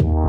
Wow.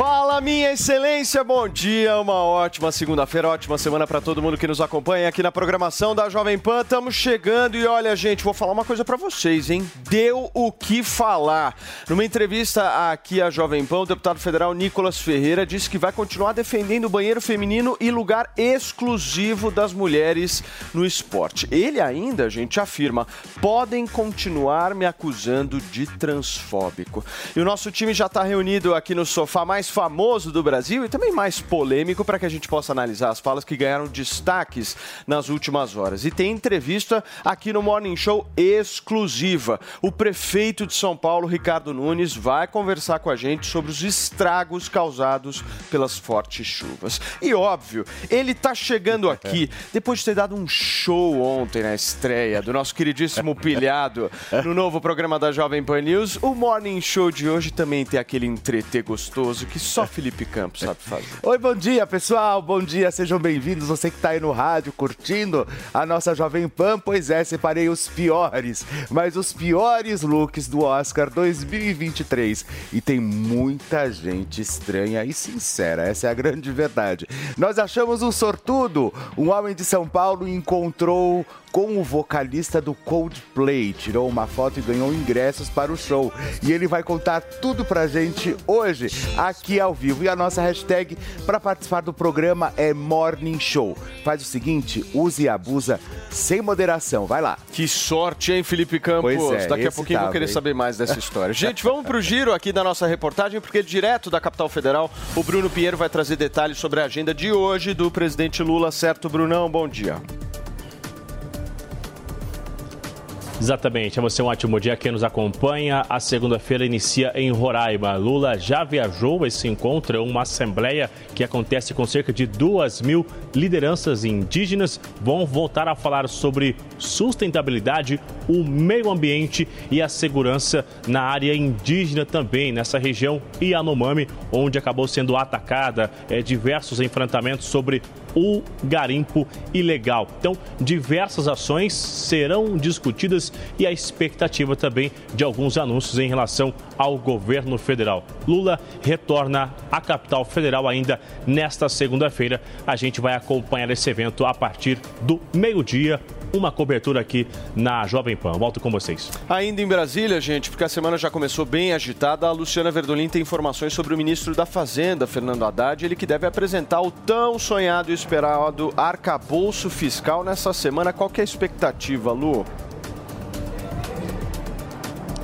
Fala, minha excelência, bom dia, uma ótima segunda-feira, ótima semana para todo mundo que nos acompanha aqui na programação da Jovem Pan. Estamos chegando e olha, gente, vou falar uma coisa para vocês, hein? Deu o que falar. Numa entrevista aqui à Jovem Pan, o deputado federal Nicolas Ferreira disse que vai continuar defendendo o banheiro feminino e lugar exclusivo das mulheres no esporte. Ele ainda, gente, afirma: podem continuar me acusando de transfóbico. E o nosso time já está reunido aqui no sofá mais famoso do Brasil e também mais polêmico para que a gente possa analisar as falas que ganharam destaques nas últimas horas. E tem entrevista aqui no Morning Show exclusiva. O prefeito de São Paulo, Ricardo Nunes, vai conversar com a gente sobre os estragos causados pelas fortes chuvas. E óbvio, ele está chegando aqui depois de ter dado um show ontem na estreia do nosso queridíssimo pilhado no novo programa da Jovem Pan News. O Morning Show de hoje também tem aquele entreter gostoso que só Felipe Campos sabe fazer. Oi, bom dia, pessoal. Bom dia, sejam bem-vindos. Você que está aí no rádio curtindo a nossa Jovem Pan. Pois é, separei os piores, mas os piores looks do Oscar 2023. E tem muita gente estranha e sincera, essa é a grande verdade. Nós achamos um sortudo. Um homem de São Paulo encontrou com o vocalista do Coldplay. Tirou uma foto e ganhou ingressos para o show. E ele vai contar tudo pra gente hoje, aqui ao vivo. E a nossa hashtag para participar do programa é Morning Show. Faz o seguinte, use e abusa sem moderação. Vai lá. Que sorte, hein, Felipe Campos? É, Daqui a pouquinho eu vou tava, querer hein? saber mais dessa história. Gente, vamos pro giro aqui da nossa reportagem, porque direto da capital federal, o Bruno Pinheiro vai trazer detalhes sobre a agenda de hoje do presidente Lula. Certo, Brunão? Bom dia. Exatamente, é você um ótimo dia quem nos acompanha. A segunda-feira inicia em Roraima. Lula já viajou esse encontro, é uma assembleia que acontece com cerca de duas mil lideranças indígenas. Vão voltar a falar sobre sustentabilidade, o meio ambiente e a segurança na área indígena também, nessa região Yanomami, onde acabou sendo atacada. É, diversos enfrentamentos sobre o garimpo ilegal. Então, diversas ações serão discutidas e a expectativa também de alguns anúncios em relação ao governo federal. Lula retorna à capital federal ainda nesta segunda-feira. A gente vai acompanhar esse evento a partir do meio-dia. Uma cobertura aqui na Jovem Pan. Volto com vocês. Ainda em Brasília, gente, porque a semana já começou bem agitada, a Luciana Verdolim tem informações sobre o ministro da Fazenda, Fernando Haddad, ele que deve apresentar o tão sonhado e esperado arcabouço fiscal nessa semana. Qual que é a expectativa, Lu?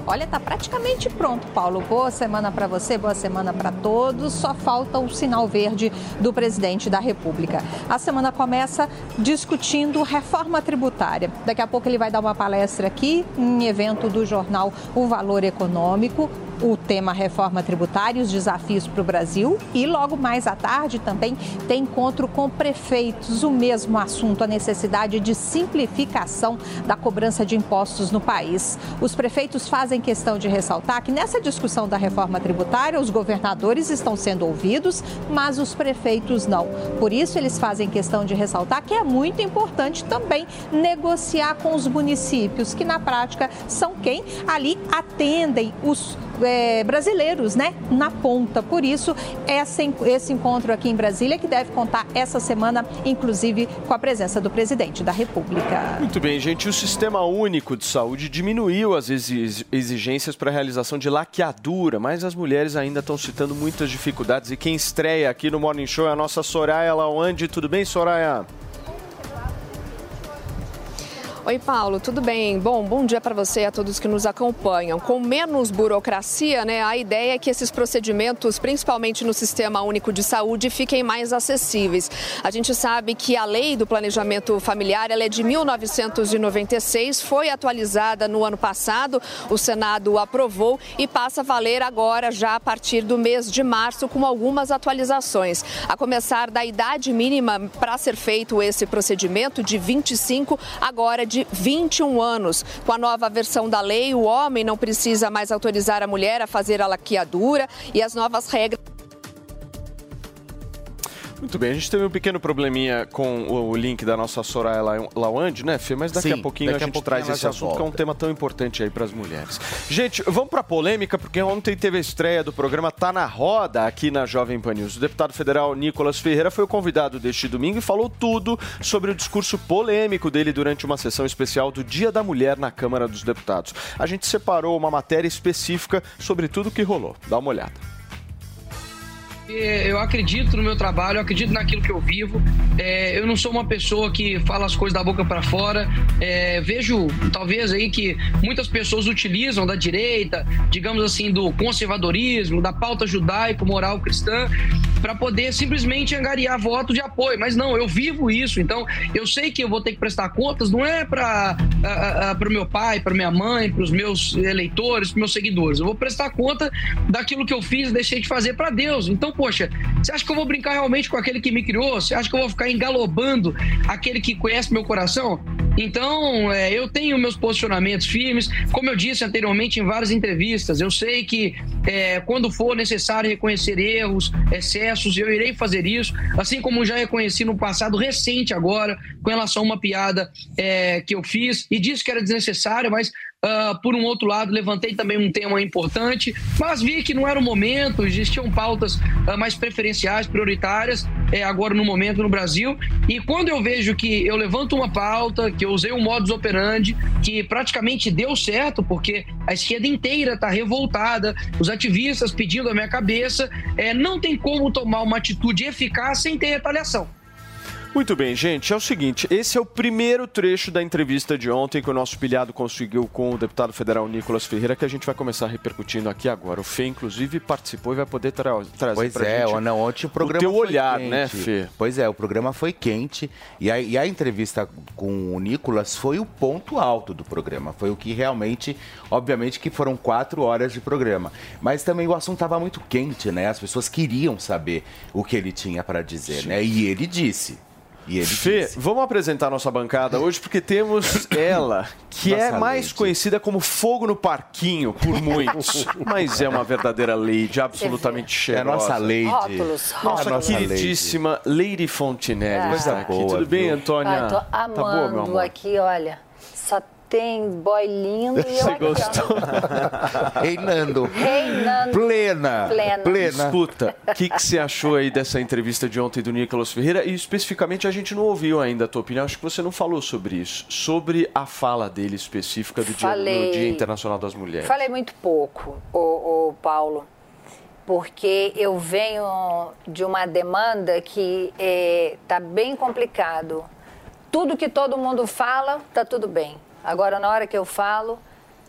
Olha, tá praticamente pronto, Paulo. Boa semana para você, boa semana para todos. Só falta o sinal verde do presidente da República. A semana começa discutindo reforma tributária. Daqui a pouco ele vai dar uma palestra aqui em evento do jornal O Valor Econômico. O tema reforma tributária, os desafios para o Brasil. E logo mais à tarde também tem encontro com prefeitos. O mesmo assunto, a necessidade de simplificação da cobrança de impostos no país. Os prefeitos fazem questão de ressaltar que nessa discussão da reforma tributária, os governadores estão sendo ouvidos, mas os prefeitos não. Por isso, eles fazem questão de ressaltar que é muito importante também negociar com os municípios, que na prática são quem ali atendem os é, brasileiros, né, na ponta. Por isso, essa, esse encontro aqui em Brasília que deve contar essa semana, inclusive, com a presença do presidente da República. Muito bem, gente. O Sistema Único de Saúde diminuiu as exi- exigências para a realização de laqueadura, mas as mulheres ainda estão citando muitas dificuldades. E quem estreia aqui no Morning Show é a nossa Soraya Lawande. Tudo bem, Soraya? Oi, Paulo, tudo bem? Bom, bom dia para você e a todos que nos acompanham. Com menos burocracia, né, a ideia é que esses procedimentos, principalmente no Sistema Único de Saúde, fiquem mais acessíveis. A gente sabe que a lei do planejamento familiar ela é de 1996, foi atualizada no ano passado, o Senado aprovou e passa a valer agora, já a partir do mês de março, com algumas atualizações. A começar da idade mínima para ser feito esse procedimento, de 25, agora de 21 anos. Com a nova versão da lei, o homem não precisa mais autorizar a mulher a fazer a laqueadura e as novas regras. Muito bem, a gente teve um pequeno probleminha com o link da nossa Soraya La- Lawande, né, Fê? Mas daqui Sim, a pouquinho daqui a a gente traz esse assunto, que é um volta. tema tão importante aí para as mulheres. Gente, vamos para polêmica, porque ontem teve a estreia do programa Tá na Roda aqui na Jovem Pan News. O deputado federal Nicolas Ferreira foi o convidado deste domingo e falou tudo sobre o discurso polêmico dele durante uma sessão especial do Dia da Mulher na Câmara dos Deputados. A gente separou uma matéria específica sobre tudo que rolou. Dá uma olhada. Eu acredito no meu trabalho, eu acredito naquilo que eu vivo. É, eu não sou uma pessoa que fala as coisas da boca para fora. É, vejo, talvez, aí que muitas pessoas utilizam da direita, digamos assim, do conservadorismo, da pauta judaico-moral cristã, para poder simplesmente angariar votos de apoio. Mas não, eu vivo isso. Então, eu sei que eu vou ter que prestar contas, não é para o meu pai, para minha mãe, para os meus eleitores, para meus seguidores. Eu vou prestar conta daquilo que eu fiz deixei de fazer para Deus. Então, poxa, você acha que eu vou brincar realmente com aquele que me criou? Você acha que eu vou ficar engalobando aquele que conhece meu coração? Então, é, eu tenho meus posicionamentos firmes. Como eu disse anteriormente em várias entrevistas, eu sei que é, quando for necessário reconhecer erros, excessos, eu irei fazer isso. Assim como já reconheci no passado recente agora, com relação a uma piada é, que eu fiz e disse que era desnecessária, mas ah, por um outro lado, levantei também um tema importante, mas vi que não era o momento, existiam pautas ah, mais preferenciais, prioritárias, eh, agora no momento no Brasil. E quando eu vejo que eu levanto uma pauta, que eu usei um modus operandi, que praticamente deu certo, porque a esquerda inteira está revoltada, os ativistas pedindo a minha cabeça, eh, não tem como tomar uma atitude eficaz sem ter retaliação. Muito bem, gente. É o seguinte: esse é o primeiro trecho da entrevista de ontem que o nosso pilhado conseguiu com o deputado federal Nicolas Ferreira, que a gente vai começar repercutindo aqui agora. O Fê, inclusive, participou e vai poder tra trazer Pois pra é, gente ó, não, ontem o programa teu foi olhar, quente. né, Fê? Pois é, o programa foi quente e a, e a entrevista com o Nicolas foi o ponto alto do programa. Foi o que realmente, obviamente que foram quatro horas de programa. Mas também o assunto estava muito quente, né? As pessoas queriam saber o que ele tinha para dizer, né? E ele disse. E ele Fê, disse. vamos apresentar nossa bancada hoje porque temos ela, que é Nossa mais lady. conhecida como Fogo no Parquinho por muitos, mas é uma verdadeira lady, absolutamente É a cheirosa. nossa lady. Rótulos, Nossa, A nossa queridíssima Lady Fontinelli Coisa está aqui. boa, Tudo bem, viu? Antônia? Ah, tô tá boa, meu amando amor? aqui, olha. Tem boy lindo e eu Você aqui, gostou? ó. Reinando. Reinando. Plena. Plena. Plena. Escuta, o que, que você achou aí dessa entrevista de ontem do Nicolas Ferreira? E especificamente a gente não ouviu ainda a tua opinião, acho que você não falou sobre isso, sobre a fala dele específica do dia, Falei. Dia Internacional das Mulheres. Falei muito pouco, o, Paulo, porque eu venho de uma demanda que está bem complicado. Tudo que todo mundo fala, tá tudo bem. Agora, na hora que eu falo,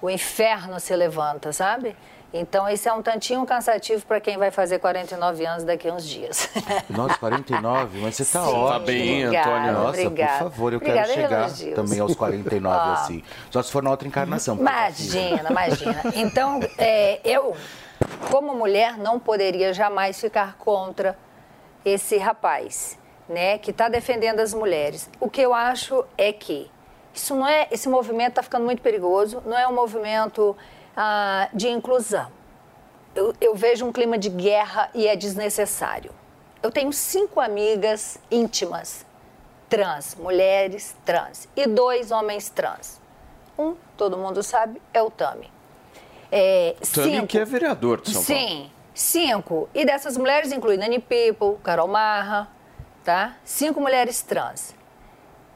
o inferno se levanta, sabe? Então, isso é um tantinho cansativo para quem vai fazer 49 anos daqui a uns dias. Nossa, 49, mas você tá Sim, ótimo. Tá bem, Antônia. Nossa, obrigada. por favor, eu Obrigada, quero chegar elogios. também aos 49 Ó. assim. Só se for na outra encarnação. Imagina, imagina. Então, é, eu, como mulher, não poderia jamais ficar contra esse rapaz, né, que está defendendo as mulheres. O que eu acho é que isso não é, esse movimento está ficando muito perigoso. Não é um movimento ah, de inclusão. Eu, eu vejo um clima de guerra e é desnecessário. Eu tenho cinco amigas íntimas trans, mulheres trans, e dois homens trans. Um, todo mundo sabe, é o Tami. É, Tami, cinco- que é vereador de São Paulo. Sim, cinco. E dessas mulheres inclui Nani People, Carol Marra, tá? Cinco mulheres trans.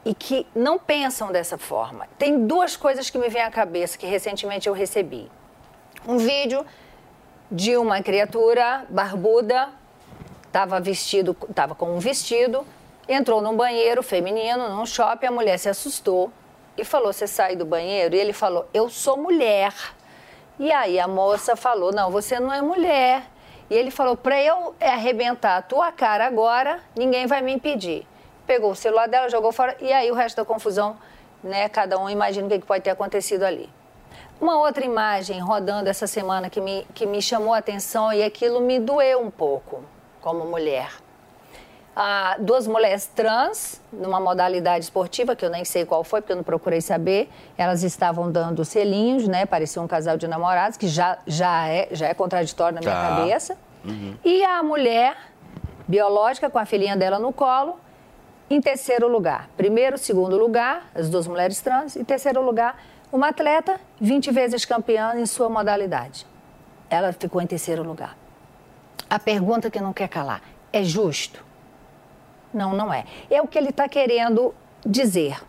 E que não pensam dessa forma. Tem duas coisas que me vêm à cabeça que recentemente eu recebi. Um vídeo de uma criatura barbuda, estava vestido, estava com um vestido, entrou num banheiro feminino, num shopping, a mulher se assustou, e falou: Você sai do banheiro? E ele falou: Eu sou mulher. E aí a moça falou: Não, você não é mulher. E ele falou: Para eu arrebentar a tua cara agora, ninguém vai me impedir. Pegou o celular dela, jogou fora. E aí o resto da confusão, né? Cada um imagina o que pode ter acontecido ali. Uma outra imagem rodando essa semana que me, que me chamou a atenção e aquilo me doeu um pouco como mulher. Ah, duas mulheres trans, numa modalidade esportiva, que eu nem sei qual foi, porque eu não procurei saber, elas estavam dando selinhos, né? Parecia um casal de namorados, que já, já, é, já é contraditório na minha Tá. cabeça. E a mulher biológica, com a filhinha dela no colo, em terceiro lugar. Primeiro, segundo lugar, as duas mulheres trans. Em terceiro lugar, uma atleta 20 vezes campeã em sua modalidade. Ela ficou em terceiro lugar. A pergunta que não quer calar: é justo? Não, não é. É o que ele está querendo dizer.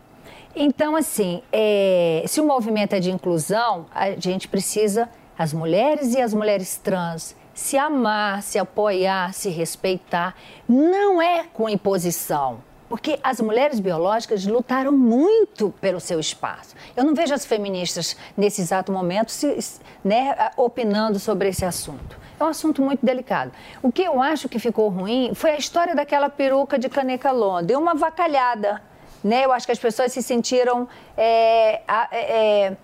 Então, assim, é, se o movimento é de inclusão, a gente precisa, as mulheres e as mulheres trans, se amar, se apoiar, se respeitar. Não é com imposição. Porque as mulheres biológicas lutaram muito pelo seu espaço. Eu não vejo as feministas, nesse exato momento, se, né, opinando sobre esse assunto. É um assunto muito delicado. O que eu acho que ficou ruim foi a história daquela peruca de Caneca Lon. Deu uma vacalhada. Né? Eu acho que as pessoas se sentiram. é, é, é,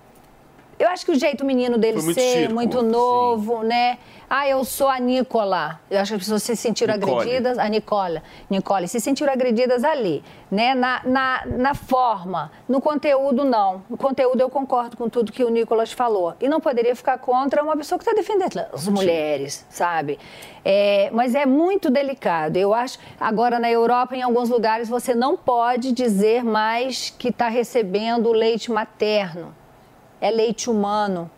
eu acho que o jeito menino dele muito ser, circo, muito novo, né? Ah, eu sou a Nicola. Eu acho que as pessoas se sentiram Nicole. agredidas. A Nicola. Nicole, se sentiram agredidas ali, né? Na, na, na forma. No conteúdo, não. No conteúdo, eu concordo com tudo que o Nicolas falou. E não poderia ficar contra uma pessoa que está defendendo as mulheres, sabe? É, mas é muito delicado. Eu acho. Agora, na Europa, em alguns lugares, você não pode dizer mais que está recebendo leite materno é leite humano.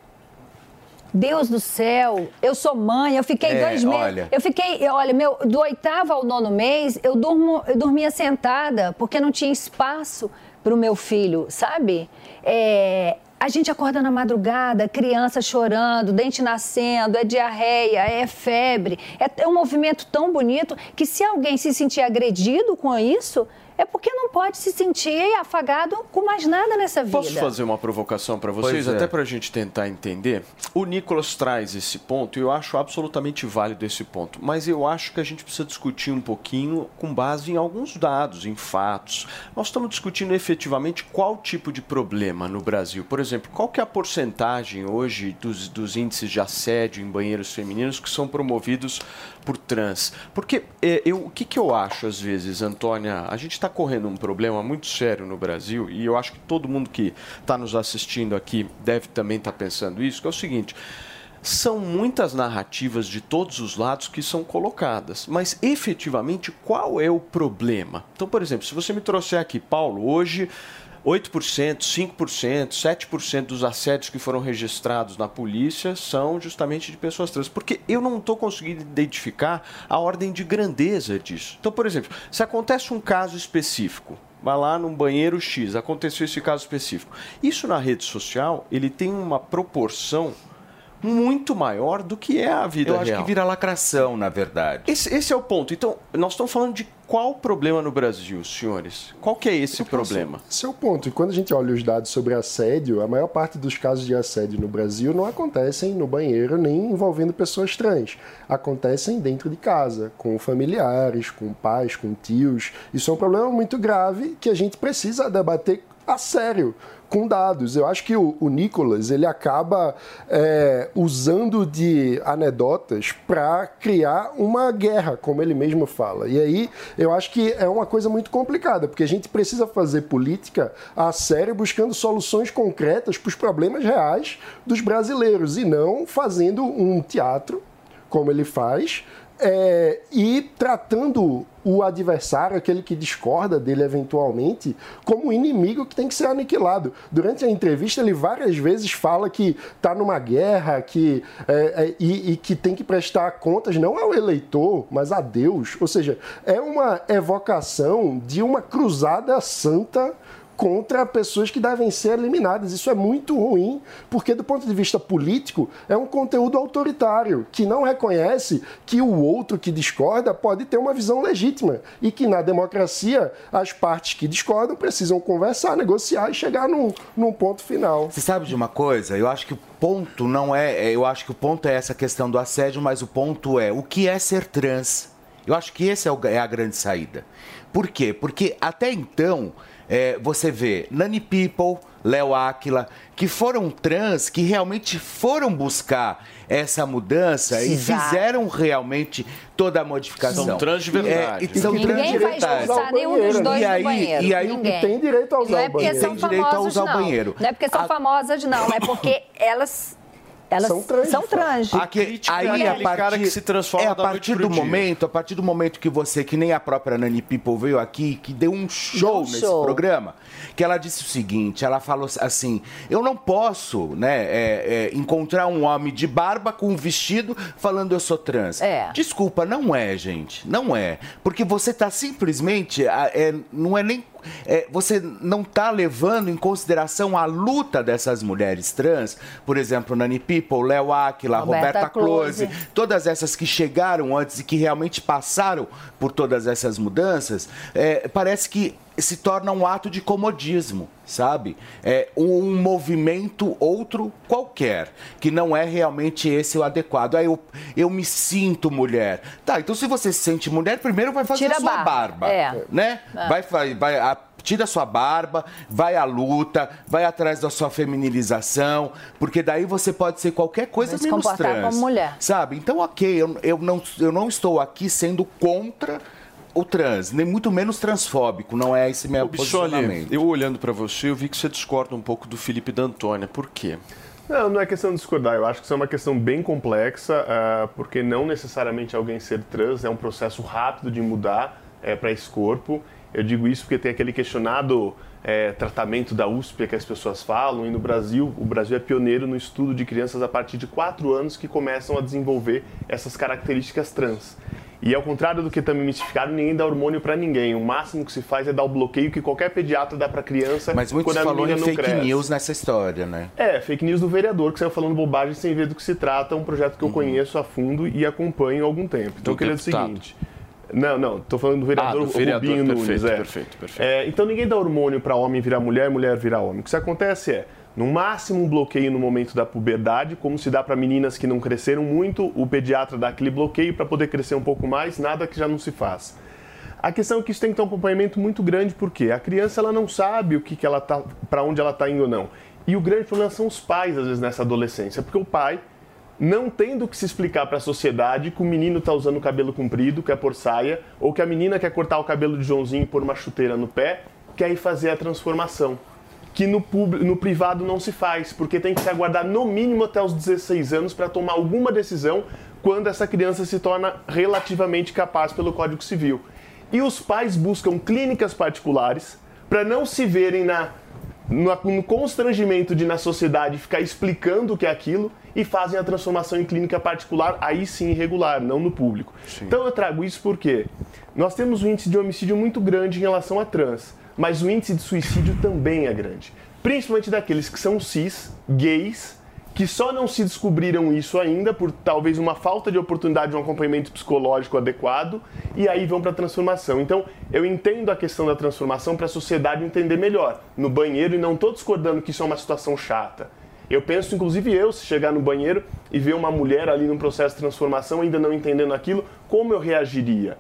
Deus do céu, eu sou mãe, eu fiquei É, dois meses. olha. Eu fiquei, olha, meu, do oitavo ao nono mês, eu, durmo, eu dormia sentada, porque não tinha espaço para o meu filho, sabe? É, a gente acorda na madrugada, criança chorando, dente nascendo, é diarreia, é febre. É, é um movimento tão bonito que se alguém se sentir agredido com isso, é porque não pode se sentir afagado com mais nada nessa vida. Posso fazer uma provocação para vocês, é. até para a gente tentar entender? O Nicolas traz esse ponto e eu acho absolutamente válido esse ponto, mas eu acho que a gente precisa discutir um pouquinho com base em alguns dados, em fatos. Nós estamos discutindo efetivamente qual tipo de problema no Brasil. Por exemplo, qual que é a porcentagem hoje dos, dos índices de assédio em banheiros femininos que são promovidos por trans? Porque é, eu, o que, que eu acho às vezes, Antônia? A gente está correndo um problema muito sério no Brasil e eu acho que todo mundo que está nos assistindo aqui deve também estar pensando isso, que é o seguinte. São muitas narrativas de todos os lados que são colocadas, mas efetivamente qual é o problema? Então, por exemplo, se você me trouxer aqui, Paulo, hoje 8%, 5%, 7% dos assédios que foram registrados na polícia são justamente de pessoas trans. Porque eu não estou conseguindo identificar a ordem de grandeza disso. Então, por exemplo, se acontece um caso específico, vai lá num banheiro X, aconteceu esse caso específico. Isso na rede social, ele tem uma proporção muito maior do que é a vida Eu acho real. que vira lacração, na verdade. Esse, esse é o ponto. Então, nós estamos falando de qual problema no Brasil, senhores? Qual que é esse problema? Esse é o ponto. E quando a gente olha os dados sobre assédio, a maior parte dos casos de assédio no Brasil não acontecem no banheiro nem envolvendo pessoas trans. Acontecem dentro de casa, com familiares, com pais, com tios. Isso é um problema muito grave que a gente precisa debater a sério. Com dados. Eu acho que o, o Nicolas ele acaba é, usando de anedotas para criar uma guerra, como ele mesmo fala. E aí eu acho que é uma coisa muito complicada, porque a gente precisa fazer política a sério, buscando soluções concretas para os problemas reais dos brasileiros e não fazendo um teatro como ele faz, é, e tratando o adversário, aquele que discorda dele eventualmente, como um inimigo que tem que ser aniquilado. Durante a entrevista, ele várias vezes fala que está numa guerra que, é, é, e, e que tem que prestar contas não ao eleitor, mas a Deus. Ou seja, é uma evocação de uma cruzada santa contra pessoas que devem ser eliminadas. Isso é muito ruim, porque do ponto de vista político é um conteúdo autoritário que não reconhece que o outro que discorda pode ter uma visão legítima e que na democracia as partes que discordam precisam conversar, negociar e chegar num, num ponto final. Você sabe de uma coisa? Eu acho que o ponto não é, é- Eu acho que o ponto é essa questão do assédio, mas o ponto é o que é ser trans. Eu acho que esse é, é a grande saída. Por quê? Porque até então é, você vê Nani People, Léo Áquila, que foram trans, que realmente foram buscar essa mudança e fizeram realmente toda a modificação. São trans de verdade. É, e são trans de Ninguém vai expulsar nenhum dos dois E aí- do banheiro. e aí Ninguém. tem direito a usar não é o porque banheiro. são Tem direito a famosas, usar o não. banheiro. Não é porque são A- famosas, não. É porque elas, elas São trans, São fato. trans. Aqui, crítica aí é a aquele partir, cara que se transforma é a partir do dia. momento, a partir do momento que você, que nem a própria Nani People veio aqui, que deu um show um nesse show. programa, que ela disse o seguinte, ela falou assim, eu não posso, né, é, é, encontrar um homem de barba com um vestido falando eu sou trans. É. Desculpa, não é, gente, não é, porque você tá simplesmente, é, não é nem é, você não está levando em consideração a luta dessas mulheres trans, por exemplo, Nani People, Léo Áquila, Roberta Roberta, Close, Close. todas essas que chegaram antes e que realmente passaram por todas essas mudanças, é, parece que se torna um ato de comodismo, sabe? É um movimento outro qualquer, que não é realmente esse o adequado. Aí eu, eu me sinto mulher. Tá, então se você se sente mulher, primeiro vai fazer Tira a sua barba. barba, É. né? Vai, vai, vai a- tira sua barba, vai à luta, vai atrás da sua feminilização, porque daí você pode ser qualquer coisa se menos comportar trans. como mulher. Sabe? Então, ok, eu, eu, não, eu não estou aqui sendo contra o trans, nem muito menos transfóbico, não é esse meu Ô, posicionamento. eu olhando pra você, eu vi que você discorda um pouco do Felipe D'Antônia. Por quê? Não, não é questão de discordar. Eu acho que isso é uma questão bem complexa, ah, porque não necessariamente alguém ser trans é um processo rápido de mudar para esse corpo. Eu digo isso porque tem aquele questionado eh, tratamento da USP que as pessoas falam, e no Brasil, o Brasil é pioneiro no estudo de crianças a partir de 4 anos que começam a desenvolver essas características trans. E ao contrário do que também mistificaram, ninguém dá hormônio para ninguém. O máximo que se faz é dar o bloqueio que qualquer pediatra dá para criança Mas muito quando a falou em fake cresce. news nessa história, né? É, fake news do vereador que saiu falando bobagem sem ver do que se trata, um projeto que eu conheço a fundo e acompanho há algum tempo. Então Do eu queria dizer o deputado. seguinte. Não, não, tô falando do vereador, Ah, do vereador, Rubinho perfeito, Nunes. É. perfeito, perfeito. É, então ninguém dá hormônio para homem virar mulher, mulher virar homem. O que isso acontece é, no máximo um bloqueio no momento da puberdade, como se dá para meninas que não cresceram muito, o pediatra dá aquele bloqueio para poder crescer um pouco mais, nada que já não se faz. A questão é que isso tem que ter um acompanhamento muito grande, porque a criança ela não sabe o que, que ela tá, para onde ela está indo ou não. E o grande problema são os pais às vezes nessa adolescência, porque o pai não tendo que se explicar para a sociedade que o menino está usando o cabelo comprido, quer pôr saia, ou que a menina quer cortar o cabelo de Joãozinho e pôr uma chuteira no pé, quer ir fazer a transformação. Que no, pub- no privado não se faz, porque tem que se aguardar no mínimo até os 16 anos para tomar alguma decisão quando essa criança se torna relativamente capaz pelo Código Civil. E os pais buscam clínicas particulares para não se verem na no, no constrangimento de na sociedade ficar explicando o que é aquilo e fazem a transformação em clínica particular, aí sim irregular, não no público. Então eu trago isso porque nós temos um índice de homicídio muito grande em relação a trans, mas o índice de suicídio também é grande. Principalmente daqueles que são cis, gays, que só não se descobriram isso ainda por talvez uma falta de oportunidade de um acompanhamento psicológico adequado e aí vão para a transformação. Então, eu entendo a questão da transformação para a sociedade entender melhor no banheiro e não estou discordando que isso é uma situação chata. Eu penso, inclusive eu, se chegar no banheiro e ver uma mulher ali num processo de transformação ainda não entendendo aquilo, como eu reagiria?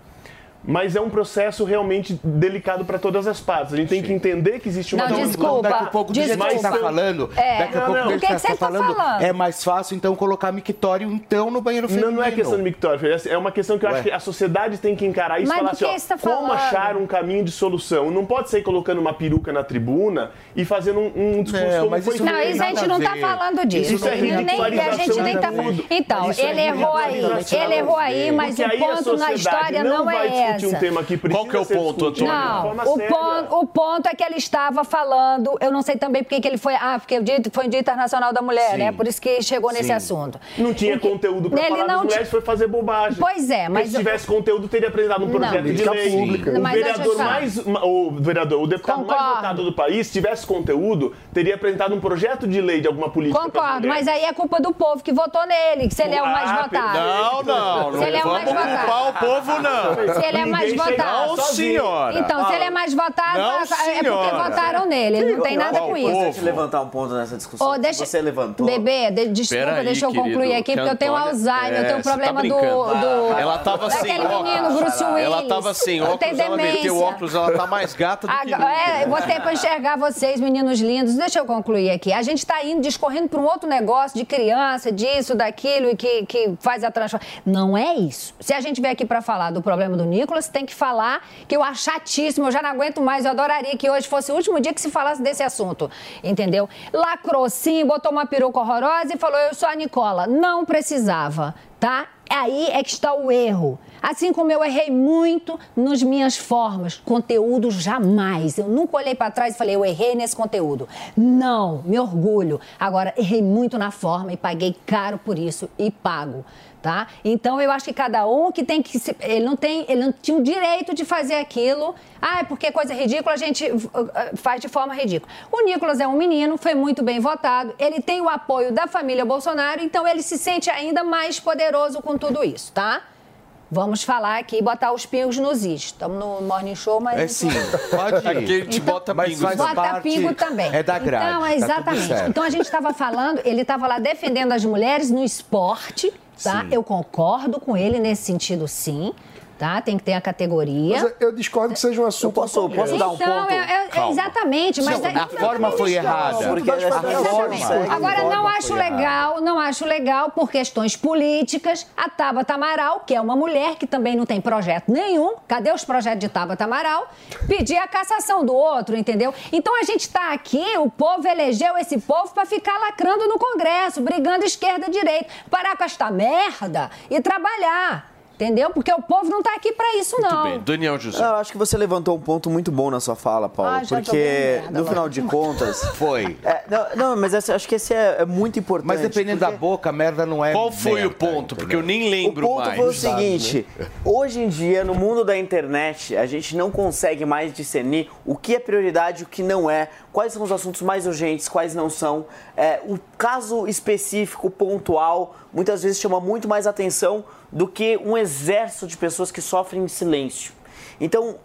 Mas é um processo realmente delicado para todas as partes. A gente tem que entender que existe uma Não, desculpa, daqui a pouco, do jeito que você desculpa. está falando, É. daqui a Não, pouco, não. do O jeito que que você tá tá falando? é mais fácil, então, colocar mictório, então, no banheiro Não, feminino. não é questão de mictório, é uma questão que eu Ué. acho que a sociedade tem que encarar isso e falar assim, que ó, tá como falando? achar um caminho de solução. Não pode sair colocando uma peruca na tribuna e fazendo um, um discurso Não, como mas foi isso Não, isso a gente não tá ver. falando disso. Isso é nem, a gente nem tá. ridicularização de tudo. Então, é ele errou aí. ridicularização. Ele errou aí, mas o ponto na história não não é discutir discutir um tema que precisa Qual que é o ponto, discutido Antônio? de Não, o ponto, o ponto é que ele estava falando, eu não sei também porque que ele foi, ah, porque o dia, foi o Dia Internacional da Mulher, Sim. né? Por isso que chegou nesse Sim. assunto. Não tinha O que- conteúdo pra Ele falar não das mulheres, foi fazer bobagem. Pois é, Porque mas se tivesse conteúdo, teria apresentado um Não. projeto de Política lei. pública. O Mas vereador mais, o vereador, o deputado mais Concordo. votado do país, se tivesse conteúdo, teria apresentado um projeto de lei de alguma política. Concordo, mas aí é culpa do povo que votou nele, que se ele é o mais Ah, votado. Não, não, não Se ele é o mais votado. culpar o povo, não. Se ele é mais Ninguém chega votado. Não, senhora. Então, se ele é mais votado, Não, é porque votaram nele. Ele não tem nada com isso. Deixa eu levantar um ponto nessa discussão. Ô, deixa... Você levantou. Bebê, de- desculpa, Peraí, deixa eu concluir querido, aqui, que porque eu tenho Alzheimer, eu É, tenho um você tá problema do, brincando. do. Ela tava sem Daquele óculos. menino, Bruce Willis. Ela tava sem Eu óculos, tenho ela meteu óculos, ela tá mais gata do que é, eu botei pra enxergar vocês, meninos lindos. Deixa eu concluir aqui. A gente tá indo, discorrendo pra um outro negócio de criança, disso, daquilo, e que, que faz a transformação. Não é isso. Se a gente vier aqui pra falar do problema do Nicolas, tem que falar que eu acho chatíssimo, eu já não aguento mais. Eu adoraria que hoje fosse o último dia que se falasse desse assunto. Entendeu? Lacrou sim, botou uma peruca horrorosa e falou: eu sou a Nicola. Não precisava, tá? Aí é que está o erro. Assim como eu errei muito nas minhas formas, conteúdo jamais. Eu nunca olhei para trás e falei, eu errei nesse conteúdo. Não, me orgulho. Agora, errei muito na forma e paguei caro por isso e pago. Tá? Então eu acho que cada um que tem que se- ele não tem ele não tinha o direito de fazer aquilo. Ah, é porque é coisa ridícula a gente uh, uh, faz de forma ridícula. O Nicolas é um menino, foi muito bem votado, ele tem o apoio da família Bolsonaro, então ele se sente ainda mais poderoso com tudo isso, tá? Vamos falar aqui e botar os pingos nos is. Estamos no Morning Show, mas. É sim, pode ir. Aqui a gente bota Mas pingos. faz Bota parte- pingo também. É da grade. Então, tá exatamente. certo. então a gente estava falando, ele estava lá defendendo as mulheres no esporte, tá? Sim. Eu concordo com ele nesse sentido, sim. Tá? Tem que ter a categoria. Mas eu discordo que seja um assunto. Eu posso- posso dar um então, ponto? é- é- exatamente, mas Não, é- a forma foi errada. Porque Exatamente. forma... Agora, não acho foi errada. legal, não acho legal por questões políticas. A Tabata Amaral, que é uma mulher que também não tem projeto nenhum, cadê os projetos de Tabata Amaral? Pedir a cassação do outro, entendeu? Então a gente está aqui, o povo elegeu esse povo para ficar lacrando no Congresso, brigando esquerda e direita. Parar com esta merda e trabalhar. Entendeu? Porque o povo não tá aqui para isso, não. Muito bem, Daniel José. Eu acho que você levantou um ponto muito bom na sua fala, Paulo, Ah, porque merda no final de contas. Foi. É, não, não, mas essa- acho que esse é, é muito importante. Mas dependendo da porque boca, merda não é. Qual foi o merda, ponto? Porque eu entendeu? nem lembro o ponto mais. foi o seguinte: hoje em dia, no mundo da internet, a gente não consegue mais discernir o que é prioridade e o que não é, quais são os assuntos mais urgentes, quais não são. É, o caso específico, pontual, muitas vezes chama muito mais atenção do que um exército de pessoas que sofrem em silêncio. Então,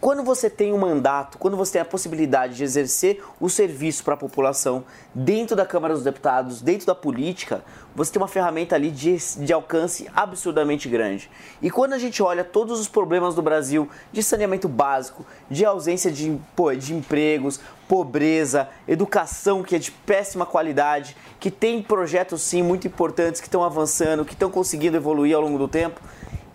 quando você tem um mandato, quando você tem a possibilidade de exercer o serviço para a população dentro da Câmara dos Deputados, dentro da política, você tem uma ferramenta ali de, de alcance absurdamente grande. E quando a gente olha todos os problemas do Brasil de saneamento básico, de ausência de, pô, de empregos, pobreza, educação que é de péssima qualidade, que tem projetos sim muito importantes que estão avançando, que estão conseguindo evoluir ao longo do tempo,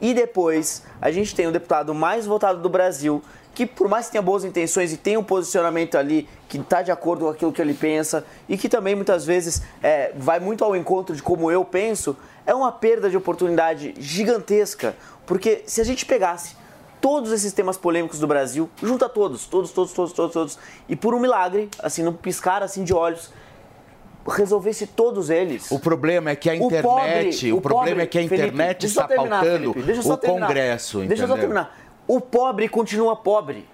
e depois, a gente tem o deputado mais votado do Brasil, que por mais que tenha boas intenções e tenha um posicionamento ali que está de acordo com aquilo que ele pensa e que também muitas vezes é, vai muito ao encontro de como eu penso, é uma perda de oportunidade gigantesca. Porque se a gente pegasse todos esses temas polêmicos do Brasil, junta todos, todos, todos, todos, todos, todos, e por um milagre, assim, num piscar assim de olhos, resolvesse todos eles. O problema é que a O internet, pobre- o, o problema pobre- é que a Felipe, internet eu está terminar, pautando Felipe, o terminar. Congresso, Deixa eu só entendeu? terminar. O pobre continua pobre.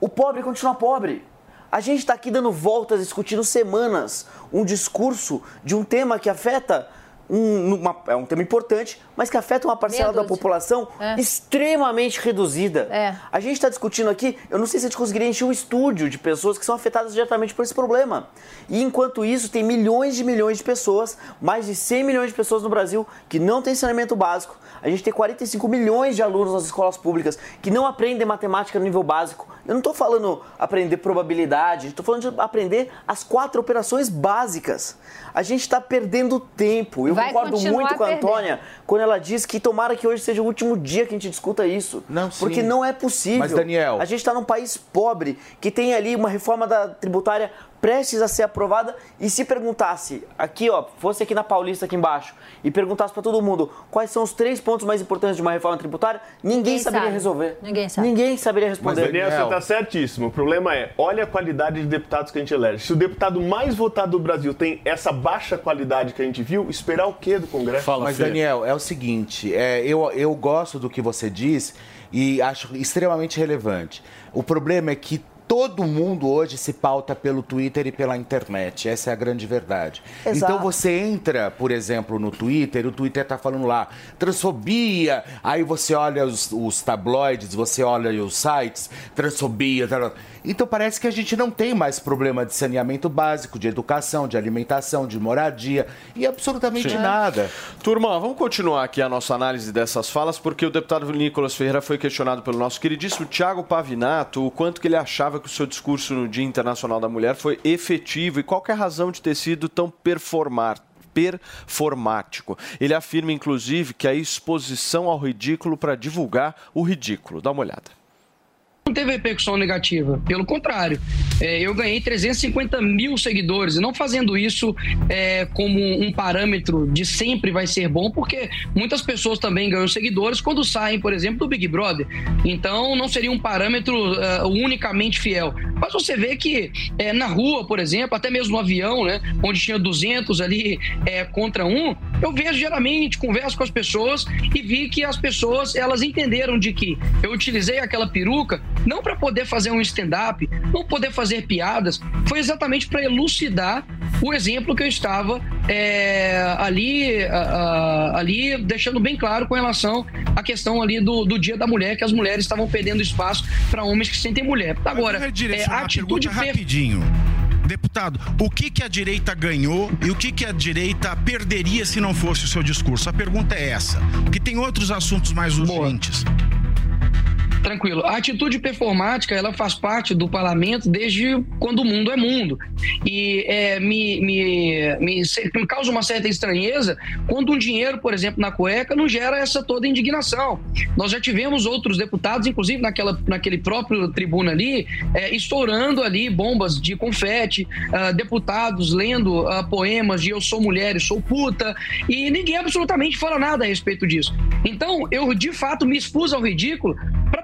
O pobre continua pobre. A gente está aqui dando voltas, discutindo semanas um discurso de um tema que afeta um, uma- é um tema importante, mas que afeta uma parcela da população É. extremamente reduzida. É. A gente está discutindo aqui, eu não sei se a gente conseguiria encher um estúdio de pessoas que são afetadas diretamente por esse problema. E enquanto isso, tem milhões de milhões de pessoas, mais de 100 milhões de pessoas no Brasil que não têm saneamento básico. A gente tem 45 milhões de alunos nas escolas públicas que não aprendem matemática no nível básico. Eu não estou falando aprender probabilidade, estou falando de aprender as quatro operações básicas. A gente está perdendo tempo. Eu Vai concordo muito com a perdendo. Antônia quando ela diz que tomara que hoje seja o último dia que a gente discuta isso. Não, sim. Porque não é possível. Mas, Daniel- A gente está num país pobre que tem ali uma reforma da tributária prestes a ser aprovada e se perguntasse aqui, ó, fosse aqui na Paulista aqui embaixo e perguntasse para todo mundo quais são os três pontos mais importantes de uma reforma tributária, ninguém, Ninguém saberia sabe. resolver. Ninguém sabe. Ninguém saberia Mas, responder. Daniel, você está certíssimo. O problema é, olha a qualidade de deputados que a gente elege. Se o deputado mais votado do Brasil tem essa baixa qualidade que a gente viu, esperar o quê do Congresso? Mas, Daniel, é o seguinte: é, eu, eu gosto do que você diz e acho extremamente relevante. O problema é que todo mundo hoje se pauta pelo Twitter e pela internet. Essa é a grande verdade. Exato. Então você entra, por exemplo, no Twitter, o Twitter tá falando lá, transfobia, aí você olha os, os tabloides, você olha os sites, transfobia, tal. Então parece que a gente não tem mais problema de saneamento básico, de educação, de alimentação, de moradia e absolutamente Sim. nada. Turma, vamos continuar aqui a nossa análise dessas falas, porque o deputado Nicolas Ferreira foi questionado pelo nosso queridíssimo Tiago Pavinato o quanto que ele achava que o seu discurso no Dia Internacional da Mulher foi efetivo e qual é a razão de ter sido tão performar performático. Ele afirma, inclusive, que a exposição ao ridículo para divulgar o ridículo. Dá uma olhada. Não teve repercussão negativa. Pelo contrário, é, eu ganhei 350 mil seguidores. E não fazendo isso é, como um parâmetro de sempre vai ser bom, porque muitas pessoas também ganham seguidores quando saem, por exemplo, do Big Brother. Então não seria um parâmetro é, unicamente fiel. Mas você vê que é, na rua, por exemplo, até mesmo no avião, né, onde tinha 200 ali é, contra um, eu vejo geralmente, converso com as pessoas e vi que as pessoas elas entenderam de que eu utilizei aquela peruca não para poder fazer um stand-up, não poder fazer piadas, foi exatamente para elucidar o exemplo que eu estava é, ali, a- a- ali deixando bem claro com relação à questão ali do, do Dia da Mulher, que as mulheres estavam perdendo espaço para homens que sentem mulher. Agora, é, a atitude per- rapidinho. Deputado, o que, que a direita ganhou e o que, que a direita perderia se não fosse o seu discurso? A pergunta é essa, porque tem outros assuntos mais urgentes. Tranquilo. A atitude performática, ela faz parte do parlamento desde quando o mundo é mundo. E é, me, me, me, me causa uma certa estranheza quando um dinheiro, por exemplo, na cueca, não gera essa toda indignação. Nós já tivemos outros deputados, inclusive naquela, naquele próprio tribuna ali, é, estourando ali bombas de confete, ah, deputados lendo ah, poemas de eu sou mulher e sou puta, e ninguém absolutamente fala nada a respeito disso. Então, eu de fato me expus ao ridículo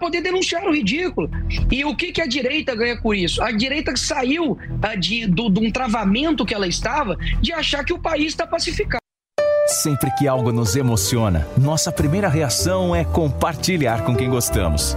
poder denunciar o ridículo. E o que, que a direita ganha com isso? A direita saiu ah, de, do- de um travamento que ela estava de achar que o país está pacificado. Sempre que algo nos emociona, nossa primeira reação é compartilhar com quem gostamos.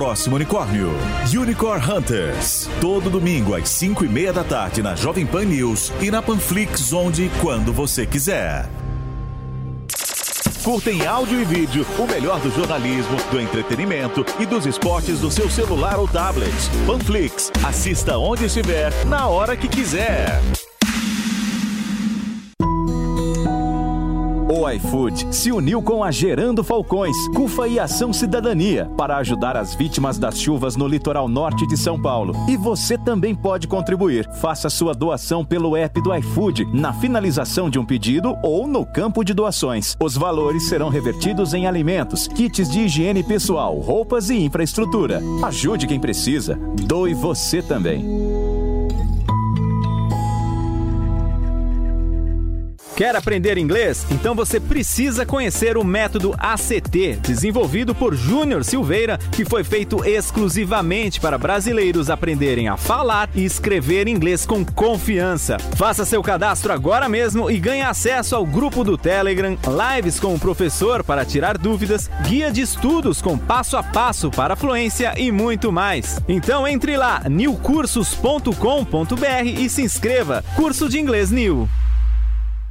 unicórnio. Unicorn Hunters. Todo domingo às 5 e meia da tarde na Jovem Pan News e na Panflix, onde e quando você quiser. Curta em áudio e vídeo o melhor do jornalismo, do entretenimento e dos esportes do seu celular ou tablet. Panflix. Assista onde estiver, na hora que quiser. O iFood se uniu com a Gerando Falcões, CUFA e Ação Cidadania para ajudar as vítimas das chuvas no litoral norte de São Paulo. E você também pode contribuir. Faça sua doação pelo app do iFood, na finalização de um pedido ou no campo de doações. Os valores serão revertidos em alimentos, kits de higiene pessoal, roupas e infraestrutura. Ajude quem precisa. Doe você também. Quer aprender inglês? Então você precisa conhecer o método ACT, desenvolvido por Júnior Silveira, que foi feito exclusivamente para brasileiros aprenderem a falar e escrever inglês com confiança. Faça seu cadastro agora mesmo e ganhe acesso ao grupo do Telegram, lives com o professor para tirar dúvidas, guia de estudos com passo a passo para fluência e muito mais. Então entre lá, newcursos.com.br e se inscreva. Curso de Inglês New.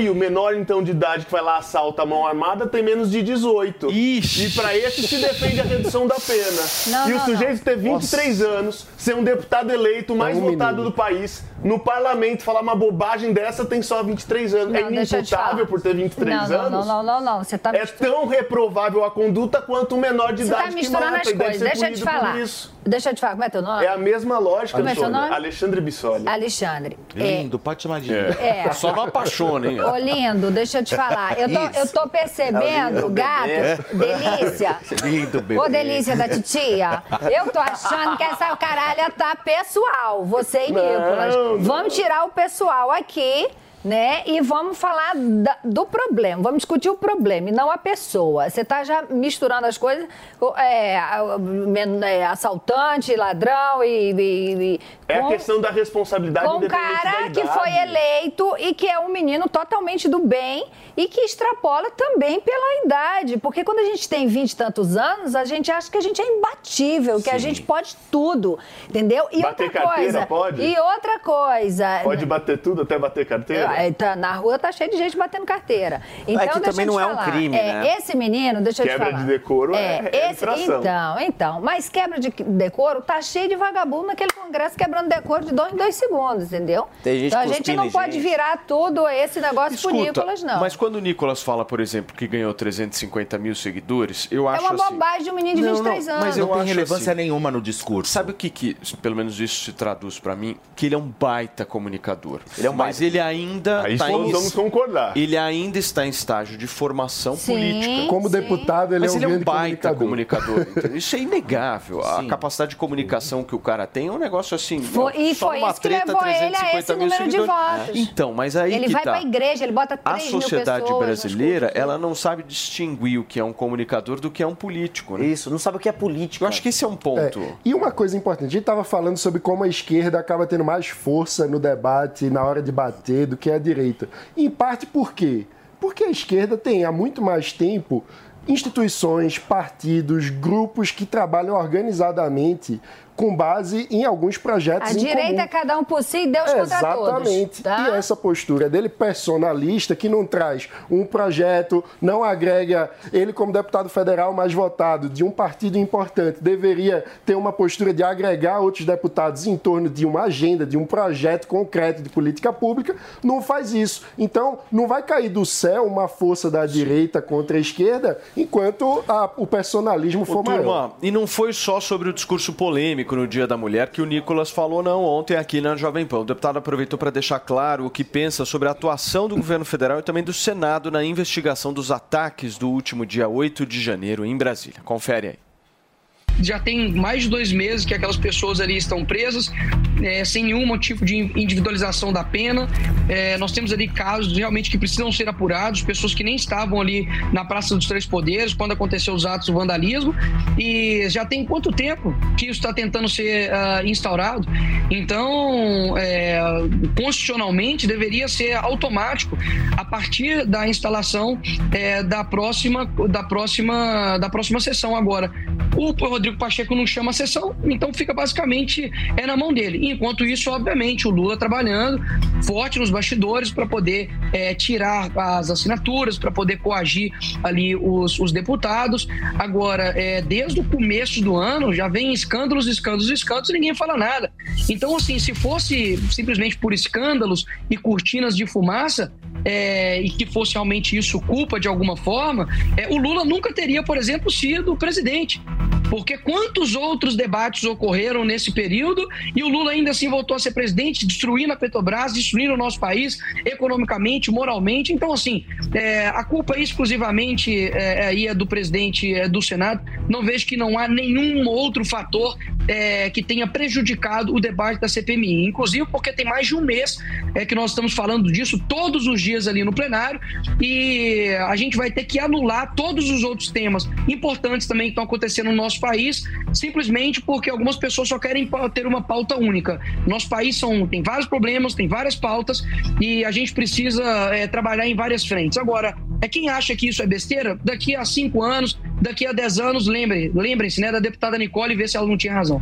E o menor, então, de idade que vai lá assalta a mão armada tem menos de 18. Ixi. E pra esse se defende a redução da pena. Não, e não, o sujeito ter 23 anos, ser um deputado eleito mais um votado menino. do país, no parlamento, falar uma bobagem dessa tem só 23 anos. é Não, te inimputável por ter 23 não, não, anos? Não, não, não, não. Você tá É tão reprovável a conduta quanto um menor de Você idade tá que misturando mata as coisas. Deixa eu te falar. isso. Deixa eu te falar. Como é teu nome? É a mesma lógica, Como é Sônia. nome? Alexandre Bissoli. Alexandre. Lindo, pode chamar de É. É. Só não apaixona, hein? Ô, lindo, deixa eu te falar. Eu tô, eu tô percebendo, gato, delícia. Lindo, bebê. Ô, delícia da titia, eu tô achando que essa caralha tá pessoal, você e Nicolas. Vamos tirar o pessoal aqui, né? E vamos falar da- do problema. Vamos discutir o problema e não a pessoa. Você tá já misturando as coisas. É, a- é, assaltante, ladrão e. e- e- É a com- questão da responsabilidade com um cara que foi eleito e que é um menino totalmente do bem e que extrapola também pela idade. Porque quando a gente tem 20 e tantos anos, a gente acha que a gente é imbatível, que a gente pode tudo. Entendeu? E Bater outra carteira, coisa. pode? E outra coisa. Pode bater tudo até bater carteira? É, tá- na rua tá cheio de gente batendo carteira. Então, que deixa também eu te não é um falar. crime, É, né? Esse menino, deixa eu te Quebra falar. de decoro é- é esse, infração. Então, então. Mas quebra de decoro tá cheio de vagabundo naquele congresso quebrando decoro de dois em dois segundos, entendeu? Tem gente então a gente não em pode gente. virar tudo esse negócio Escuta, Nicolas, não. Mas quando o Nicolas fala, por exemplo, que ganhou 350 mil seguidores, eu é acho uma assim... bobagem de um menino de Não, 23 não, anos. Mas eu Não tem relevância assim, nenhuma no discurso. Sabe o que, que, pelo menos isso se traduz pra mim? Que ele é um baita comunicador. Ele é um Mas baita. ele ainda Aí tá todos em... vamos concordar. Ele ainda está em estágio de formação Sim, política. Como sim. deputado, ele Mas é um ele é um baita comunicador. comunicador. Isso é inegável. A Sim. capacidade de comunicação que o cara tem é um negócio assim. Foi- e só foi numa isso que treta, levou ele a 350 esse mil número de votos. Então, mas aí Ele que vai tá. pra igreja, ele bota A 3 mil sociedade pessoas brasileira, ela não sabe distinguir o que é um comunicador do que é um político, né? Isso, não sabe o que é política. Eu acho que esse é um É, ponto. E uma coisa importante, a gente estava falando sobre como a esquerda acaba tendo mais força no debate, na hora de bater, do que a direita. Em parte por quê? Porque a esquerda tem há muito mais tempo instituições, partidos, grupos que trabalham organizadamente com base em alguns projetos A em direita comum. é cada um por si e Deus contra todos. Exatamente. Tá? E essa postura dele personalista, que não traz um projeto, não agrega ele como deputado federal mais votado de um partido importante, deveria ter uma postura de agregar outros deputados em torno de uma agenda, de um projeto concreto de política pública, não faz isso. Então, não vai cair do céu uma força da direita contra a esquerda enquanto a- o personalismo Ô, for maior. turma, e não foi só sobre o discurso polêmico no Dia da Mulher que o Nicolas falou, não, ontem aqui na Jovem Pan. O deputado aproveitou para deixar claro o que pensa sobre a atuação do governo federal e também do Senado na investigação dos ataques do último dia 8 de janeiro em Brasília. Confere aí. Já tem mais de dois meses que aquelas pessoas ali estão presas, é, sem nenhum tipo de individualização da pena. É, nós temos ali casos realmente que precisam ser apurados, pessoas que nem estavam ali na Praça dos Três Poderes quando aconteceu os atos do vandalismo. E já tem quanto tempo que isso está tentando ser uh, instaurado? Então, é, constitucionalmente, deveria ser automático a partir da instalação é, da próxima da próxima da próxima sessão agora. O Rodrigo Pacheco não chama a sessão, então fica basicamente é na mão dele. Enquanto isso, obviamente, o Lula trabalhando forte nos bastidores para poder é, tirar as assinaturas, para poder coagir ali os, os deputados. Agora, é, desde o começo do ano já vem escândalos, escândalos, escândalos e ninguém fala nada. Então, assim, se fosse simplesmente por escândalos e cortinas de fumaça, é, e que fosse realmente isso culpa de alguma forma, é, o Lula nunca teria, por exemplo, sido presidente. Porque quantos outros debates ocorreram nesse período e o Lula ainda assim voltou a ser presidente, destruindo a Petrobras, destruindo o nosso país economicamente, moralmente. Então, assim, é, a culpa exclusivamente é, aí é do presidente é, do Senado. Não vejo que não há nenhum outro fator é, que tenha prejudicado o debate da CPMI. Inclusive porque tem mais de um mês é, que nós estamos falando disso todos os dias ali no plenário e a gente vai ter que anular todos os outros temas importantes também que estão acontecendo no nosso país, simplesmente porque algumas pessoas só querem ter uma pauta única. Nosso país são, tem vários problemas, tem várias pautas e a gente precisa é, trabalhar em várias frentes. Agora, é quem acha que isso é besteira, daqui a cinco anos, daqui a dez anos, lembrem, lembrem-se né, da deputada Nicole e ver se ela não tinha razão.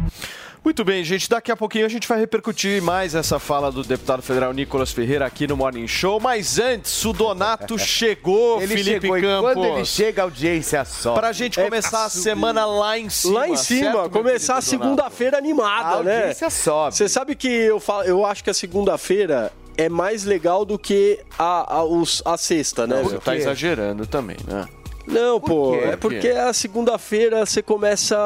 Muito bem, gente. Daqui a pouquinho a gente vai repercutir mais essa fala do deputado federal Nicolas Ferreira aqui no Morning Show. Mas antes, o Donato chegou, Ele Felipe chegou, Campos. quando ele chega, a audiência só. Pra gente começar a semana lá em cima. Lá em cima, certo, começar a segunda-feira animada, A né? audiência sobe. Você sabe que eu, falo, eu acho que a segunda-feira é mais legal do que a, a, os- a sexta, né? Você tá exagerando também, né? Não, pô, quê? é Por porque a segunda-feira você começa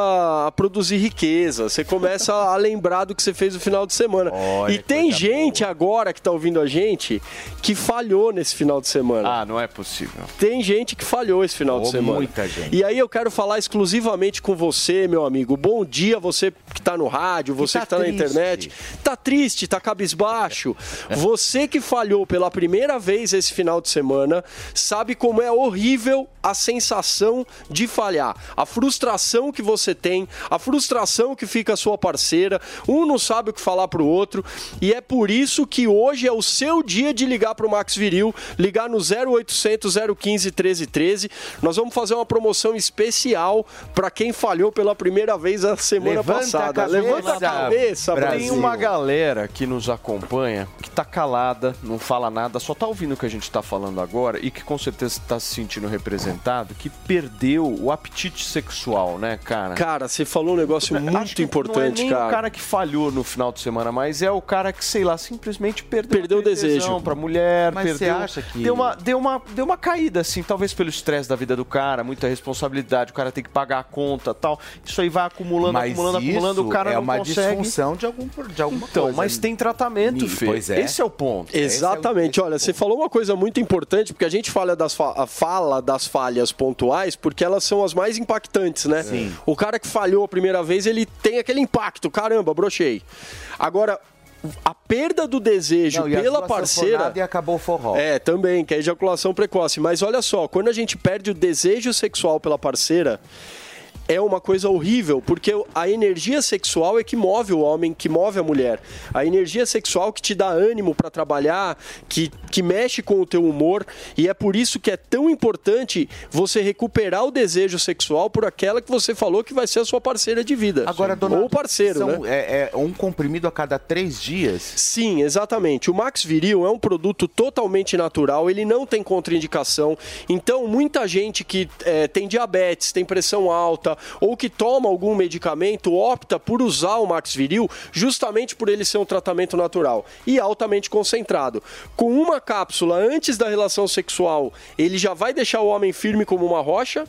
a produzir riqueza, você começa a lembrar do que você fez no final de semana. Olha e que tem gente agora que tá ouvindo a gente que falhou nesse final de semana. Ah, não é possível. Tem gente que falhou esse final de Oh, semana. muita gente. E aí eu quero falar exclusivamente com você, meu amigo. Bom dia, você que tá no rádio, você que tá tá, na internet. Tá triste, tá cabisbaixo. Você que falhou pela primeira vez esse final de semana, sabe como é horrível a sensação de falhar. A frustração que você tem, a frustração que fica a sua parceira. Um não sabe o que falar pro outro. E é por isso que hoje é o seu dia de ligar pro Max Viril, ligar no 0800 015 1313. Nós vamos fazer uma promoção especial para quem falhou pela primeira vez a semana Levanta a passada. cabeça, Levanta a cabeça, Brasil. Tem uma galera que nos acompanha que tá calada, não fala nada, só tá ouvindo o que a gente tá falando agora e que com certeza tá se sentindo representado, que perdeu o apetite sexual, né, cara? Cara, você falou um negócio muito importante, não é nem cara. o cara que falhou no final de semana, mas é o cara que, sei lá, simplesmente perdeu, Perdeu o desejo. pra mulher, Mas você perdeu. acha que- Deu uma, deu, uma, deu uma caída, assim, talvez pelo estresse da vida do cara, muita responsabilidade, o cara tem que pagar a conta tal. Isso aí vai acumulando, Mas acumulando, acumulando, o cara é não uma consegue. disfunção de, algum, de alguma Então, coisa. mas tem tratamento, Fê. pois é. Esse é o ponto. Exatamente. Olha, você falou uma coisa muito importante, porque a gente fala das, fa- fala das falhas pontuais, porque elas são as mais impactantes, né? Sim. O cara que falhou a primeira vez, ele tem aquele impacto. Caramba, brochei. Agora, a perda do desejo Não, pela parceira. E acabou o forró. É, também, que é ejaculação precoce. Mas olha só, quando a gente perde o desejo sexual pela parceira, é uma coisa horrível, porque a energia sexual é que move o homem, que move a mulher. A energia sexual que te dá ânimo para trabalhar, que, que mexe com o teu humor, e é por isso que é tão importante você recuperar o desejo sexual por aquela que você falou que vai ser a sua parceira de vida. Agora, dona Ou parceiro, são, né? é, é um comprimido a cada três dias? Sim, exatamente. O Max Viril é um produto totalmente natural, ele não tem contraindicação. Então, muita gente que eh, tem diabetes, tem pressão alta ou que toma algum medicamento opta por usar o Max Viril justamente por ele ser um tratamento natural e altamente concentrado. Com uma cápsula antes da relação sexual, ele já vai deixar o homem firme como uma rocha.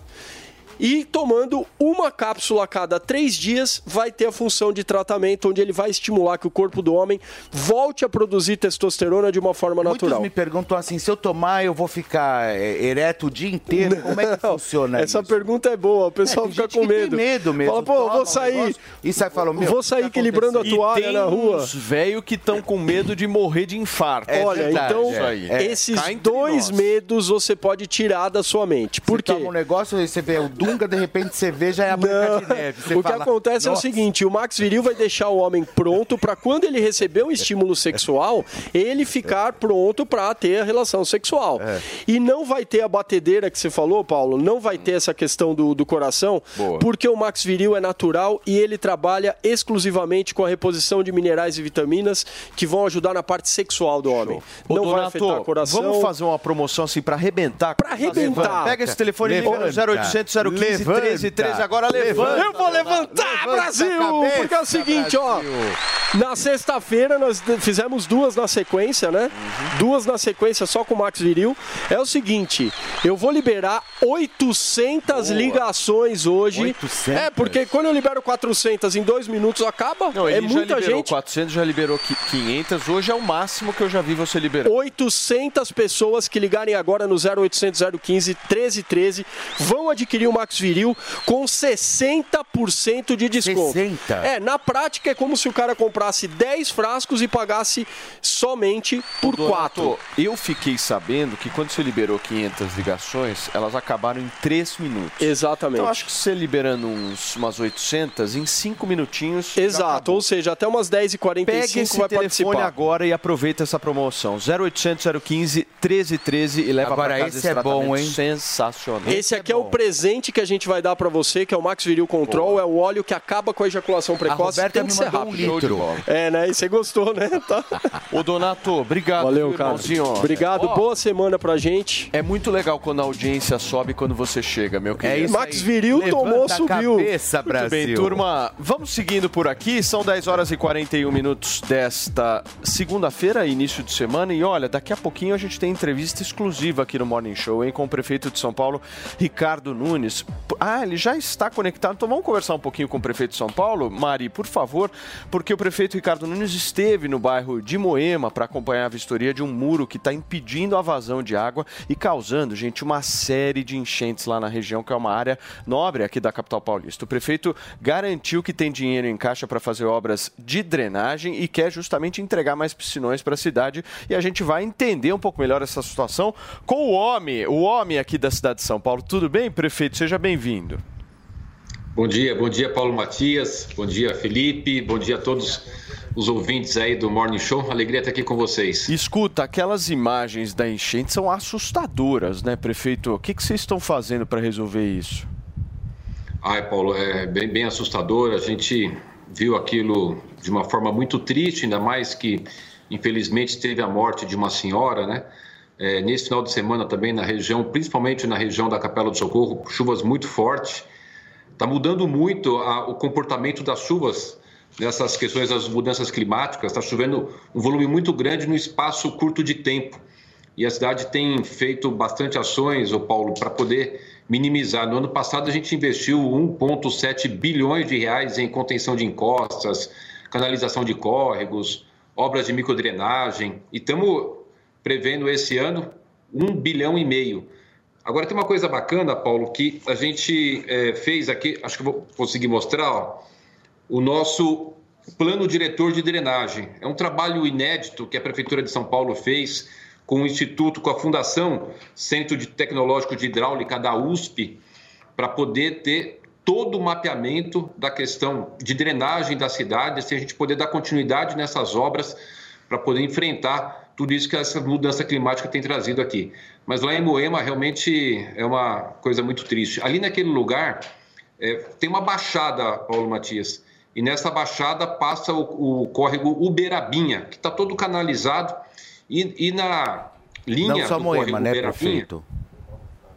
E tomando uma cápsula a cada três dias, vai ter a função de tratamento, onde ele vai estimular que o corpo do homem volte a produzir testosterona de uma forma Muitos natural. me perguntam assim, se eu tomar, eu vou ficar é, ereto o dia inteiro? Como é que funciona Essa isso? pergunta é boa, o pessoal É, fica gente com medo. medo mesmo, Fala, pô, toma vou um sair. negócio e sai falando, meu, vou sair tá equilibrando a E toalha tem na rua. uns velho que estão com medo de morrer de infarto. Olha, verdade, então, isso aí. esses dois nós. medos você pode tirar da sua mente. Por Você quê? toma um negócio você vê o Dunga, de repente você vê, já é a Branca de Neve. Você o fala, que acontece é o "Nossa". seguinte: o Max Viril vai deixar o homem pronto para quando ele receber um estímulo sexual, ele ficar pronto para ter a relação sexual. É. E não vai ter a batedeira que você falou, Paulo, não vai ter essa questão do, do coração, Boa. porque o Max Viril é natural e ele trabalha exclusivamente com a reposição de minerais e vitaminas que vão ajudar na parte sexual do homem. Ô, não vai Donato, afetar o coração. Vamos fazer uma promoção assim pra arrebentar? Pra arrebentar. Pega esse telefone e liga no Levanta. 0800 015 Levanta. 1313. Agora levanta. Eu vou levantar, Levanta Brasil! cabeça, porque é o seguinte, ó. Na sexta-feira nós fizemos duas na sequência, né? Uhum. Duas na sequência só com o Max Viril. É o seguinte, eu vou liberar 800 ligações hoje. 800? É, porque quando eu libero 400 em dois minutos acaba. Não, é já muita liberou gente. 400, já liberou qui- 500. Hoje é o máximo que eu já vi você liberar. 800 pessoas que ligarem agora no 0800 015 1313 vão adquirir o Max Viril com 60% de desconto. 60? É, na prática é como se o cara comprasse 10 frascos e pagasse somente por Donato, 4. Eu fiquei sabendo que quando você liberou 500 ligações, elas acabaram em 3 minutos. Exatamente. Então acho que você liberando uns, umas 800, em 5 minutinhos. Exato, ou seja, até umas Pega 10h45 esse vai telefone participar. agora e aproveita essa promoção. 0800 015 1313 e leva Agora, pra casa esse é bom, tratamento hein? sensacional. Esse aqui é, o presente que a gente vai dar pra você, que é o Max Viril Control, é o óleo que acaba com a ejaculação precoce. Roberta tem me que ser mandou um rápido. litro. É, né? E você gostou, né? Tá. Ô Donato, obrigado. Valeu, viu, cara. irmãozinho? Obrigado, Ó, boa semana pra gente. É muito legal quando a audiência sobe quando você chega, meu querido. É isso Max aí. Viril Levanta tomou, a subiu. cabeça, Muito Brasil. bem, turma. Vamos seguindo por aqui. São 10 horas e 41 minutos desta segunda-feira, início de semana. E olha, daqui a pouquinho a gente tem entrevista exclusiva aqui no Morning Show, hein, com o prefeito de São Paulo, Ricardo Nunes. Ah, ele já está conectado. Então vamos conversar um pouquinho com o prefeito de São Paulo, Mari, por favor, porque o prefeito Ricardo Nunes esteve no bairro de Moema para acompanhar a vistoria de um muro que está impedindo a vazão de água e causando, gente, uma série de enchentes lá na região, que é uma área nobre aqui da capital paulista. O prefeito garantiu que tem dinheiro em caixa para fazer obras de drenagem e quer justamente entregar mais piscinões para a cidade. E a gente vai entender um pouco melhor essa situação com o homem, o homem aqui da cidade de São Paulo. Tudo bem, prefeito? Seja bem-vindo. Bom dia, bom dia Paulo Matias, bom dia Felipe, bom dia a todos os ouvintes aí do Morning Show. Alegria estar aqui com vocês. Escuta, aquelas imagens da enchente são assustadoras, né, prefeito? O que, que vocês estão fazendo para resolver isso? Ai, Paulo, é bem, bem assustador. A gente viu aquilo de uma forma muito triste, ainda mais que, infelizmente, teve a morte de uma senhora, né? É, nesse final de semana também na região, principalmente na região da Capela do Socorro, chuvas muito fortes. Está mudando muito a, o comportamento das chuvas nessas questões das mudanças climáticas. Está chovendo um volume muito grande no espaço curto de tempo. E a cidade tem feito bastante ações, ô Paulo, para poder minimizar. No ano passado a gente investiu 1,7 bilhões de reais em contenção de encostas, canalização de córregos, obras de microdrenagem e estamos prevendo esse ano um bilhão e meio. Agora tem uma coisa bacana, Paulo, que a gente é, fez aqui, acho que vou conseguir mostrar, ó, o nosso plano diretor de drenagem. É um trabalho inédito que a Prefeitura de São Paulo fez com o Instituto, com a Fundação Centro de Tecnológico de Hidráulica da USP, para poder ter todo o mapeamento da questão de drenagem da cidade, assim a gente poder dar continuidade nessas obras para poder enfrentar tudo isso que essa mudança climática tem trazido aqui. Mas lá em Moema realmente é uma coisa muito triste. Ali naquele lugar é, tem uma baixada, Paulo Matias, e nessa baixada passa o, o córrego Uberabinha, que está todo canalizado, e, e na linha Não só do Moema, córrego né, Uberabinha, prefeito?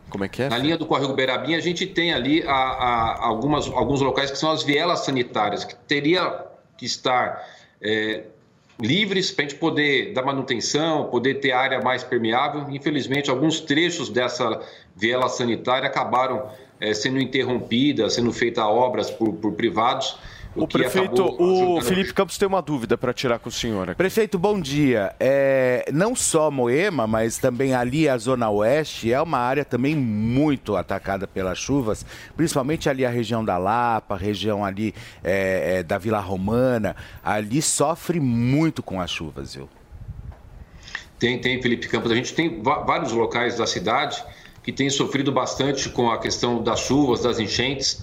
Como é que é? na linha do córrego Berabinha, a gente tem ali a, a, algumas, alguns locais que são as vielas sanitárias, que teria que estar é, livres para a gente poder dar manutenção, poder ter área mais permeável. Infelizmente, alguns trechos dessa viela sanitária acabaram é, sendo interrompida, sendo feita obras por, por privados. O, prefeito, o Felipe Campos tem uma dúvida para tirar com o senhor. Aqui. Prefeito, bom dia. É, não só Moema, mas também ali a Zona Oeste é uma área também muito atacada pelas chuvas, principalmente ali a região da Lapa, a região ali é, é, da Vila Romana. Ali sofre muito com as chuvas, viu? Tem, tem, Felipe Campos. A gente tem vários locais da cidade que têm sofrido bastante com a questão das chuvas, das enchentes.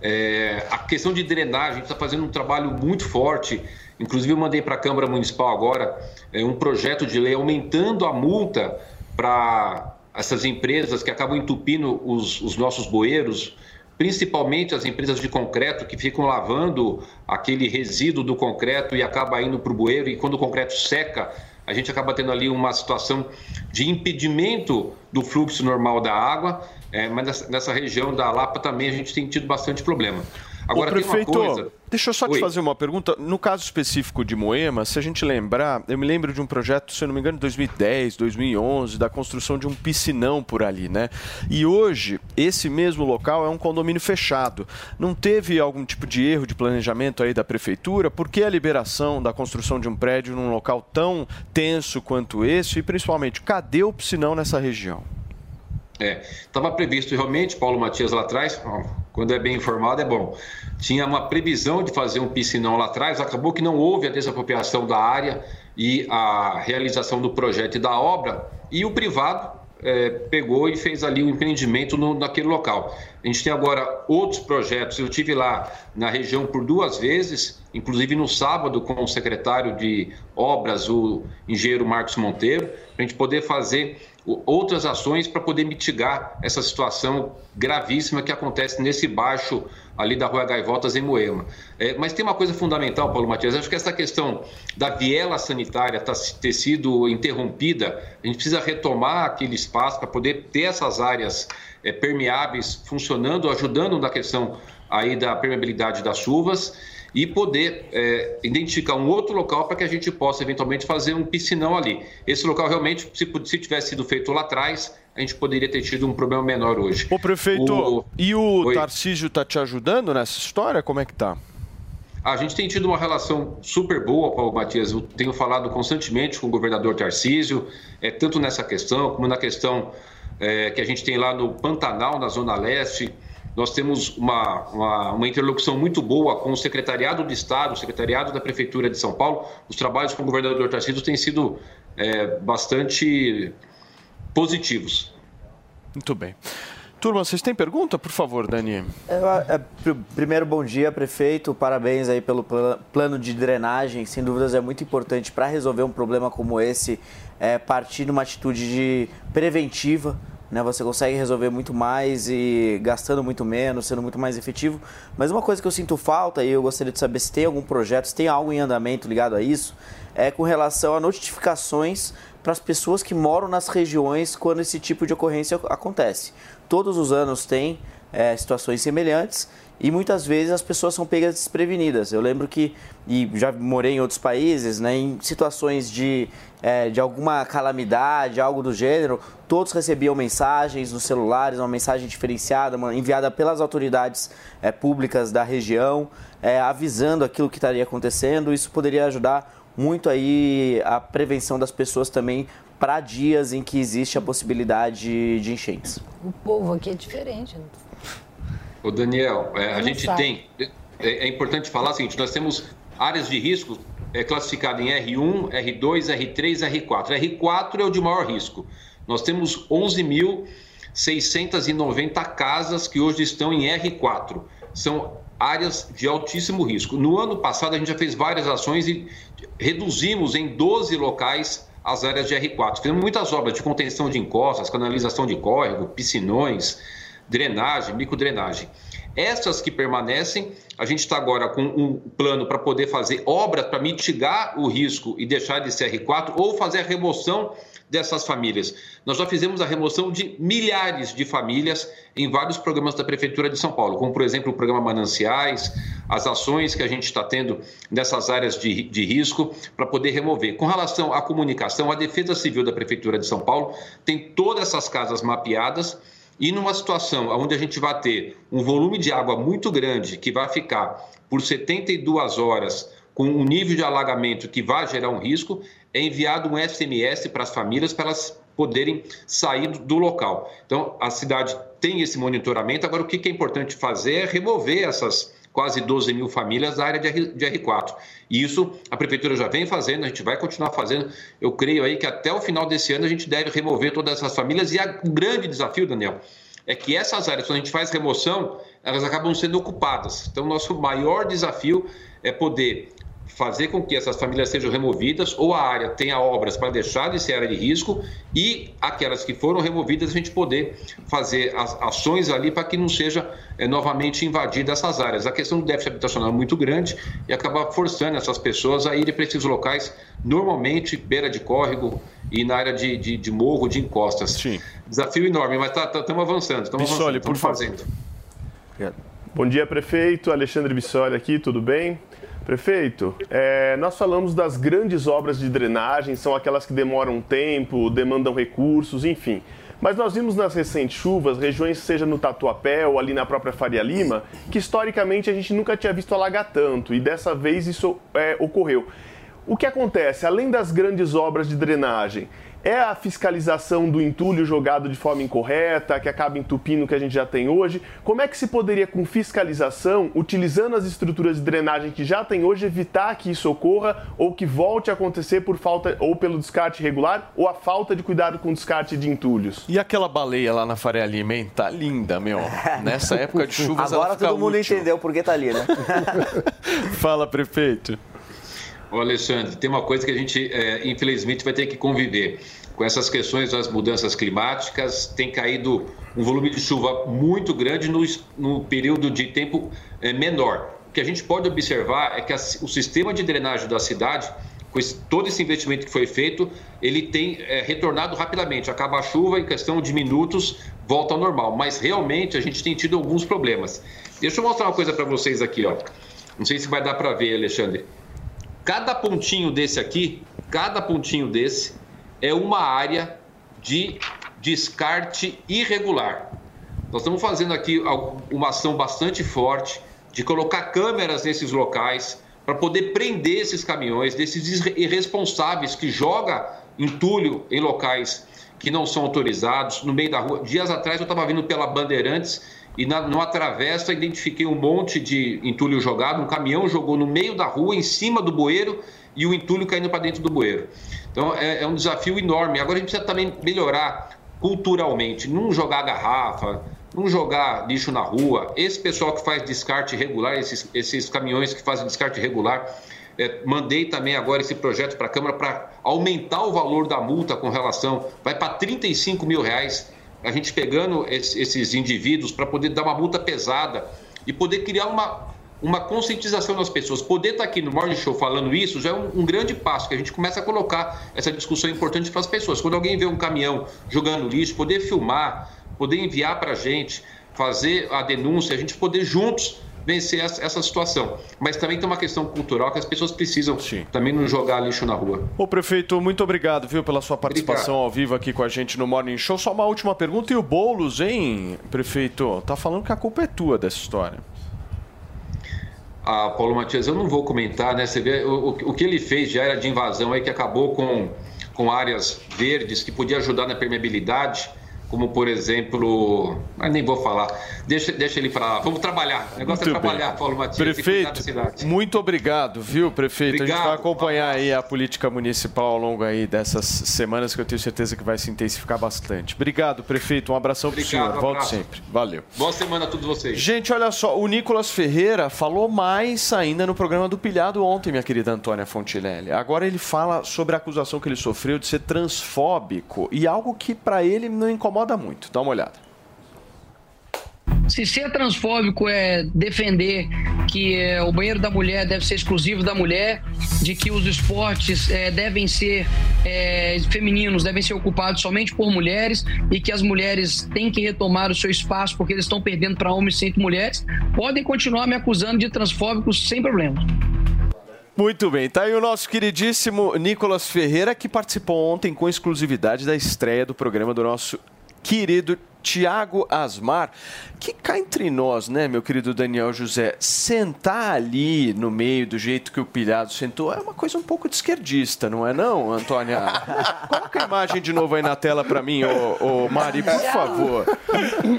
É, a questão de drenagem, está fazendo um trabalho muito forte. Inclusive, eu mandei para a Câmara Municipal agora é, um projeto de lei aumentando a multa para essas empresas que acabam entupindo os, os nossos bueiros, principalmente as empresas de concreto que ficam lavando aquele resíduo do concreto e acaba indo para o bueiro e quando o concreto seca, a gente acaba tendo ali uma situação de impedimento do fluxo normal da água, é, mas nessa, nessa, região da Lapa também a gente tem tido bastante problema. Agora, Ô, prefeito, tem uma coisa... deixa eu só te Oi. fazer uma pergunta. No caso específico de Moema, se a gente lembrar, eu me lembro de um projeto, se eu não me engano, de 2010, 2011, da construção de um piscinão por ali, né? E hoje, esse mesmo local é um condomínio fechado. Não teve algum tipo de erro de planejamento aí da prefeitura? Por que a liberação da construção de um prédio num local tão tenso quanto esse? E, principalmente, cadê o piscinão nessa região? É, estava previsto realmente, Paulo Matias lá atrás, quando é bem informado é bom. Tinha uma previsão de fazer um piscinão lá atrás, acabou que não houve a desapropriação da área e a realização do projeto e da obra, e o privado é, pegou e fez ali o um empreendimento no, naquele local. A gente tem agora outros projetos. Eu tive lá na região por duas vezes, inclusive no sábado com o secretário de obras, o engenheiro Marcos Monteiro, para a gente poder fazer outras ações para poder mitigar essa situação gravíssima que acontece nesse baixo ali da Rua Gaivotas em Moema. É, mas tem uma coisa fundamental, Paulo Matias, acho que essa questão da viela sanitária tá, ter sido interrompida, a gente precisa retomar aquele espaço para poder ter essas áreas é, permeáveis funcionando, ajudando na questão aí da permeabilidade das chuvas e poder é, identificar um outro local para que a gente possa eventualmente fazer um piscinão ali. Esse local realmente, se, se tivesse sido feito lá atrás, a gente poderia ter tido um problema menor hoje. Ô prefeito, o... e o Oi? Tarcísio está te ajudando nessa história? Como é que tá? A gente tem tido uma relação super boa, Paulo Matias. Eu tenho falado constantemente com o governador Tarcísio, é, tanto nessa questão como na questão é, que a gente tem lá no Pantanal, na Zona Leste. Nós temos uma, uma, uma, interlocução muito boa com o Secretariado de Estado, o Secretariado da Prefeitura de São Paulo. Os trabalhos com o governador Tarcísio têm sido é, bastante positivos. Muito bem. Turma, vocês têm pergunta? Por favor, Dani. É, primeiro, bom dia, prefeito. Parabéns aí pelo plano de drenagem. Sem dúvidas é muito importante para resolver um problema como esse, é, partir de uma atitude de preventiva né? Você consegue resolver muito mais e gastando muito menos, sendo muito mais efetivo. Mas uma coisa que eu sinto falta e eu gostaria de saber se tem algum projeto, se tem algo em andamento ligado a isso, é com relação a notificações para as pessoas que moram nas regiões quando esse tipo de ocorrência acontece. Todos os anos tem é, situações semelhantes e muitas vezes as pessoas são pegas desprevenidas. Eu lembro que, e já morei em outros países, né, em situações de, é, de alguma calamidade, algo do gênero, todos recebiam mensagens nos celulares, uma mensagem diferenciada, uma, enviada pelas autoridades é, públicas da região, é, avisando aquilo que estaria acontecendo. Isso poderia ajudar muito aí a prevenção das pessoas também para dias em que existe a possibilidade de enchentes. O povo aqui é diferente. Né? O Daniel, é, a gente sabe. tem. É, é, importante falar o seguinte: nós temos áreas de risco é, classificadas em R1, R2, R3, R4. R4 é o de maior risco. Nós temos 11.690 casas que hoje estão em R4. São áreas de altíssimo risco. No ano passado, a gente já fez várias ações e reduzimos em 12 locais as áreas de R4. Fizemos muitas obras de contenção de encostas, canalização de córrego, piscinões drenagem, microdrenagem. Essas que permanecem, a gente está agora com um plano para poder fazer obras para mitigar o risco e deixar de ser R4 ou fazer a remoção dessas famílias. Nós já fizemos a remoção de milhares de famílias em vários programas da Prefeitura de São Paulo, como, por exemplo, o programa Mananciais, as ações que a gente está tendo nessas áreas de, de risco para poder remover. Com relação à comunicação, a Defesa Civil da Prefeitura de São Paulo tem todas essas casas mapeadas E numa situação onde a gente vai ter um volume de água muito grande, que vai ficar por 72 horas com um nível de alagamento que vai gerar um risco, é enviado um SMS para as famílias para elas poderem sair do local. Então, a cidade tem esse monitoramento. Agora, o que é importante fazer é remover essas quase 12 mil famílias da área de R4. E isso a prefeitura já vem fazendo, a gente vai continuar fazendo. Eu creio aí que até o final desse ano a gente deve remover todas essas famílias. E o grande desafio, Daniel, é que essas áreas, quando a gente faz remoção, elas acabam sendo ocupadas. Então, nosso maior desafio é poder fazer com que essas famílias sejam removidas ou a área tenha obras para deixar de ser área de risco e aquelas que foram removidas a gente poder fazer as ações ali para que não seja é, novamente invadida essas áreas. A questão do déficit habitacional é muito grande e acaba forçando essas pessoas a irem para esses locais, normalmente beira de córrego e na área de, de, de morro, de encostas. Sim. Desafio enorme, mas estamos tá, tá, avançando, estamos avançando, por fazendo. Bom dia, prefeito. Alexandre Bissoli aqui, tudo bem? Prefeito, é, nós falamos das grandes obras de drenagem, são aquelas que demoram tempo, demandam recursos, enfim. Mas nós vimos nas recentes chuvas regiões, seja no Tatuapé ou ali na própria Faria Lima, que historicamente a gente nunca tinha visto alagar tanto e dessa vez isso é, ocorreu. O que acontece? Além das grandes obras de drenagem, é a fiscalização do entulho jogado de forma incorreta, que acaba entupindo o que a gente já tem hoje? Como é que se poderia, com fiscalização, utilizando as estruturas de drenagem que já tem hoje, evitar que isso ocorra ou que volte a acontecer por falta ou pelo descarte irregular ou a falta de cuidado com o descarte de entulhos? E aquela baleia lá na Faria Lima, hein? Tá linda, meu. Nessa época de chuvas Agora todo mundo útil. entendeu por que tá ali, né? Fala, prefeito. Ô Alexandre, tem uma coisa que a gente, é, infelizmente, vai ter que conviver. Com essas questões das mudanças climáticas, tem caído um volume de chuva muito grande no, no período de tempo é, menor. O que a gente pode observar é que a, o sistema de drenagem da cidade, com esse, todo esse investimento que foi feito, ele tem é, retornado rapidamente. Acaba a chuva, em questão de minutos, volta ao normal. Mas realmente a gente tem tido alguns problemas. Deixa eu mostrar uma coisa para vocês aqui, ó. Não sei se vai dar para ver, Alexandre. Cada pontinho desse aqui, cada pontinho desse é uma área de descarte irregular. Nós estamos fazendo aqui uma ação bastante forte de colocar câmeras nesses locais para poder prender esses caminhões, desses irresponsáveis que jogam entulho em locais que não são autorizados, no meio da rua. Dias atrás eu estava vindo pela Bandeirantes e na, numa travessa identifiquei um monte de entulho jogado, um caminhão jogou no meio da rua, em cima do bueiro, e o entulho caindo para dentro do bueiro. Então é, é, um desafio enorme. Agora a gente precisa também melhorar culturalmente, não jogar garrafa, não jogar lixo na rua. Esse pessoal que faz descarte regular, esses, esses caminhões que fazem descarte regular, é, mandei também agora esse projeto para a Câmara para aumentar o valor da multa com relação, vai para 35 mil reais a gente pegando esses indivíduos para poder dar uma multa pesada e poder criar uma, uma conscientização das pessoas. Poder estar tá aqui no Morning Show falando isso já é um, um, grande passo, que a gente começa a colocar essa discussão importante para as pessoas. Quando alguém vê um caminhão jogando lixo, poder filmar, poder enviar para a gente, fazer a denúncia, a gente poder juntos vencer essa situação. Mas também tem uma questão cultural que as pessoas precisam Sim. também não jogar lixo na rua. Ô prefeito, muito obrigado, viu, pela sua participação obrigado. ao vivo aqui com a gente no Morning Show. Só uma última pergunta. E o Boulos, hein, prefeito? Tá falando que a culpa é tua dessa história. Ah, Paulo Matias, eu não vou comentar, né? Você vê o, o que ele fez de área de invasão aí que acabou com, com áreas verdes que podia ajudar na permeabilidade como por exemplo, mas nem vou falar, deixa, deixa ele para lá. Vamos trabalhar. O negócio muito é trabalhar, bem. Paulo Matias. Prefeito, muito obrigado, viu, prefeito? Obrigado, a gente vai acompanhar aí a política municipal ao longo aí dessas semanas que eu tenho certeza que vai se intensificar bastante. Obrigado, prefeito. Um abração para o senhor. Um Volto sempre. Valeu. Boa semana a todos vocês. Gente, olha só, o Nicolas Ferreira falou mais ainda no programa do Pilhado ontem, minha querida Antônia Fontinelli. Agora ele fala sobre a acusação que ele sofreu de ser transfóbico e algo que para ele não incomoda incomoda muito. Dá uma olhada. Se ser transfóbico é defender que é, o banheiro da mulher deve ser exclusivo da mulher, de que os esportes é, devem ser é, femininos, devem ser ocupados somente por mulheres e que as mulheres têm que retomar o seu espaço porque eles estão perdendo para homens sem mulheres, podem continuar me acusando de transfóbicos sem problema. Muito bem, tá aí o nosso queridíssimo Nicolas Ferreira que participou ontem com exclusividade da estreia do programa do nosso querido Tiago Asmar, que cá entre nós, né, meu querido Daniel José, sentar ali no meio do jeito que o pilhado sentou é uma coisa um pouco de esquerdista, não é não, Antônia? Coloca a imagem de novo aí na tela para mim, ô, ô, Mari, por favor.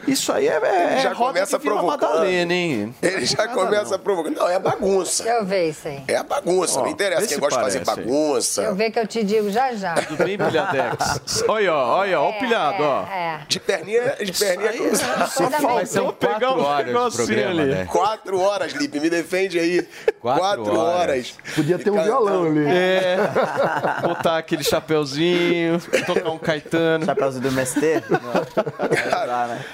Isso aí é, é Ele já roda começa de Vila provocando. Madalena, hein? Ele já começa provocando. Não, é bagunça. Eu ver isso aí. É a bagunça, Ó, não interessa quem gosta de fazer bagunça. Eu ver que eu te digo já já. Tudo bem, pilhadex? Olha, ó, olha, ó, o pilhado, ó. É. De perninha, de perninha cruzada. Só faltou pegar um negocinho ali. né? Quatro horas, Lipe, me defende aí. Quatro, horas. Podia ter um violão ali. É, botar aquele chapeuzinho, tocar um Caetano. Chapeuzinho do MST?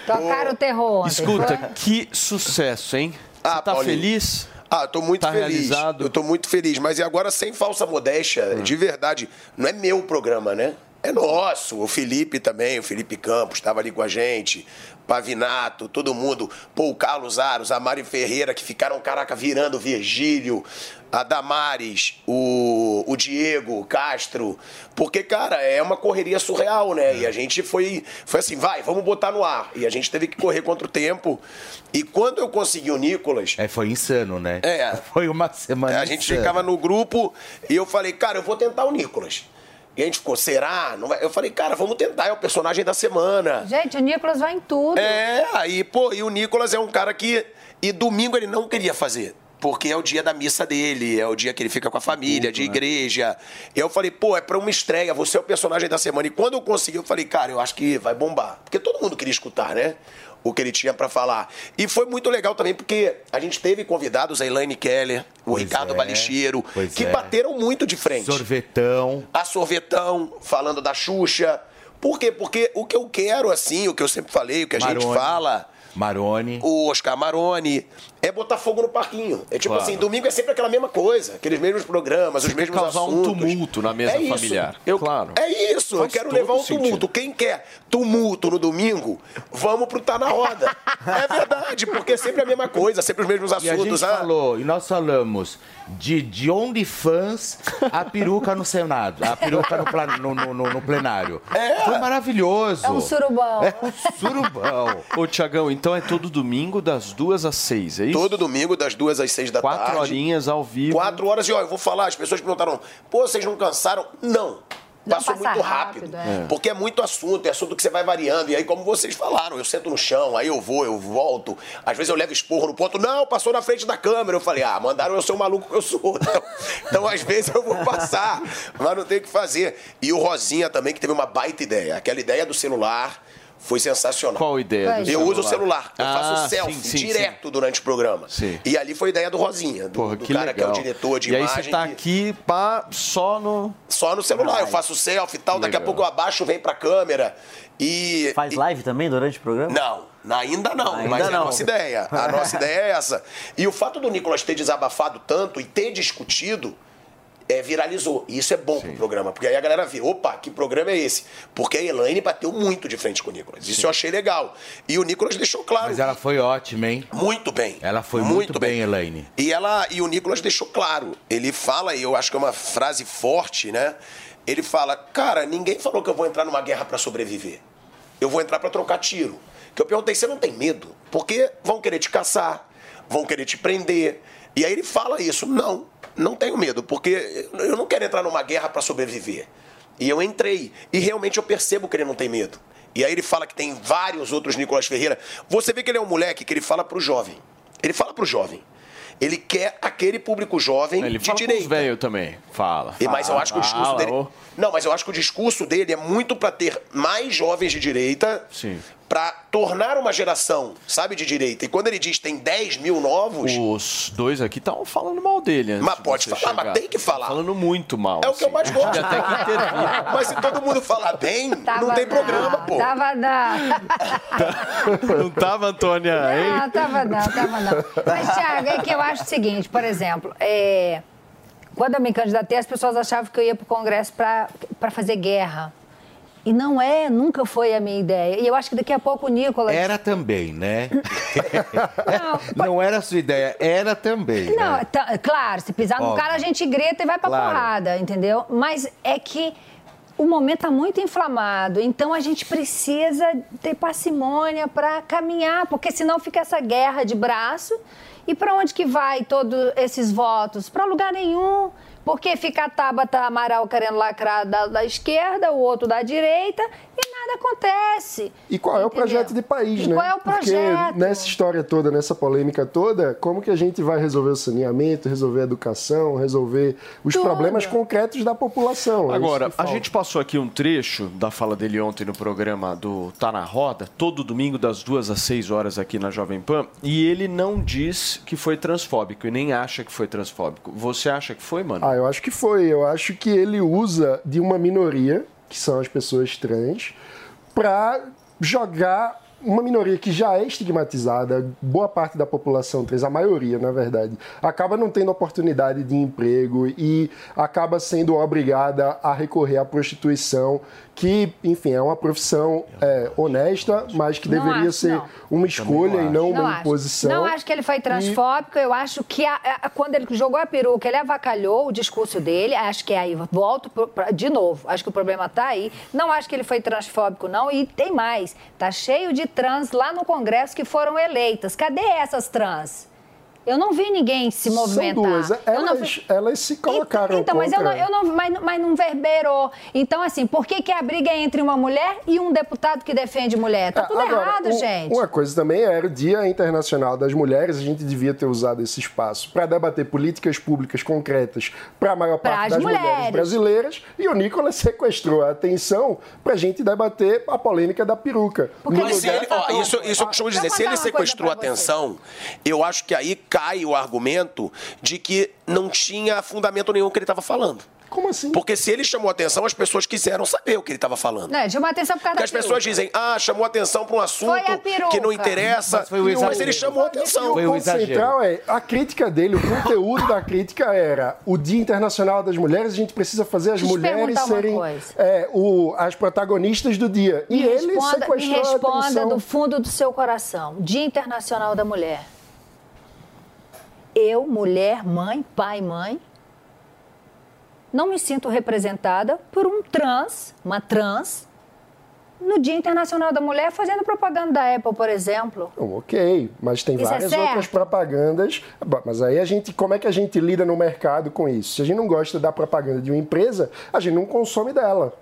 Tocaram o terror. Escuta, que sucesso, hein? Você Ah, tá Paulinho. feliz? Ah, eu tô muito Tá feliz. realizado? Eu tô muito feliz, mas e agora sem falsa modéstia, Hum. de verdade, não é meu programa, né? É nosso. O Felipe também, o Felipe Campos estava ali com a gente, Pavinato, todo mundo. Pô, o Carlos Aros, a Mari Ferreira, que ficaram, caraca, virando o Virgílio, a Damares, o, o Diego, o Castro. Porque, cara, é uma correria surreal, né? E a gente foi, foi assim, vai, vamos botar no ar. E a gente teve que correr contra o tempo. E quando eu consegui o Nicolas, É, foi insano, né? É. Foi uma semana a gente insana. ficava no grupo e eu falei, cara, eu vou tentar o Nicolas. E a gente ficou, será? Não vai? Eu falei, cara, vamos tentar, é o personagem da semana. Gente, o Nicolas vai em tudo. É, aí, pô, e o Nicolas é um cara que. E domingo ele não queria fazer. Porque é o dia da missa dele, é o dia que ele fica com a família, de igreja. E eu falei, pô, é pra uma estreia, você é o personagem da semana. E quando eu consegui, eu falei, cara, eu acho que vai bombar. Porque todo mundo queria escutar, né? O que ele tinha pra falar. E foi muito legal também, porque a gente teve convidados, a Elaine Keller, o Pois Ricardo é, Balicheiro, que é. bateram muito de frente Sorvetão. a Sorvetão, falando da Xuxa. Por quê? Porque o que eu quero, assim, o que eu sempre falei, o que a gente Maroni. fala, Maroni. o Oscar Maroni, é botar fogo no parquinho. É tipo Claro. assim, domingo é sempre aquela mesma coisa, aqueles mesmos programas, os mesmos causar um assuntos. tumulto na mesa É familiar. Eu, Claro. É isso, Faz eu quero levar um sentido. tumulto. Quem quer tumulto no domingo, vamos pro Tá na Roda. é verdade, porque é sempre a mesma coisa, sempre os mesmos E a gente assuntos. ah, falou, e nós falamos de, de OnlyFans a peruca no Senado, a peruca no, pla- no- no- no- no plenário. Foi maravilhoso. É um surubão. É um surubão. Ô, Tiagão, então é todo domingo das duas às seis, é isso? Todo domingo, das duas às seis da Quatro tarde. horinhas ao vivo. Quatro horas e, ó, eu vou falar, as pessoas perguntaram, pô, vocês não cansaram? Não. Não, Passou muito rápido. rápido, é. Porque é muito assunto, é assunto que você vai variando. E aí, como vocês falaram, eu sento no chão, aí eu vou, eu volto. Às vezes eu levo esporro no ponto. Não, passou na frente da câmera. Eu falei, ah, mandaram eu ser o maluco que eu sou. Então, então, às vezes eu vou passar, mas não tem o que fazer. E o Rosinha também, que teve uma baita ideia. Aquela ideia do celular foi sensacional. Qual ideia do Eu uso o celular. Eu Ah, faço selfie sim, sim, direto durante o programa. Sim. E ali foi ideia do Rosinha, do, Porra, do que cara legal. que é o diretor de e aí imagem. você tá que- aqui pá, só no... Só no celular, Ai. eu faço selfie e tal, daqui a Legal. pouco eu abaixo, vem pra câmera e... Faz e- live também durante o programa? Não, ainda não, Ainda mas é a não. nossa ideia. A nossa ideia é essa. E o fato do Nicolas ter desabafado tanto e ter discutido, é, viralizou. E isso é bom pro programa, porque aí a galera vê, opa, que programa é esse? Porque a Elaine bateu muito de frente com o Nicolas. Isso eu achei legal. E o Nicolas deixou claro. Mas ela foi ótima, hein? Muito bem. Ela foi muito, bem, Elaine. E ela e o Nicolas deixou claro. Ele fala, e eu acho que é uma frase forte, né? Ele fala: "Cara, ninguém falou que eu vou entrar numa guerra pra sobreviver. Eu vou entrar pra trocar tiro". Que eu perguntei: "Você não tem medo? Porque vão querer te caçar, vão querer te prender". E aí ele fala isso: "Não, não tenho medo, porque eu não quero entrar numa guerra pra sobreviver". E eu entrei. E realmente eu percebo que ele não tem medo. E aí ele fala que tem vários outros Nicolas Ferreira. Você vê que ele é um moleque que ele fala pro jovem. Ele fala pro jovem. Ele quer aquele público jovem Ele de fala direita. velhos também. Fala. E, mas eu acho que o discurso Fala, dele. Não, mas eu acho que o discurso dele é muito pra ter mais jovens de direita, Sim. Pra tornar uma geração, sabe, de direita. E quando ele diz tem 10 mil novos, Os dois aqui estavam falando mal dele antes Mas de pode falar, mas chegar. tem que falar. Falando muito mal. é o que eu assim. mais gosto. Até que intervir. Mas se todo mundo falar bem, não tem programa, pô. Tava não. Não tava, Antônia, hein? Não, tava não, tava não. Mas, Thiago, é que eu acho o seguinte, por exemplo, é, quando eu me candidatei, as pessoas achavam que eu ia pro Congresso para fazer guerra. E não é, nunca foi a minha ideia. E eu acho que daqui a pouco o Nicolas. Era também, né? Não, era a sua ideia, era também. Não, né? tá- claro, se pisar no Óbvio. cara, a gente grita e vai pra Claro. porrada, entendeu? Mas é que o momento está muito inflamado, então a gente precisa ter parcimônia para caminhar, porque senão fica essa guerra de braço. E para onde que vai todos esses votos? Para lugar nenhum. Porque fica a Tabata Amaral querendo lacrar da, da esquerda, o outro da direita, e nada acontece. E qual é o projeto de país, E né? qual é o projeto? Porque nessa história toda, nessa polêmica toda, como que a gente vai resolver o saneamento, resolver a educação, resolver os Tudo. problemas concretos da população? É Agora, que a gente passou aqui um trecho da fala dele ontem no programa do Tá na Roda, todo domingo das duas às seis horas aqui na Jovem Pan, e ele não diz que foi transfóbico e nem acha que foi transfóbico. Você acha que foi, mano? Ah, eu acho que foi. Eu acho que ele usa de uma minoria, que são as pessoas trans, para jogar uma minoria que já é estigmatizada, boa parte da população trans, a maioria, na verdade, acaba não tendo oportunidade de emprego e acaba sendo obrigada a recorrer à prostituição, que, enfim, é uma profissão é, honesta, mas que Não deveria acho, ser não. uma escolha e não uma acho. imposição. Não acho que ele foi transfóbico. Eu acho que a- a- quando ele jogou a peruca, ele avacalhou o discurso dele. Acho que aí, volto pro- pra- de novo. Acho que o problema está aí. Não acho que ele foi transfóbico, não. E tem mais. Tá cheio de trans lá no Congresso que foram eleitas. Cadê essas trans? Eu não vi ninguém se movimentar. São duas. Elas, vi- elas se colocaram então, mas eu não, eu não mas, mas não verberou. Então, assim, por que, que a briga é entre uma mulher e um deputado que defende mulher? Tá tudo É, Agora, errado, um- gente. Uma coisa também era o Dia Internacional das Mulheres, a gente devia ter usado esse espaço para debater políticas públicas concretas para a maior Pras parte das mulheres. mulheres. brasileiras. E o Nicolas sequestrou a atenção para a gente debater a polêmica da peruca. No Mas ele, ó, isso, isso eu costumo dizer, se ele sequestrou a atenção, eu acho que aí cai o argumento de que não tinha fundamento nenhum que ele estava falando. Como assim? Porque se ele chamou a atenção, as pessoas quiseram saber o que ele estava falando. Não, chamou atenção por causa Porque da as pessoas dizem, ah, chamou atenção para um assunto Foi que não interessa. Mas foi o exagero. ele chamou a E atenção. o ponto central é, a crítica dele, o conteúdo da crítica era o Dia Internacional das Mulheres, a gente precisa fazer as Deixa mulheres serem é, o- as protagonistas do dia. E Me ele responda, sequestrou a responda atenção. do fundo do seu coração. Dia Internacional da Mulher. Eu, mulher, mãe, pai, mãe, não me sinto representada por um trans, uma trans, no Dia Internacional da Mulher fazendo propaganda da Apple, por exemplo. Não, ok, mas tem Isso é várias certo? outras propagandas. Mas aí a gente, como é que a gente lida no mercado com isso? Se a gente não gosta da propaganda de uma empresa, a gente não consome dela.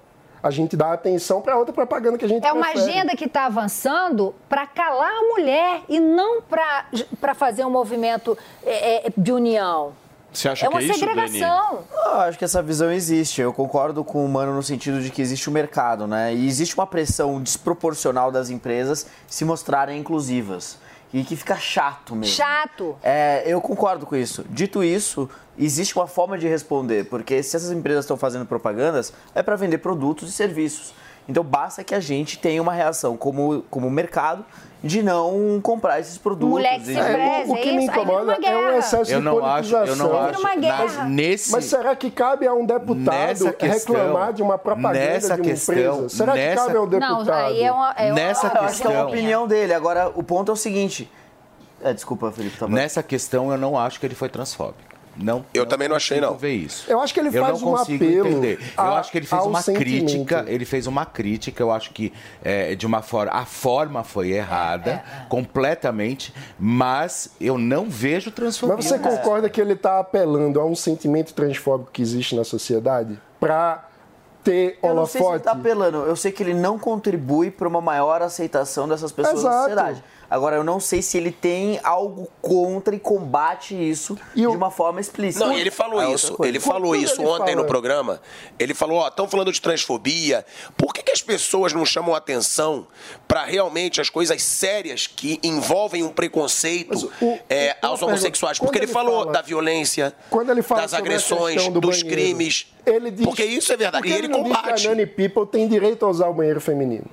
A gente dá atenção para outra propaganda que a gente É uma prefere. agenda que está avançando para calar a mulher e não para fazer um movimento é, é, de união. Você acha é que uma é isso, segregação. Eu acho que essa visão existe. Eu concordo com o Mano no sentido de que existe o mercado, né? E existe uma pressão desproporcional das empresas se mostrarem inclusivas. E que fica chato mesmo. Chato. É, eu concordo com isso. Dito isso, existe uma forma de responder, porque se essas empresas estão fazendo propagandas, é para vender produtos e serviços. Então basta que a gente tenha uma reação como, como mercado de não comprar esses produtos. Mulher que se e- preze, o que é me incomoda é um guerra. excesso Eu de não acho, eu não politização. acho. uma guerra. Mas nesse, Mas será que cabe a um deputado Nessa questão- reclamar de uma propaganda nessa de uma questão- empresa? Será nessa- que cabe ao Não, deputado? aí é uma. É Nessa uma, Eu acho que é uma questão- opinião dele. Agora, o ponto é o seguinte. É, desculpa, Felipe. Tá nessa questão eu não acho que ele foi transfóbico. Não, Eu também não achei, não. ver isso. Eu acho que ele eu faz não um consigo apelo entender. Eu a- acho que ele fez uma sentimento. crítica. Ele fez uma crítica. Eu acho que é, de uma forma a forma foi errada completamente, mas eu não vejo transfobia. Mas você concorda que ele está apelando a um sentimento transfóbico que existe na sociedade para ter Eu não sei se ele holofote? tá apelando. Eu sei que ele não contribui para uma maior aceitação dessas pessoas na Exato. sociedade. Agora, eu não sei se ele tem algo contra e combate isso de uma forma explícita. Não, e ele falou É outra isso. Ele falou Quando isso ele ontem fala- no programa. Ele falou, ó, estão falando de transfobia. Por que, que as pessoas não chamam atenção para realmente as coisas sérias que envolvem um preconceito é, uma aos homossexuais? Porque ele, ele falou fala- da violência, Quando ele fala das agressões, do dos banheiro, crimes. Ele diz, porque isso é verdade. E que ele não diz combate. que a Nani People tem direito a usar o banheiro feminino.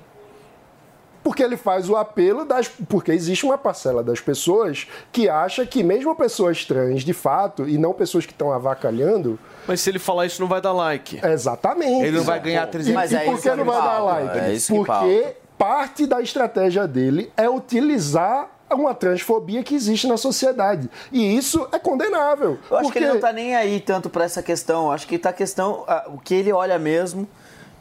Porque ele faz o apelo das. Porque existe uma parcela das pessoas que acha que, mesmo pessoas trans, de fato, e não pessoas que estão avacalhando. Mas se ele falar isso, não vai dar like. Exatamente. Ele não vai ganhar E, 300 Mas e é por isso que que não vai dar like? é isso que Porque pauta. parte da estratégia dele é utilizar uma transfobia que existe na sociedade. E isso é condenável. Eu acho porque... que ele não tá nem aí tanto para essa questão. Eu Acho que tá a questão. O que ele olha mesmo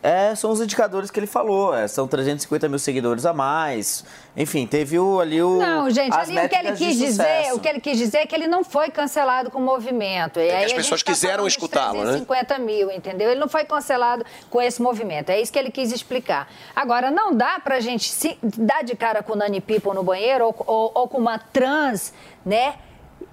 é, são os indicadores que ele falou. É, são 350 mil seguidores a mais. Enfim, teve o, ali o. Não, gente, as ali o que ele quis dizer, o que ele quis dizer é que ele não foi cancelado com o movimento. E É as pessoas tá quiseram escutá-lo, né? 350 mil, entendeu? Ele não foi cancelado com esse movimento. É isso que ele quis explicar. Agora, não dá pra gente se dar de cara com o Nani People no banheiro ou, ou- ou com uma trans, né?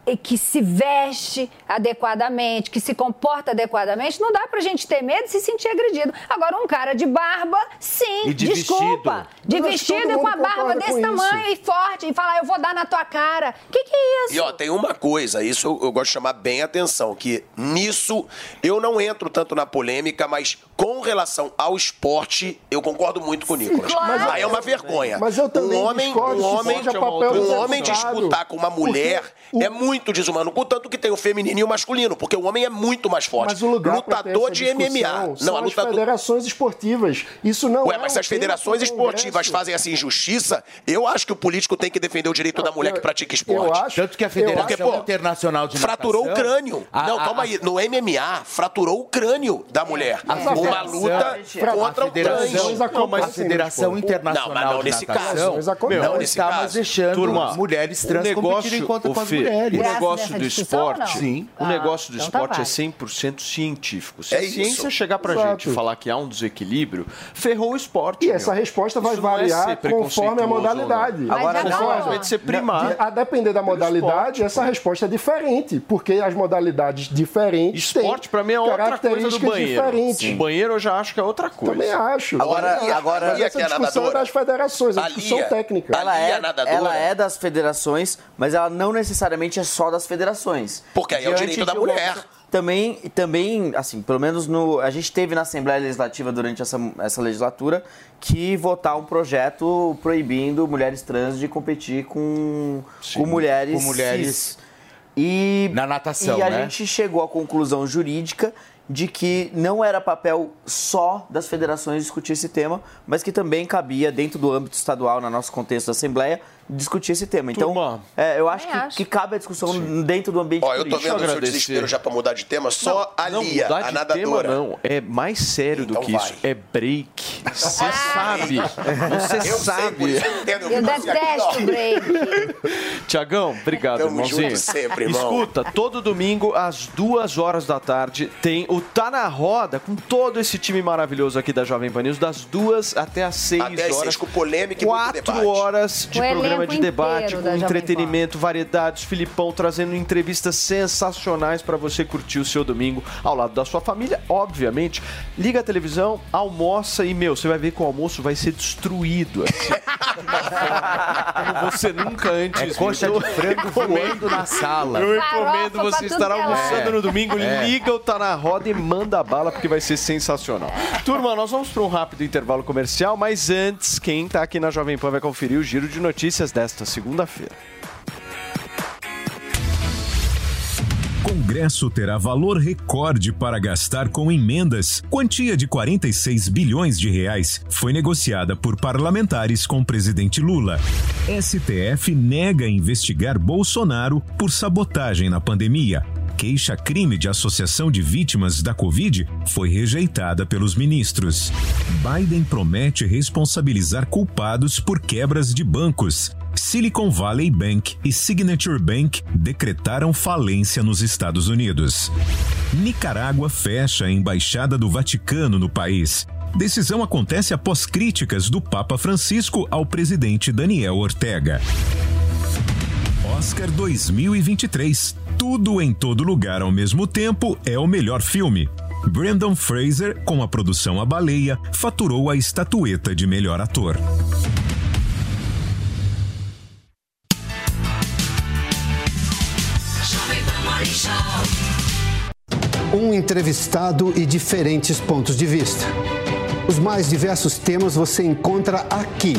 E que se veste adequadamente, que se comporta adequadamente, não dá pra gente ter medo de se sentir agredido. Agora, um cara de barba, sim, E de desculpa. vestido. De vestido e com a barba desse tamanho e forte, e falar, eu vou dar na tua cara. Que que é isso? E ó, tem uma coisa, isso eu, eu gosto de chamar bem a atenção, que nisso eu não entro tanto na polêmica, mas com relação ao esporte, eu concordo muito com o Nicolas. claro. Aí é uma vergonha. Mas eu também um homem, discordo um homem, seja papel um homem disputar com uma mulher é muito desumano, contanto que tem o feminino e o masculino, porque o homem é muito mais forte. Mas o lugar lutador de MMA. são Não, a as lutador federações esportivas. Isso não Ué, é mas se as federações esportivas fazem essa injustiça, eu acho que o político tem que defender o direito da mulher que pratica esporte. Tanto que a Federação Porque, pô, Internacional de fraturou o Natação- crânio. A- não, a- calma aí. No MMA, fraturou o crânio da mulher. A Uma luta contra a o não, mas a Federação Internacional Não, mas não de nesse Natação caso. não, está mais caso. deixando Turma, mulheres trans competirem contra o com as mulheres. O negócio do esporte, Sim. o negócio do então tá esporte é válido. 100% científico. Se É a ciência chegar pra gente e falar que há um desequilíbrio, ferrou o esporte. E essa resposta vai é variar conforme a modalidade. Agora, não, simplesmente ser primar. De- A depender da modalidade, essa resposta é diferente, porque as modalidades diferentes Esporte, pra mim, é têm outra coisa do características banheiro. diferentes. Banheiro eu já acho que é outra coisa. Também acho. Agora- Mas agora- mas essa E a discussão é nadadora? das federações, a A discussão Lia- técnica. Ela é, ela é das federações, mas ela não necessariamente é só das federações. Porque aí é o direito da uma- mulher. Também, também, assim, pelo menos no. A gente teve na Assembleia Legislativa durante essa, essa legislatura que votar um projeto proibindo mulheres trans de competir com, com mulheres. com mulheres cis. E, na natação, e a né? gente chegou à conclusão jurídica de que não era papel só das federações discutir esse tema, mas que também cabia dentro do âmbito estadual, no nosso contexto da Assembleia, discutir esse tema. Então, é, eu acho que, que cabe a discussão dentro do ambiente Ó, eu tô político. vendo o seu desespero já pra mudar de tema, só a não, Lia, mudar a nadadora. tema não, é mais sério do Então que vai. isso, é break. Você sabe, você Eu sei, sabe. isso eu detesto ó. break. Tiagão, obrigado, Tamo irmãozinho. junto sempre, irmão. Escuta, todo domingo, às duas horas da tarde, tem o Tá na Roda, com todo esse time maravilhoso aqui da Jovem Pan News, das duas até as seis Até às horas. seis, com polêmica e Quatro horas de O programa de debate, com entretenimento, variedades, Filipão trazendo entrevistas sensacionais para você curtir o seu domingo ao lado da sua família, obviamente. Liga a televisão, almoça e, meu, você vai ver que o almoço vai ser destruído. Assim. Como você nunca antes É coxa viu. de frango voando na sala. Eu recomendo Farofa você estar é almoçando lado. no domingo, É. liga o Tá na Roda e manda bala, porque vai ser sensacional. Turma, nós vamos para um rápido intervalo comercial, mas antes, quem tá aqui na Jovem Pan vai conferir o giro de notícias desta segunda-feira. Congresso terá valor recorde para gastar com emendas. Quantia de 46 bilhões de reais foi negociada por parlamentares com o presidente Lula. STF nega investigar Bolsonaro por sabotagem na pandemia. Queixa-crime de associação de vítimas da Covid foi rejeitada pelos ministros. Biden promete responsabilizar culpados por quebras de bancos. Silicon Valley Bank e Signature Bank decretaram falência nos Estados Unidos. Nicarágua fecha a embaixada do Vaticano no país. Decisão acontece após críticas do Papa Francisco ao presidente Daniel Ortega. Oscar 2023. Tudo em todo lugar ao mesmo tempo é o melhor filme. Brandon Fraser, com a produção A Baleia, faturou a estatueta de melhor ator. Um entrevistado e diferentes pontos de vista. Os mais diversos temas você encontra aqui,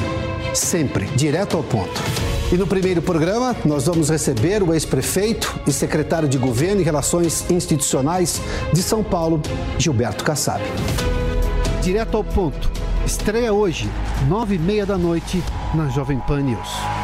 sempre direto ao ponto. E no primeiro programa, nós vamos receber o ex-prefeito e secretário de Governo e Relações Institucionais de São Paulo, Gilberto Kassab. Direto ao ponto. Estreia hoje, nove e meia da noite, na Jovem Pan News.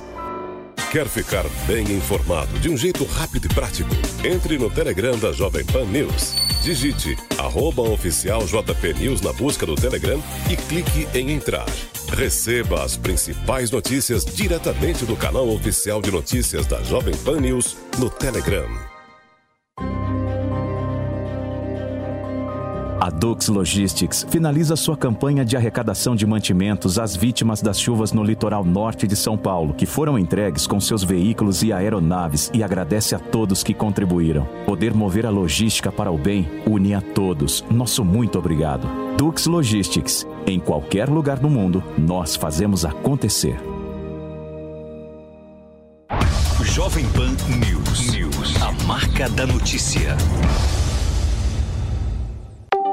Quer ficar bem informado de um jeito rápido e prático? Entre no Telegram da Jovem Pan News. Digite arroba oficial JP News na busca do Telegram e clique em entrar. Receba as principais notícias diretamente do canal oficial de notícias da Jovem Pan News no Telegram. A Dux Logistics finaliza sua campanha de arrecadação de mantimentos às vítimas das chuvas no litoral norte de São Paulo, que foram entregues com seus veículos e aeronaves e agradece a todos que contribuíram. Poder mover a logística para o bem une a todos. Nosso muito obrigado. Dux Logistics. Em qualquer lugar do mundo, nós fazemos acontecer. Jovem Pan News. News. A marca da notícia.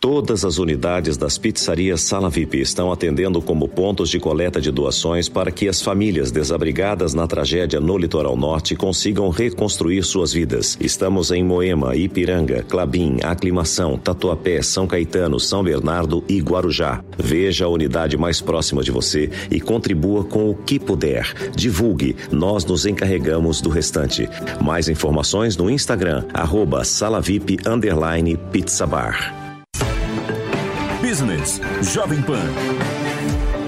Todas as unidades das pizzarias Sala VIP estão atendendo como pontos de coleta de doações para que as famílias desabrigadas na tragédia no litoral norte consigam reconstruir suas vidas. Estamos em Moema, Ipiranga, Clabim, Aclimação, Tatuapé, São Caetano, São Bernardo e Guarujá. Veja a unidade mais próxima de você e contribua com o que puder. Divulgue, nós nos encarregamos do restante. Mais informações no Instagram, arroba underline. Business Jovem Pan.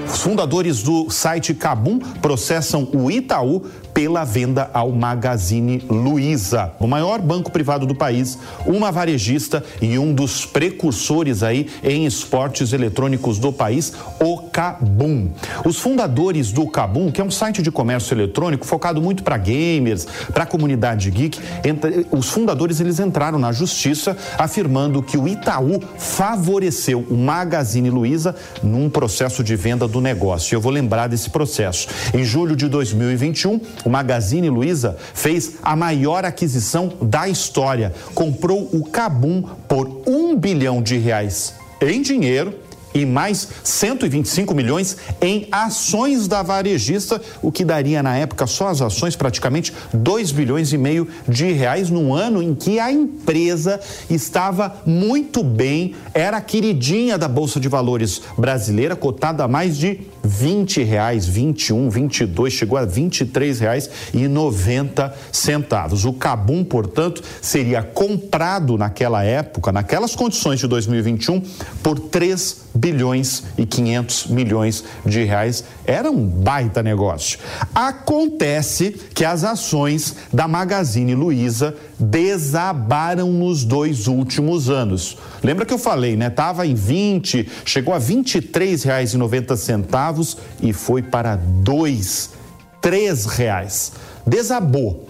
Os fundadores do site Kabum processam o Itaú pela venda ao Magazine Luiza, o maior banco privado do país, uma varejista e um dos precursores aí em esportes eletrônicos do país, o Kabum. Os fundadores do Kabum, que é um site de comércio eletrônico focado muito para gamers, para a comunidade geek, entre, os fundadores eles entraram na justiça afirmando que o Itaú favoreceu o Magazine Luiza num processo de venda do negócio. Eu vou lembrar desse processo. Em julho de 2021, o Magazine Luiza fez a maior aquisição da história. Comprou o Cabum por um bilhão de reais em dinheiro e mais 125 milhões em ações da varejista, o que daria na época só as ações praticamente 2 bilhões e meio de reais num ano em que a empresa estava muito bem, era queridinha da Bolsa de Valores brasileira, cotada a mais de 20 reais, 21, 22, chegou a 23 reais e 90 centavos. O Cabum, portanto, seria comprado naquela época, naquelas condições de 2021, por 3 bilhões e 500 milhões de reais. Era um baita negócio. Acontece que as ações da Magazine Luiza desabaram nos dois últimos anos. Lembra que eu falei, né? Tava em 20, chegou a 23 reais e 90 centavos foi para dois, três reais. Desabou.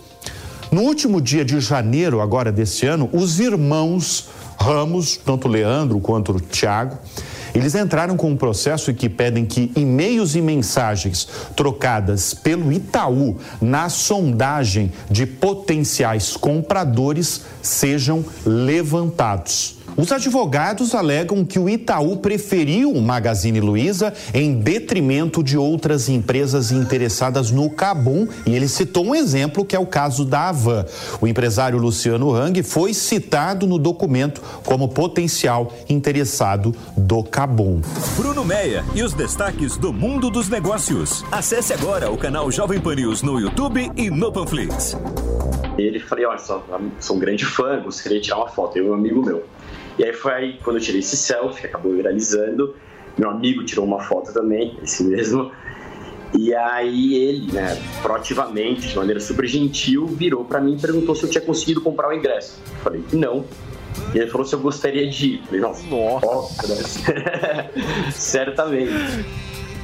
No último dia de janeiro agora desse ano, os irmãos Ramos, tanto Leandro quanto Tiago, eles entraram com um processo que pedem que e-mails e mensagens trocadas pelo Itaú na sondagem de potenciais compradores sejam levantados. Os advogados alegam que o Itaú preferiu o Magazine Luiza em detrimento de outras empresas interessadas no Cabum e ele citou um exemplo que é o caso da Avan. O empresário Luciano Hang foi citado no documento como potencial interessado do Cabum. Bruno Meia e os destaques do mundo dos negócios. Acesse agora o canal Jovem Pan News no YouTube e no Panflix. Ele falei, olha, sou, sou um grande fã, gostaria de tirar uma foto, eu e um amigo meu. E aí foi aí quando eu tirei esse selfie, acabou viralizando. Meu amigo tirou uma foto também, esse mesmo. E aí ele, né, proativamente, de maneira super gentil, virou para mim e perguntou se eu tinha conseguido comprar o ingresso. Eu falei, não. E ele falou se eu gostaria de ir. Eu falei, nossa, nossa. né? certamente.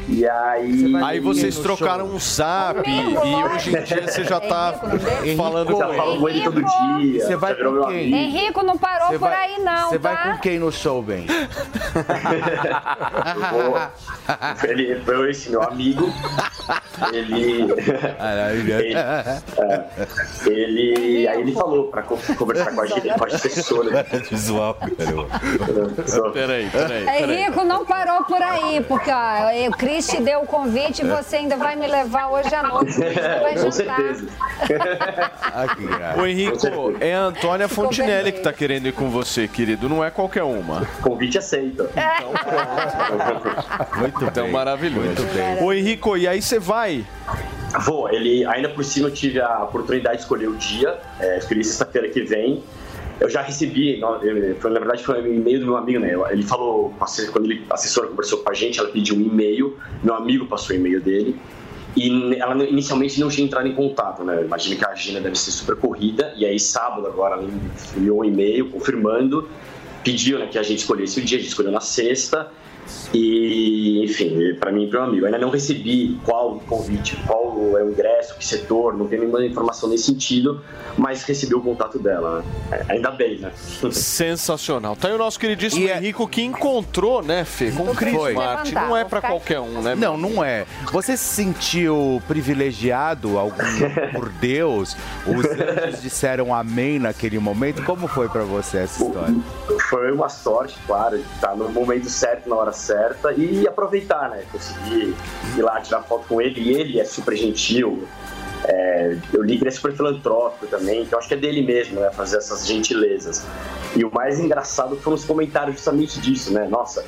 E aí. Aí vocês trocaram um zap e hoje em dia você já tá falando Eu já com falo com ele todo dia. Você vai com quem? Henrico não parou por aí, não, Você tá? vai com quem no show, Ben? Ele foi esse meu amigo. Ele. ele, é, ele- aí ele falou pra co- conversar com a gente, com a assessora. Visual, Peraí, peraí. Henrico não parou por aí, porque ó, o Cris te deu o convite e você ainda vai me levar hoje à noite. Vai Com jantar. certeza. Ô Henrico, é a Antônia Fontinelli que tá querendo ir com você, querido. Não é qualquer uma. Convite aceito. Muito bem. Então, maravilhoso. Muito bem. Ô Henrico, e aí você vai? Vou, ele ainda por cima eu tive a oportunidade de escolher o dia, é, escolhi sexta-feira que vem. Eu já recebi, foi, na verdade foi um e-mail do meu amigo, né? Ele falou, quando ele, a assessora conversou com a gente, ela pediu um e-mail, meu amigo passou o e-mail dele. E ela inicialmente não tinha entrado em contato, né? Imagino que a agenda deve ser super corrida. E aí, sábado, agora, ela enviou um e-mail confirmando, pediu né, que a gente escolhesse o dia, a gente escolheu na sexta. E, enfim, para mim e para meu amigo. Eu ainda não recebi qual o convite, qual é o ingresso, que setor, não tem nenhuma informação nesse sentido, mas recebi o contato dela. né? É, Ainda bem, né? Sensacional. Tá aí o nosso queridíssimo Henrico que encontrou, né, Fê, com o Chris Foi. Martin. Não é pra qualquer um, né? Não, não é. Você se sentiu privilegiado algum, por Deus? Os anjos disseram amém naquele momento? Como foi pra você essa história? Foi uma sorte, claro, de estar no momento certo, na hora certa e aproveitar, né? Conseguir ir lá tirar foto com ele. E ele é super gentil. É, eu li que ele é super filantrópico também, então acho que é dele mesmo, né? Fazer essas gentilezas. E o mais engraçado foram os comentários justamente disso, né? Nossa,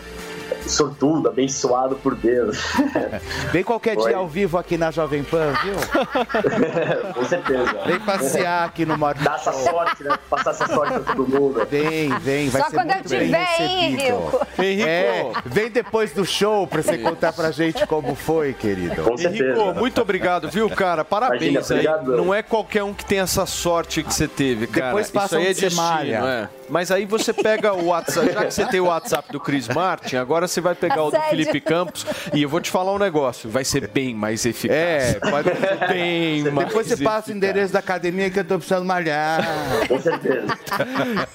sortudo, abençoado por Deus. Vem qualquer Foi. dia ao vivo aqui na Jovem Pan, viu? Com certeza. Vem passear aqui no Morning Dá essa sorte, né? Passar essa sorte pra todo mundo. Vem, vem, vai Só ser quando eu muito bem tiver, hein, recebido. Henrico? Henrico. É, vem depois do show pra você contar pra gente como foi, querido. Henrico, muito obrigado, viu, cara? Parabéns Imagina, aí. obrigado. Não é qualquer um que tem essa sorte que você teve, cara. Depois passa Isso aí é você destino, malha. é. Mas aí você pega o WhatsApp, já que você tem o WhatsApp do Chris Martin, agora você vai pegar o do Assédio. Felipe Campos e eu vou te falar um negócio, vai ser bem mais eficaz. É, pode ser bem mais Depois você passa o endereço da academia que eu tô precisando malhar. Com certeza.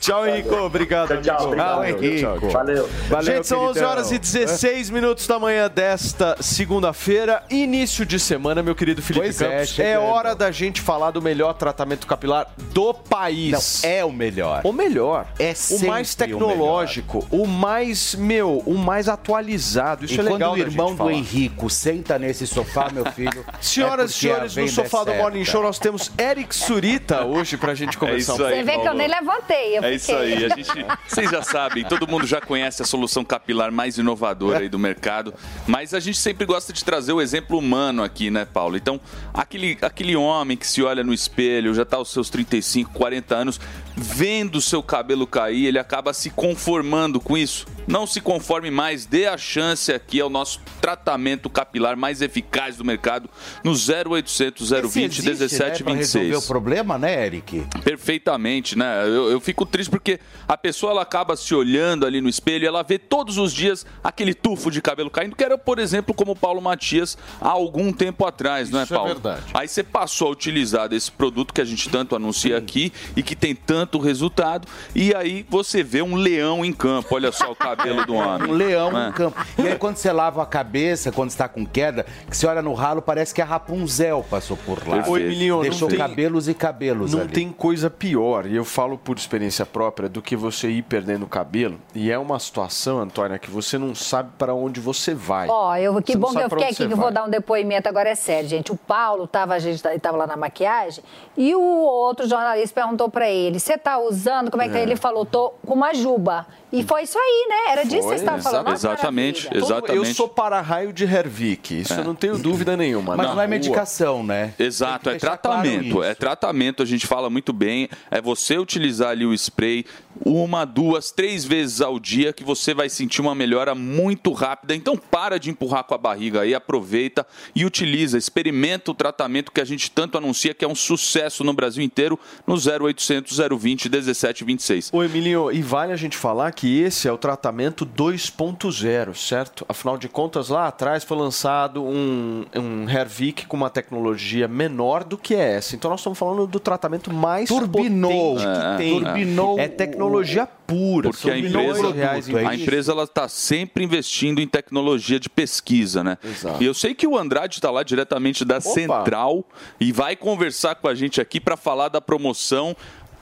Tchau, Henrico. Obrigado. Tchau, amigo. obrigado. Henrico. Tchau, tchau. Valeu. Valeu, Gente, são 11 queridão. horas e 16 minutos da manhã desta segunda-feira, início de semana, meu querido Felipe Pois é, Campos. É, chegando. hora da gente falar do melhor tratamento capilar do país. Não, é o melhor. O melhor. É o mais o tecnológico, o, mais, meu, o mais atualizado. Isso e é legal quando o da irmão gente do. Henrico senta nesse sofá, meu filho. Senhoras e é porque a senhores, no é sofá do. Morning Show nós temos Eric Surita hoje pra gente conversar. isso aí, Você vê que eu nem levantei. Eu É isso aí, a gente, vocês já sabem, todo mundo já conhece a solução capilar mais inovadora aí do mercado, mas a gente sempre gosta de trazer o exemplo humano aqui, né, Paulo? Então, aquele, aquele homem que se olha no espelho, já tá aos seus 35, 40 anos, vendo o seu cabelo cair, ele acaba se conformando com isso. Não se conforme mais, dê a chance aqui ao nosso tratamento capilar mais eficaz do mercado no 0800 020 Existe, né, pra 1726 resolver o problema, né, Eric? perfeitamente, né? Eu, eu fico triste porque a pessoa ela acaba se olhando ali no espelho e ela vê todos os dias aquele tufo de cabelo caindo, que era, por exemplo, como o Paulo Matias há algum tempo atrás, não é, Isso é Paulo? verdade. Aí você passou a utilizar desse produto que a gente tanto anuncia aqui e que tem tanto resultado, e aí você vê um leão em campo. Olha só o cabelo do homem. Um leão né? no campo. E aí, quando você lava a cabeça, quando está com queda, que você olha no ralo, parece que a Rapunzel passou por lá. Oi, Emiliano, Deixou tem- cabelos e cabelos Não ali. tem coisa pior, e eu falo por experiência própria, do que você ir perdendo o cabelo. E é uma situação, Antônia, que você não sabe para onde você vai. Ó, eu, que Você bom que eu fiquei aqui, que eu vou dar um depoimento agora, é sério, gente. O Paulo tava, a gente estava lá na maquiagem e o outro jornalista perguntou pra ele: Você você tá usando, como é que tá? É. Ele falou, tô com uma juba. E foi isso aí, né? Era disso que vocês estavam falando. Nossa, Exatamente, maravilha. exatamente. Eu sou para-raio de Hervik, isso É. eu não tenho dúvida nenhuma. Mas Na não é medicação, né? Exato, é deixar claro tratamento. é tratamento, a gente fala muito bem. É você utilizar ali o spray uma, duas, três vezes ao dia que você vai sentir uma melhora muito rápida. Então para de empurrar com a barriga aí, aproveita e utiliza, experimenta o tratamento que a gente tanto anuncia que é um sucesso no Brasil inteiro no 0800 020 1726. Ô Emilinho, e vale a gente falar que esse é o tratamento 2.0, certo? Afinal de contas, lá atrás foi lançado um, um Hervik com uma tecnologia menor do que essa. Então nós estamos falando do tratamento mais Turbinou. potente que É, tem. turbinou É tecnologia pura. Porque a empresa, reais a empresa ela está sempre investindo em tecnologia de pesquisa, né? Exato. E eu sei que o Andrade está lá diretamente da Central e vai conversar com a gente aqui para falar da promoção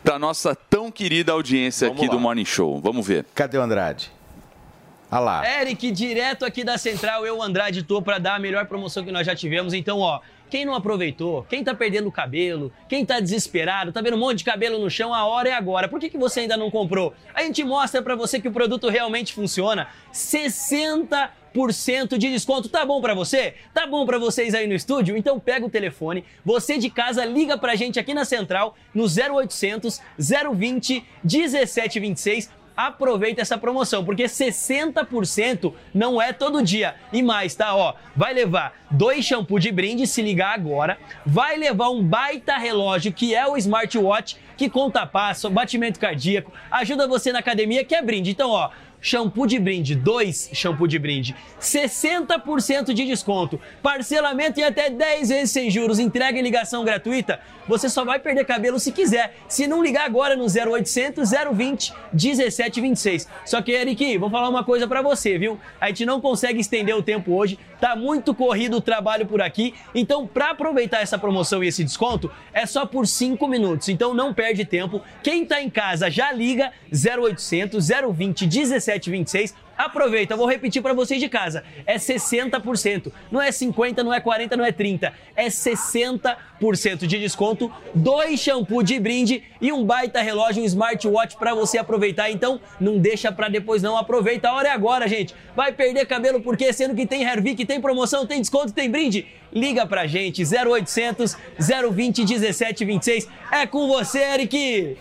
da nossa tão querida audiência aqui do Morning Show. Vamos ver. Cadê o Andrade? Ah lá. Eric, direto aqui da Central, eu, Andrade, tô pra dar a melhor promoção que nós já tivemos. Então, ó, quem não aproveitou, quem tá perdendo o cabelo, quem tá desesperado, tá vendo um monte de cabelo no chão, a hora é agora. Por que, que você ainda não comprou? A gente mostra pra você que o produto realmente funciona. 60% de desconto. Tá bom pra você? Tá bom pra vocês aí no estúdio? Então pega o telefone, você de casa liga pra gente aqui na Central no 0800 020 1726 aproveita essa promoção, porque 60% não é todo dia. E mais, tá? Ó, vai levar dois shampoo de brinde, se ligar agora. Vai levar um baita relógio, que é o smartwatch, que conta passo, batimento cardíaco, ajuda você na academia, que é brinde. Então, ó, shampoo de brinde, dois shampoo de brinde, 60% de desconto, parcelamento em até 10 vezes sem juros, entrega e ligação gratuita. Você só vai perder cabelo se quiser. Se não ligar agora no 0800 020 1726. Só que, Eric, vou falar uma coisa pra você, viu? A gente não consegue estender o tempo hoje, tá muito corrido o trabalho por aqui. Então, pra aproveitar essa promoção e esse desconto, é só por 5 minutos. Então, não perde tempo. Quem tá em casa já liga 0800 020 1726. Aproveita, vou repetir para vocês de casa. É 60%. Não é 50, não é 40, não é 30. É 60% de desconto, dois shampoo de brinde e um baita relógio, um smartwatch para você aproveitar. Então, não deixa para depois não. Aproveita, a hora é agora, gente. Vai perder cabelo porque sendo que tem Hervik, tem promoção, tem desconto, tem brinde. Liga pra gente 0800 020 1726. É com você, Eric.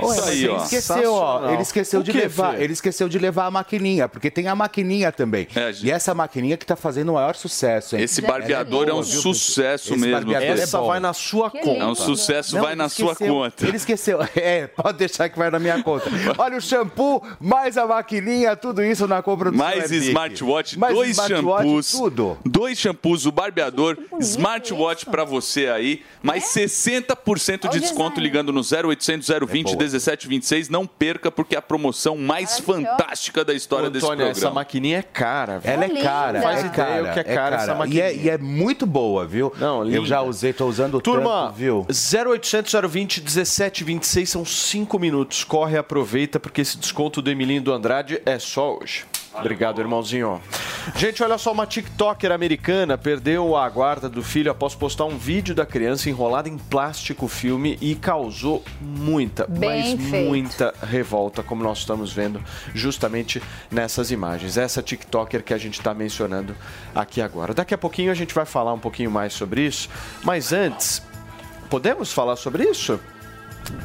Ué, mas ele esqueceu, ó. Ele esqueceu de levar. Ele esqueceu de levar a maquininha, porque tem a maquininha também. e essa maquininha que tá fazendo o maior sucesso, hein? Esse barbeador é, um sucesso mesmo. Essa vai na sua Que conta. É um sucesso, Não, vai na sua conta. Ele esqueceu. É, pode deixar que vai na minha conta. Olha o shampoo, mais a maquininha, tudo isso na compra do Mais smartwatch, Mais dois smartwatch, shampoos, tudo. dois shampoos, o barbeador, smartwatch pra você aí, mais 60% de desconto ligando no 0800 020 1726. Não perca porque é a promoção mais fantástica da história desse Antônio, programa. essa maquininha é cara. velho. Ela é cara, Faz é ideia cara, o que é cara essa E maquininha. é, e é muito boa, viu? Não, Eu já usei, tô usando Turma, tanto, viu? 0800 020 1726 são 5 minutos. Corre e aproveita, porque esse desconto do Emilinho e do Andrade é só hoje. Obrigado, irmãozinho. Gente, olha só, uma TikToker americana perdeu a guarda do filho após postar um vídeo da criança enrolada em plástico filme e causou muita, Bem mas feito. muita revolta, como nós estamos vendo justamente nessas imagens. Essa TikToker que a gente está mencionando aqui agora. Daqui a pouquinho a gente vai falar um pouquinho mais sobre isso, mas antes, podemos falar sobre isso?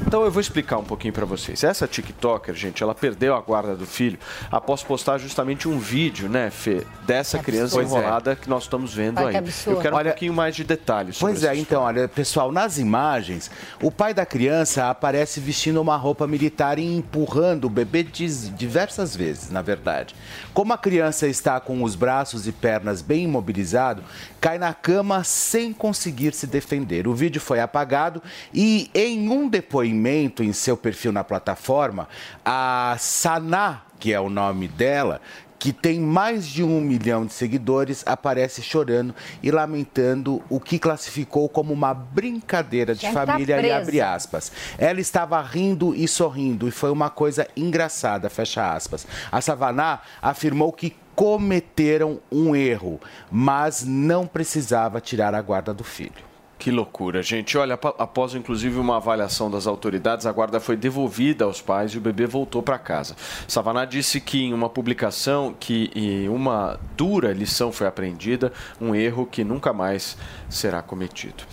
Então eu vou explicar um pouquinho para vocês. Essa TikToker, gente, ela perdeu a guarda do filho após postar justamente um vídeo, né, Fê, dessa criança absurdo. enrolada que nós estamos vendo que aí. absurdo. Eu quero um Olha- pouquinho mais de detalhes sobre Pois é, então, olha, pessoal, nas imagens, o pai da criança aparece vestindo uma roupa militar e empurrando o bebê diversas vezes, na verdade. Como a criança está com os braços e pernas bem imobilizados, cai na cama sem conseguir se defender. O vídeo foi apagado e em um depoimento em seu perfil na plataforma, a Saná, que é o nome dela, que tem mais de um milhão de seguidores, aparece chorando e lamentando o que classificou como uma brincadeira de Quer tá família e presa. abre aspas. Ela estava rindo e sorrindo e foi uma coisa engraçada, fecha aspas. A Savaná afirmou que cometeram um erro, mas não precisava tirar a guarda do filho. Que loucura, gente. Olha, ap- após inclusive uma avaliação das autoridades, a guarda foi devolvida aos pais e o bebê voltou para casa. Savaná disse que em uma publicação que uma dura lição foi aprendida, um erro que nunca mais será cometido.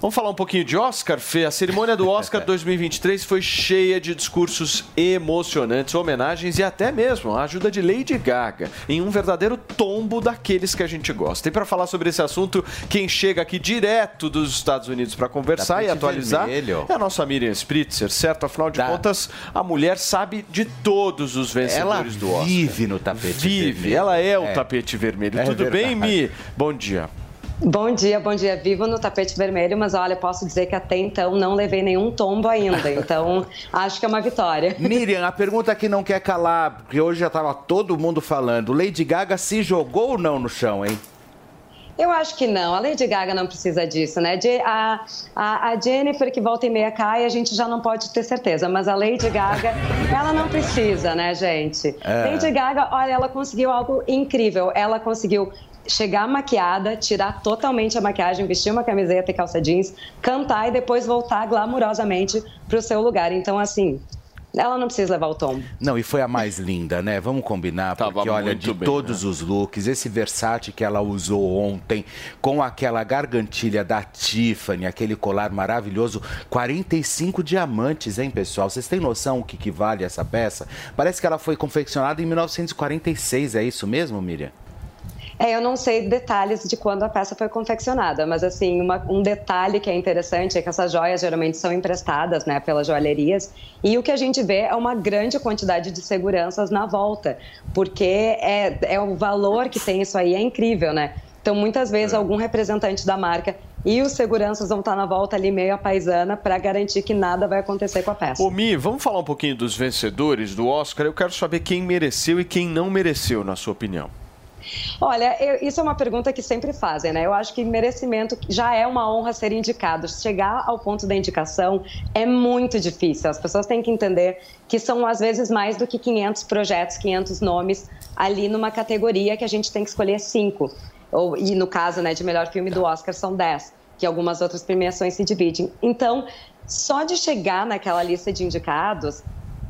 Vamos falar um pouquinho de Oscar, Fê? A cerimônia do Oscar 2023 foi cheia de discursos emocionantes, homenagens e até mesmo a ajuda de Lady Gaga em um verdadeiro tombo daqueles que a gente gosta. E para falar sobre esse assunto, quem chega aqui direto dos Estados Unidos para conversar e Tapete atualizar vermelho. é a nossa Miriam Spritzer, certo? Afinal de contas, a mulher sabe de todos os vencedores Ela do Oscar. vive no tapete Vive, vermelho. ela é o É. tapete vermelho. É Tudo bem, verdade. Mi? Bom dia. Bom dia, bom dia. Vivo no tapete vermelho, mas olha, posso dizer que até então não levei nenhum tombo ainda. Então, acho que é uma vitória. Miriam, a pergunta que não quer calar, porque hoje já estava todo mundo falando. Lady Gaga se jogou ou não no chão, hein? Eu acho que não. A Lady Gaga não precisa disso, né? A, a, a Jennifer, que volta e meia cai, a gente já não pode ter certeza. Mas a Lady Gaga, ela não precisa, né, gente? É. Lady Gaga, olha, ela conseguiu algo incrível. Ela conseguiu chegar maquiada, tirar totalmente a maquiagem, vestir uma camiseta e calça jeans, cantar e depois voltar glamurosamente para o seu lugar. Então, assim, ela não precisa levar o tombo. Não, e foi a mais linda, né? Vamos combinar, porque olha, de bem, todos os looks, esse Versace que ela usou ontem, com aquela gargantilha da Tiffany, aquele colar maravilhoso, 45 diamantes, hein, pessoal? Vocês têm noção o que, que vale essa peça? Parece que ela foi confeccionada em 1946, é isso mesmo, Miriam? É, eu não sei detalhes de quando a peça foi confeccionada, mas assim, uma- um detalhe que é interessante é que essas joias geralmente são emprestadas, né, pelas joalherias, e o que a gente vê é uma grande quantidade de seguranças na volta, porque é, é o valor que tem isso aí, é incrível, né? Então, muitas vezes, algum representante da marca e os seguranças vão estar na volta ali meio a paisana para garantir que nada vai acontecer com a peça. Ô, Mi, vamos falar um pouquinho dos vencedores do Oscar. Eu quero saber quem mereceu e quem não mereceu, na sua opinião. Olha, eu- isso é uma pergunta que sempre fazem, né? Eu acho que merecimento já é uma honra ser indicado. Chegar ao ponto da indicação é muito difícil. As pessoas têm que entender que são, às vezes, mais do que 500 projetos, 500 nomes ali numa categoria que a gente tem que escolher cinco. Ou, e no caso né, de melhor filme do Oscar, são 10, que algumas outras premiações se dividem. Então, só de chegar naquela lista de indicados,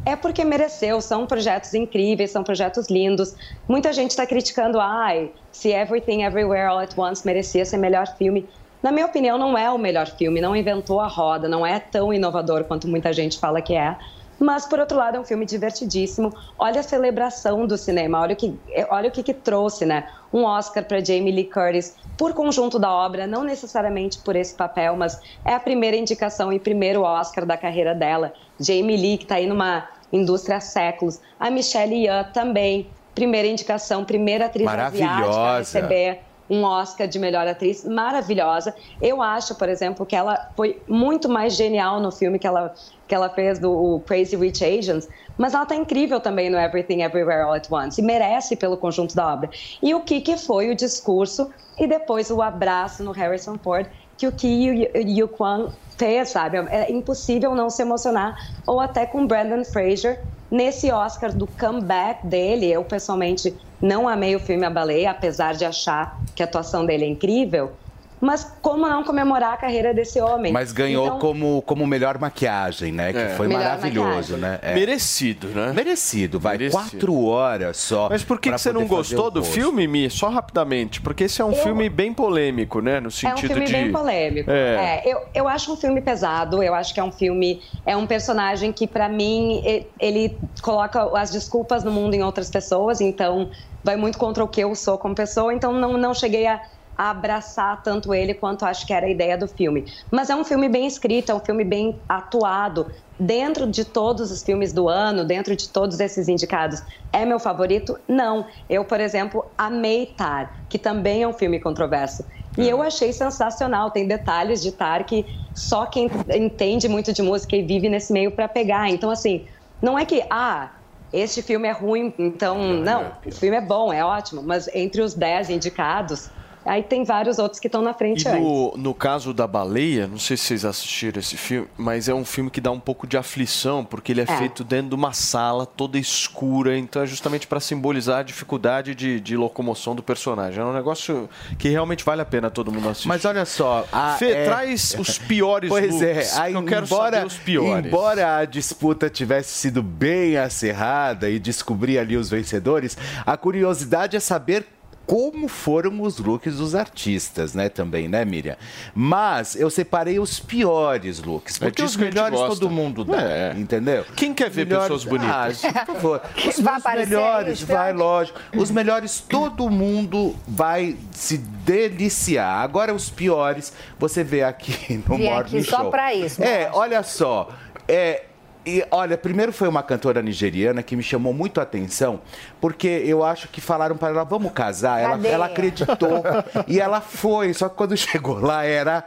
é porque mereceu, são projetos incríveis, são projetos lindos. Muita gente está criticando, ai, se Everything Everywhere All at Once merecia ser melhor filme. Na minha opinião, não é o melhor filme, não inventou a roda, não é tão inovador quanto muita gente fala que é. Mas, por outro lado, é um filme divertidíssimo. Olha a celebração do cinema, olha o que, olha o que, que trouxe, né? Um Oscar para Jamie Lee Curtis por conjunto da obra, não necessariamente por esse papel, mas é a primeira indicação e primeiro Oscar da carreira dela. Jamie Lee, que está aí numa indústria há séculos. A Michelle Yeoh também, primeira indicação, primeira atriz asiática a receber um Oscar de melhor atriz maravilhosa. Eu acho, por exemplo, que ela foi muito mais genial no filme que ela, que ela fez do Crazy Rich Asians, mas ela tá incrível também no Everything Everywhere All at Once e merece pelo conjunto da obra. E o que que foi o discurso e depois o abraço no Harrison Ford que o Ki Yu- Yu Kwan fez, sabe? É impossível não se emocionar ou até com Brandon Fraser nesse Oscar do comeback dele. Eu pessoalmente não amei o filme A Baleia, apesar de achar que a atuação dele é incrível. Mas como não comemorar a carreira desse homem? Mas ganhou Então, como, como melhor maquiagem, né? Que É. foi Melhor maravilhoso, né? É. Merecido, né? Merecido, vai. Merecido. Quatro horas só. Mas por que, que você não gostou do filme, Mi? Só rapidamente. Porque esse é um Eu- filme bem polêmico, né? No É um sentido filme de. bem polêmico. É. É, eu, eu acho um filme pesado. Eu acho que é um filme. É um personagem que, pra mim, ele coloca as desculpas no mundo em outras pessoas. Então, vai muito contra o que eu sou como pessoa. Então, não, não cheguei a, a abraçar tanto ele quanto acho que era a ideia do filme. Mas é um filme bem escrito, é um filme bem atuado. Dentro de todos os filmes do ano, dentro de todos esses indicados, é meu favorito? Não. Eu, por exemplo, amei Tar, que também é um filme controverso. E eu achei sensacional. Tem detalhes de Tar que só quem entende muito de música e vive nesse meio para pegar. Então, assim, não é que, ah, este filme é ruim, então. Não, o filme é bom, é ótimo, mas entre os 10 indicados, Aí tem vários outros que estão na frente E antes. no, no caso da baleia, não sei se vocês assistiram esse filme, mas é um filme que dá um pouco de aflição, porque ele é, É. feito dentro de uma sala toda escura, então é justamente para simbolizar a dificuldade de, de locomoção do personagem. É um negócio que realmente vale a pena todo mundo assistir. Mas olha só, a- Fê, é- traz os piores Pois looks. é, aí, eu quero embora, saber os piores. Embora a disputa tivesse sido bem acirrada e descobrir ali os vencedores, a curiosidade é saber como foram os looks dos artistas, né, também, né, Miriam? Mas eu separei os piores looks, É porque os melhores todo mundo dá, É. entendeu? Quem quer ver Melhores- pessoas bonitas? Ah, por favor. Os, melhores, vai, lógico. Os melhores, todo mundo vai se deliciar. Agora, os piores, você vê aqui no Vim Morning aqui só Show. pra isso, É, olha só. É, e, olha, primeiro foi uma cantora nigeriana que me chamou muito a atenção, porque eu acho que falaram para ela, vamos casar. Ela, ela acreditou e ela foi. Só que quando chegou lá era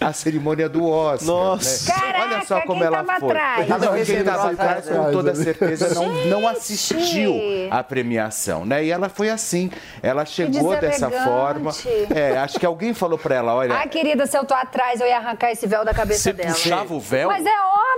a cerimônia do Oscar. Nossa. né? Olha só Caraca, como ela foi. atrás? Não, quem estava atrás, com toda certeza, não, não assistiu a premiação, né? E ela foi assim. Ela chegou dessa forma. É, acho que alguém falou para ela, olha. Ai, querida, se eu tô atrás, eu ia arrancar esse véu da cabeça Você dela. puxava o véu? Mas é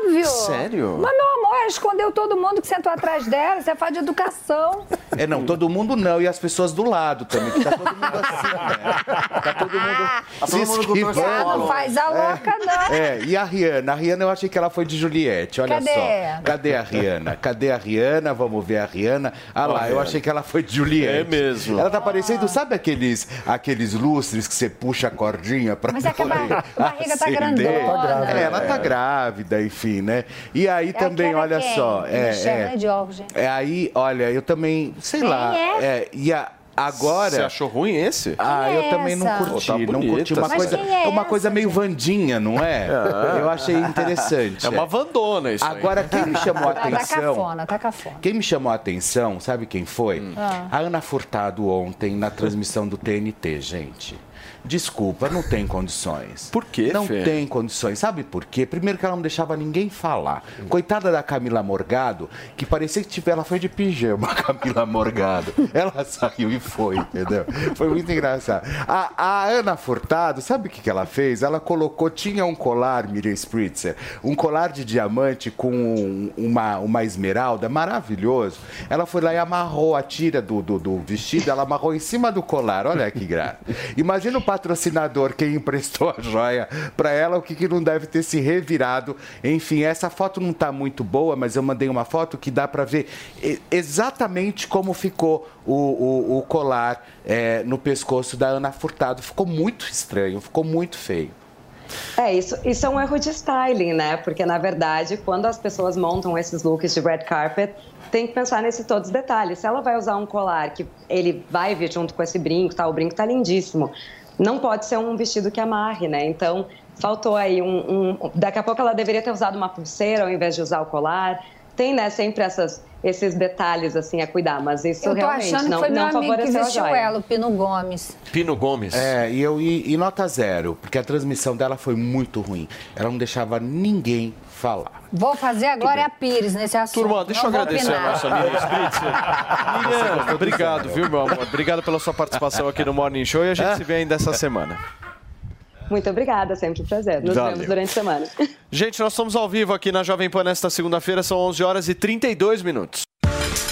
óbvio. Sério? Mas, meu amor, ela escondeu todo mundo que sentou atrás dela. Isso é falta de educação. É, não, todo mundo não. E as pessoas do lado também, que tá todo mundo assim, né? Tá todo mundo se esquivando. Ah, não faz a louca, não. É, e a Rihanna? A Rihanna eu achei que ela foi de Juliette, olha Cadê? só. Cadê a Rihanna? Cadê a Rihanna? Vamos ver a Rihanna. Ah lá, eu achei que ela foi de Juliette. É mesmo. Ela tá parecendo, sabe aqueles, aqueles lustres que você puxa a cordinha pra Mas é que a bar- a barriga tá grandona. É, ela tá grávida, enfim, né? E aí também, Aquela olha quem? só. É, é, Jorge. é aí, olha, eu também, sei Quem lá. é? e a, agora. Você achou ruim esse? Ah, Quem eu é também não curti, Pô, tá não curti uma Mas coisa, quem é uma essa, coisa meio Vandinha, não é? É. Eu achei interessante. É uma vandona isso aí. Agora quem me chamou a Tá, tá atenção? cafona, tá cafona. Quem me chamou a atenção, sabe quem foi? Ah. A Ana Furtado ontem na transmissão do TNT, gente. Desculpa, não tem condições. Por quê, Não Fê? tem condições. Sabe por quê? Primeiro que ela não deixava ninguém falar. Coitada da Camila Morgado, que parecia que tipo, ela foi de pijama, a Camila Morgado. Ela saiu e foi, entendeu? Foi muito engraçado. A, a Ana Furtado, sabe o que, que ela fez? Ela colocou, tinha um colar, Miriam Spritzer, um colar de diamante com um- uma, uma esmeralda maravilhoso. Ela foi lá e amarrou a tira do, do, do vestido, ela amarrou em cima do colar. Olha que graça. Imagina o patrocinador, quem emprestou a joia para ela, o que, que não deve ter se revirado. Enfim, essa foto não está muito boa, mas eu mandei uma foto que dá para ver exatamente como ficou o, o colar é, no pescoço da Ana Furtado. Ficou muito estranho, ficou muito feio. É, isso, isso é um erro de styling, né? Porque, na verdade, quando as pessoas montam esses looks de red carpet, tem que pensar nesses todos os detalhes. Se ela vai usar um colar que ele vai vir junto com esse brinco, tá? O brinco tá lindíssimo. Não pode ser um vestido que amarre, né? Então, faltou aí um, um- Daqui a pouco ela deveria ter usado uma pulseira ao invés de usar o colar. Tem, né, sempre essas, esses detalhes, assim, a cuidar. Mas isso Eu tô realmente achando que não, foi meu não amigo que a vestiu joia. ela, o Pino Gomes. Pino Gomes. É, e, eu, e, e nota zero, porque a transmissão dela foi muito ruim. Ela não deixava ninguém falar. Vou fazer a Glória Pires nesse assunto. Turma, deixa eu Não vou agradecer a opinar. nossa Miriam Spritzer. Miriam, obrigado, viu, meu amor? Obrigado pela sua participação aqui no Morning Show e a gente se vê ainda essa semana. Muito obrigada, sempre um prazer. Nos Valeu. vemos durante a semana. Gente, nós estamos ao vivo aqui na Jovem Pan nesta segunda-feira, são 11 horas e 32 minutos.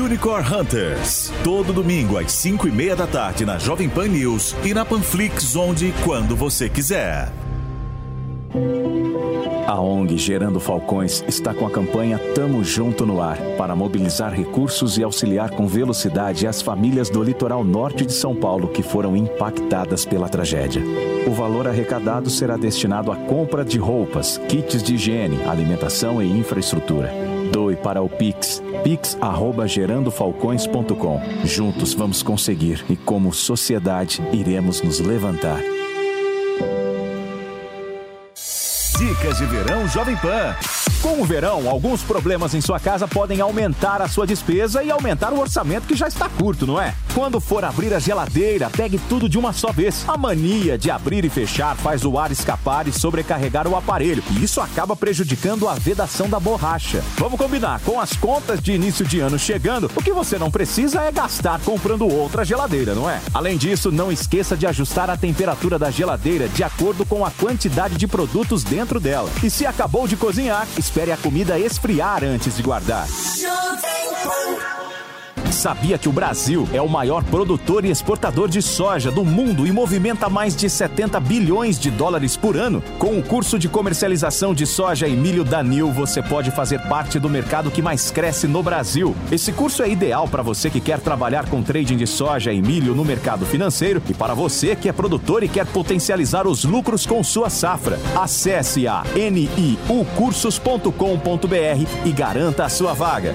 Unicorn Hunters. Todo domingo às 5 e meia da tarde na Jovem Pan News e na Panflix, onde quando você quiser. A ONG Gerando Falcões está com a campanha Tamo Junto no Ar para mobilizar recursos e auxiliar com velocidade as famílias do litoral norte de São Paulo que foram impactadas pela tragédia. O valor arrecadado será destinado à compra de roupas, kits de higiene, alimentação e infraestrutura. Doe para o Pix, pix@gerandofalcões.com. Juntos vamos conseguir e como sociedade iremos nos levantar. Dicas de verão Jovem Pan. Com o verão, alguns problemas em sua casa podem aumentar a sua despesa e aumentar o orçamento que já está curto, não é? Quando for abrir a geladeira, pegue tudo de uma só vez. A mania de abrir e fechar faz o ar escapar e sobrecarregar o aparelho, e isso acaba prejudicando a vedação da borracha. Vamos combinar, com as contas de início de ano chegando, o que você não precisa é gastar comprando outra geladeira, não é? Além disso, não esqueça de ajustar a temperatura da geladeira de acordo com a quantidade de produtos dentro dela. E se acabou de cozinhar, espere a comida esfriar antes de guardar. Sabia que o Brasil é o maior produtor e exportador de soja do mundo e movimenta mais de 70 bilhões de dólares por ano? Com o curso de comercialização de soja e milho da Nil, você pode fazer parte do mercado que mais cresce no Brasil. Esse curso é ideal para você que quer trabalhar com trading de soja e milho no mercado financeiro e para você que é produtor e quer potencializar os lucros com sua safra. Acesse a niucursos.com.br e garanta a sua vaga.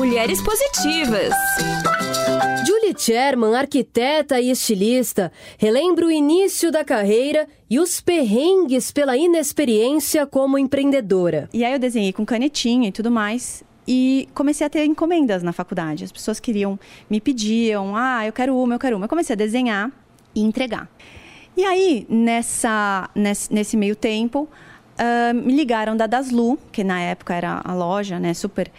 Mulheres Positivas. Julie Sherman, arquiteta e estilista, relembra o início da carreira e os perrengues pela inexperiência como empreendedora. E aí eu desenhei com canetinha e tudo mais. E comecei a ter encomendas na faculdade. As pessoas queriam, me pediam, ah, eu quero uma, eu quero uma. Eu comecei a desenhar e entregar. E aí, nessa, nesse, nesse meio tempo, uh, me ligaram da Daslu, que na época era a loja, né, super.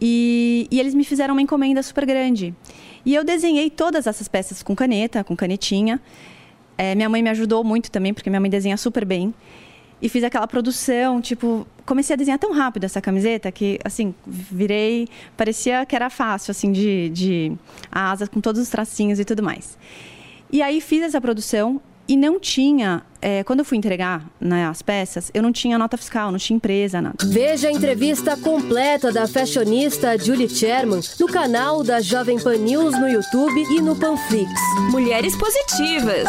E, e, eles me fizeram uma encomenda super grande. E eu desenhei todas essas peças com caneta, com canetinha. É, minha mãe me ajudou muito também, porque minha mãe desenha super bem. E fiz aquela produção, tipo, comecei a desenhar tão rápido essa camiseta que, assim, virei, parecia que era fácil, assim, de, de a asa com todos os tracinhos e tudo mais. E aí fiz essa produção e não tinha, é, quando eu fui entregar né, as peças, eu não tinha nota fiscal, não tinha empresa, nada. Veja a entrevista completa da fashionista Julie Sherman no canal da Jovem Pan News no YouTube e no Panflix. Mulheres Positivas.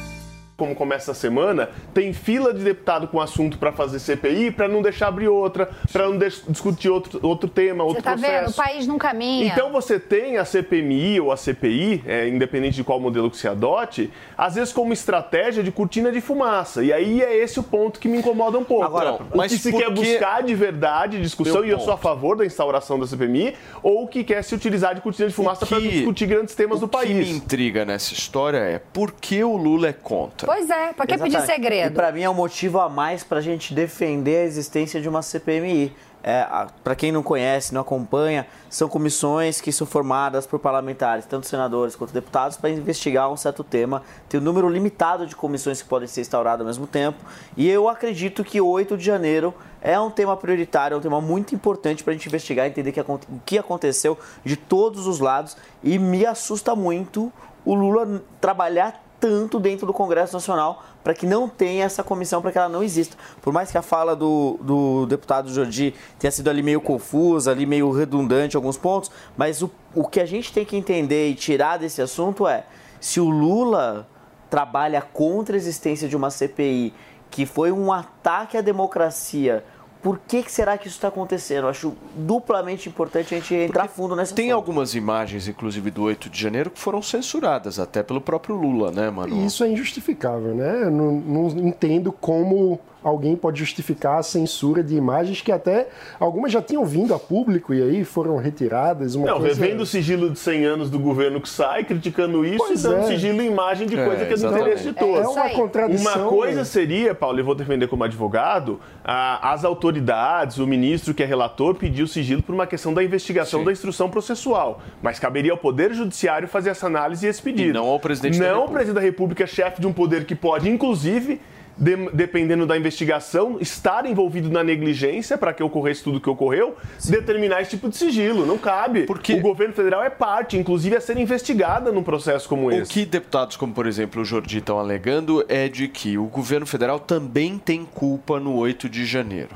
como começa a semana, tem fila de deputado com assunto para fazer CPI, para não deixar abrir outra, para não discutir outro, outro tema, outro Você tá processo. vendo? O país não caminha. Então você tem a CPMI ou a CPI, é, independente de qual modelo que se adote, às vezes como estratégia de cortina de fumaça. E aí é esse o ponto que me incomoda um pouco. Agora, o mas que se quer que- buscar de verdade discussão, Meu e eu sou a favor da instauração da CPMI, ou o que quer se utilizar de cortina de fumaça para discutir grandes temas do O que me país. intriga nessa história é por que o Lula é contra? Pois é, pra que pedir segredo? E para mim é um motivo a mais para a gente defender a existência de uma CPMI. É, para quem não conhece, não acompanha, são comissões que são formadas por parlamentares, tanto senadores quanto deputados, para investigar um certo tema. Tem um número limitado de comissões que podem ser instauradas ao mesmo tempo. E eu acredito que 8 de janeiro é um tema prioritário, é um tema muito importante para a gente investigar, entender o que aconteceu de todos os lados. E me assusta muito o Lula trabalhar tanto dentro do Congresso Nacional para que não tenha essa comissão, para que ela não exista. Por mais que a fala do, do deputado Jordi tenha sido ali meio confusa, ali meio redundante em alguns pontos, mas o, o que a gente tem que entender e tirar desse assunto é se o Lula trabalha contra a existência de uma CPI, que foi um ataque à democracia por que, que será que isso está acontecendo? Eu acho duplamente importante a gente entrar Porque fundo nessa Tem fonte. algumas imagens, inclusive do 8 de janeiro, que foram censuradas até pelo próprio Lula, né, mano? Isso é injustificável, né? Eu não, não entendo como alguém pode justificar a censura de imagens que até algumas já tinham vindo a público e aí foram retiradas. Uma não, coisa... revendo o sigilo de 100 anos do governo que sai, criticando isso pois e dando é. sigilo imagem de coisa é, que é do interesse de todos. É uma contradição. Uma coisa seria, Paulo, e vou defender como advogado, as autoridades, o ministro que é relator pediu sigilo por uma questão da investigação Sim. da instrução processual. Mas caberia ao Poder Judiciário fazer essa análise e esse pedido. E não ao presidente não da República. Não o presidente da República, chefe de um poder que pode, inclusive, de, dependendo da investigação, estar envolvido na negligência para que ocorresse tudo o que ocorreu, Sim. determinar esse tipo de sigilo. Não cabe. Porque o governo federal é parte, inclusive, a ser investigada num processo como o esse. O que deputados como, por exemplo, o Jordi estão alegando é de que o governo federal também tem culpa no 8 de janeiro.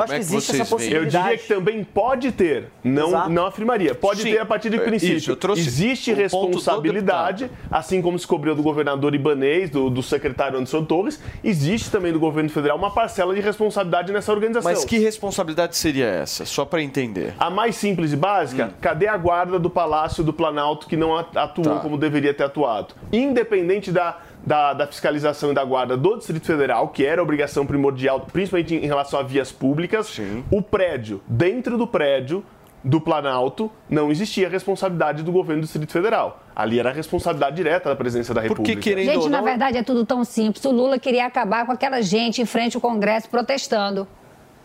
Eu acho é que existe essa possibilidade. Eu diria que também pode ter, não, não afirmaria. Pode Sim. ter a partir do é, princípio. Isso, existe responsabilidade, assim como se cobriu do governador Ibanês, do, do secretário Anderson Torres, existe também do governo federal uma parcela de responsabilidade nessa organização. Mas que responsabilidade seria essa? Só para entender. A mais simples e básica, hum. cadê a guarda do Palácio do Planalto que não atuou tá. como deveria ter atuado? Independente da da, da, fiscalização e da guarda do Distrito Federal, que era obrigação primordial, principalmente em relação a vias públicas, Sim. o prédio, dentro do prédio do Planalto, não existia responsabilidade do governo do Distrito Federal. Ali era a responsabilidade direta da presença da República. Porque, querendo gente, na verdade é tudo tão simples. O Lula queria acabar com aquela gente em frente ao Congresso protestando.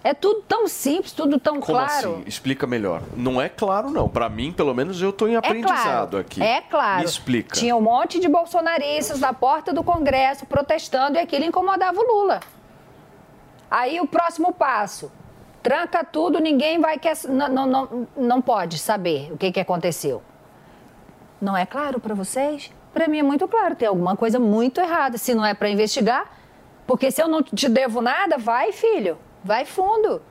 É tudo tão simples, tudo tão Como claro. Assim? Explica melhor. Não é claro, não. Para mim, pelo menos, eu estou em aprendizado é claro, aqui. É claro. Me explica. Tinha um monte de bolsonaristas na porta do Congresso protestando e aquilo incomodava o Lula. Aí o próximo passo. Tranca tudo, ninguém vai quer, não, não, não, não pode saber o que, que aconteceu. Não é claro para vocês? Para mim é muito claro. Tem alguma coisa muito errada. Se não é para investigar, porque se eu não te devo nada, vai, filho. Vai fundo.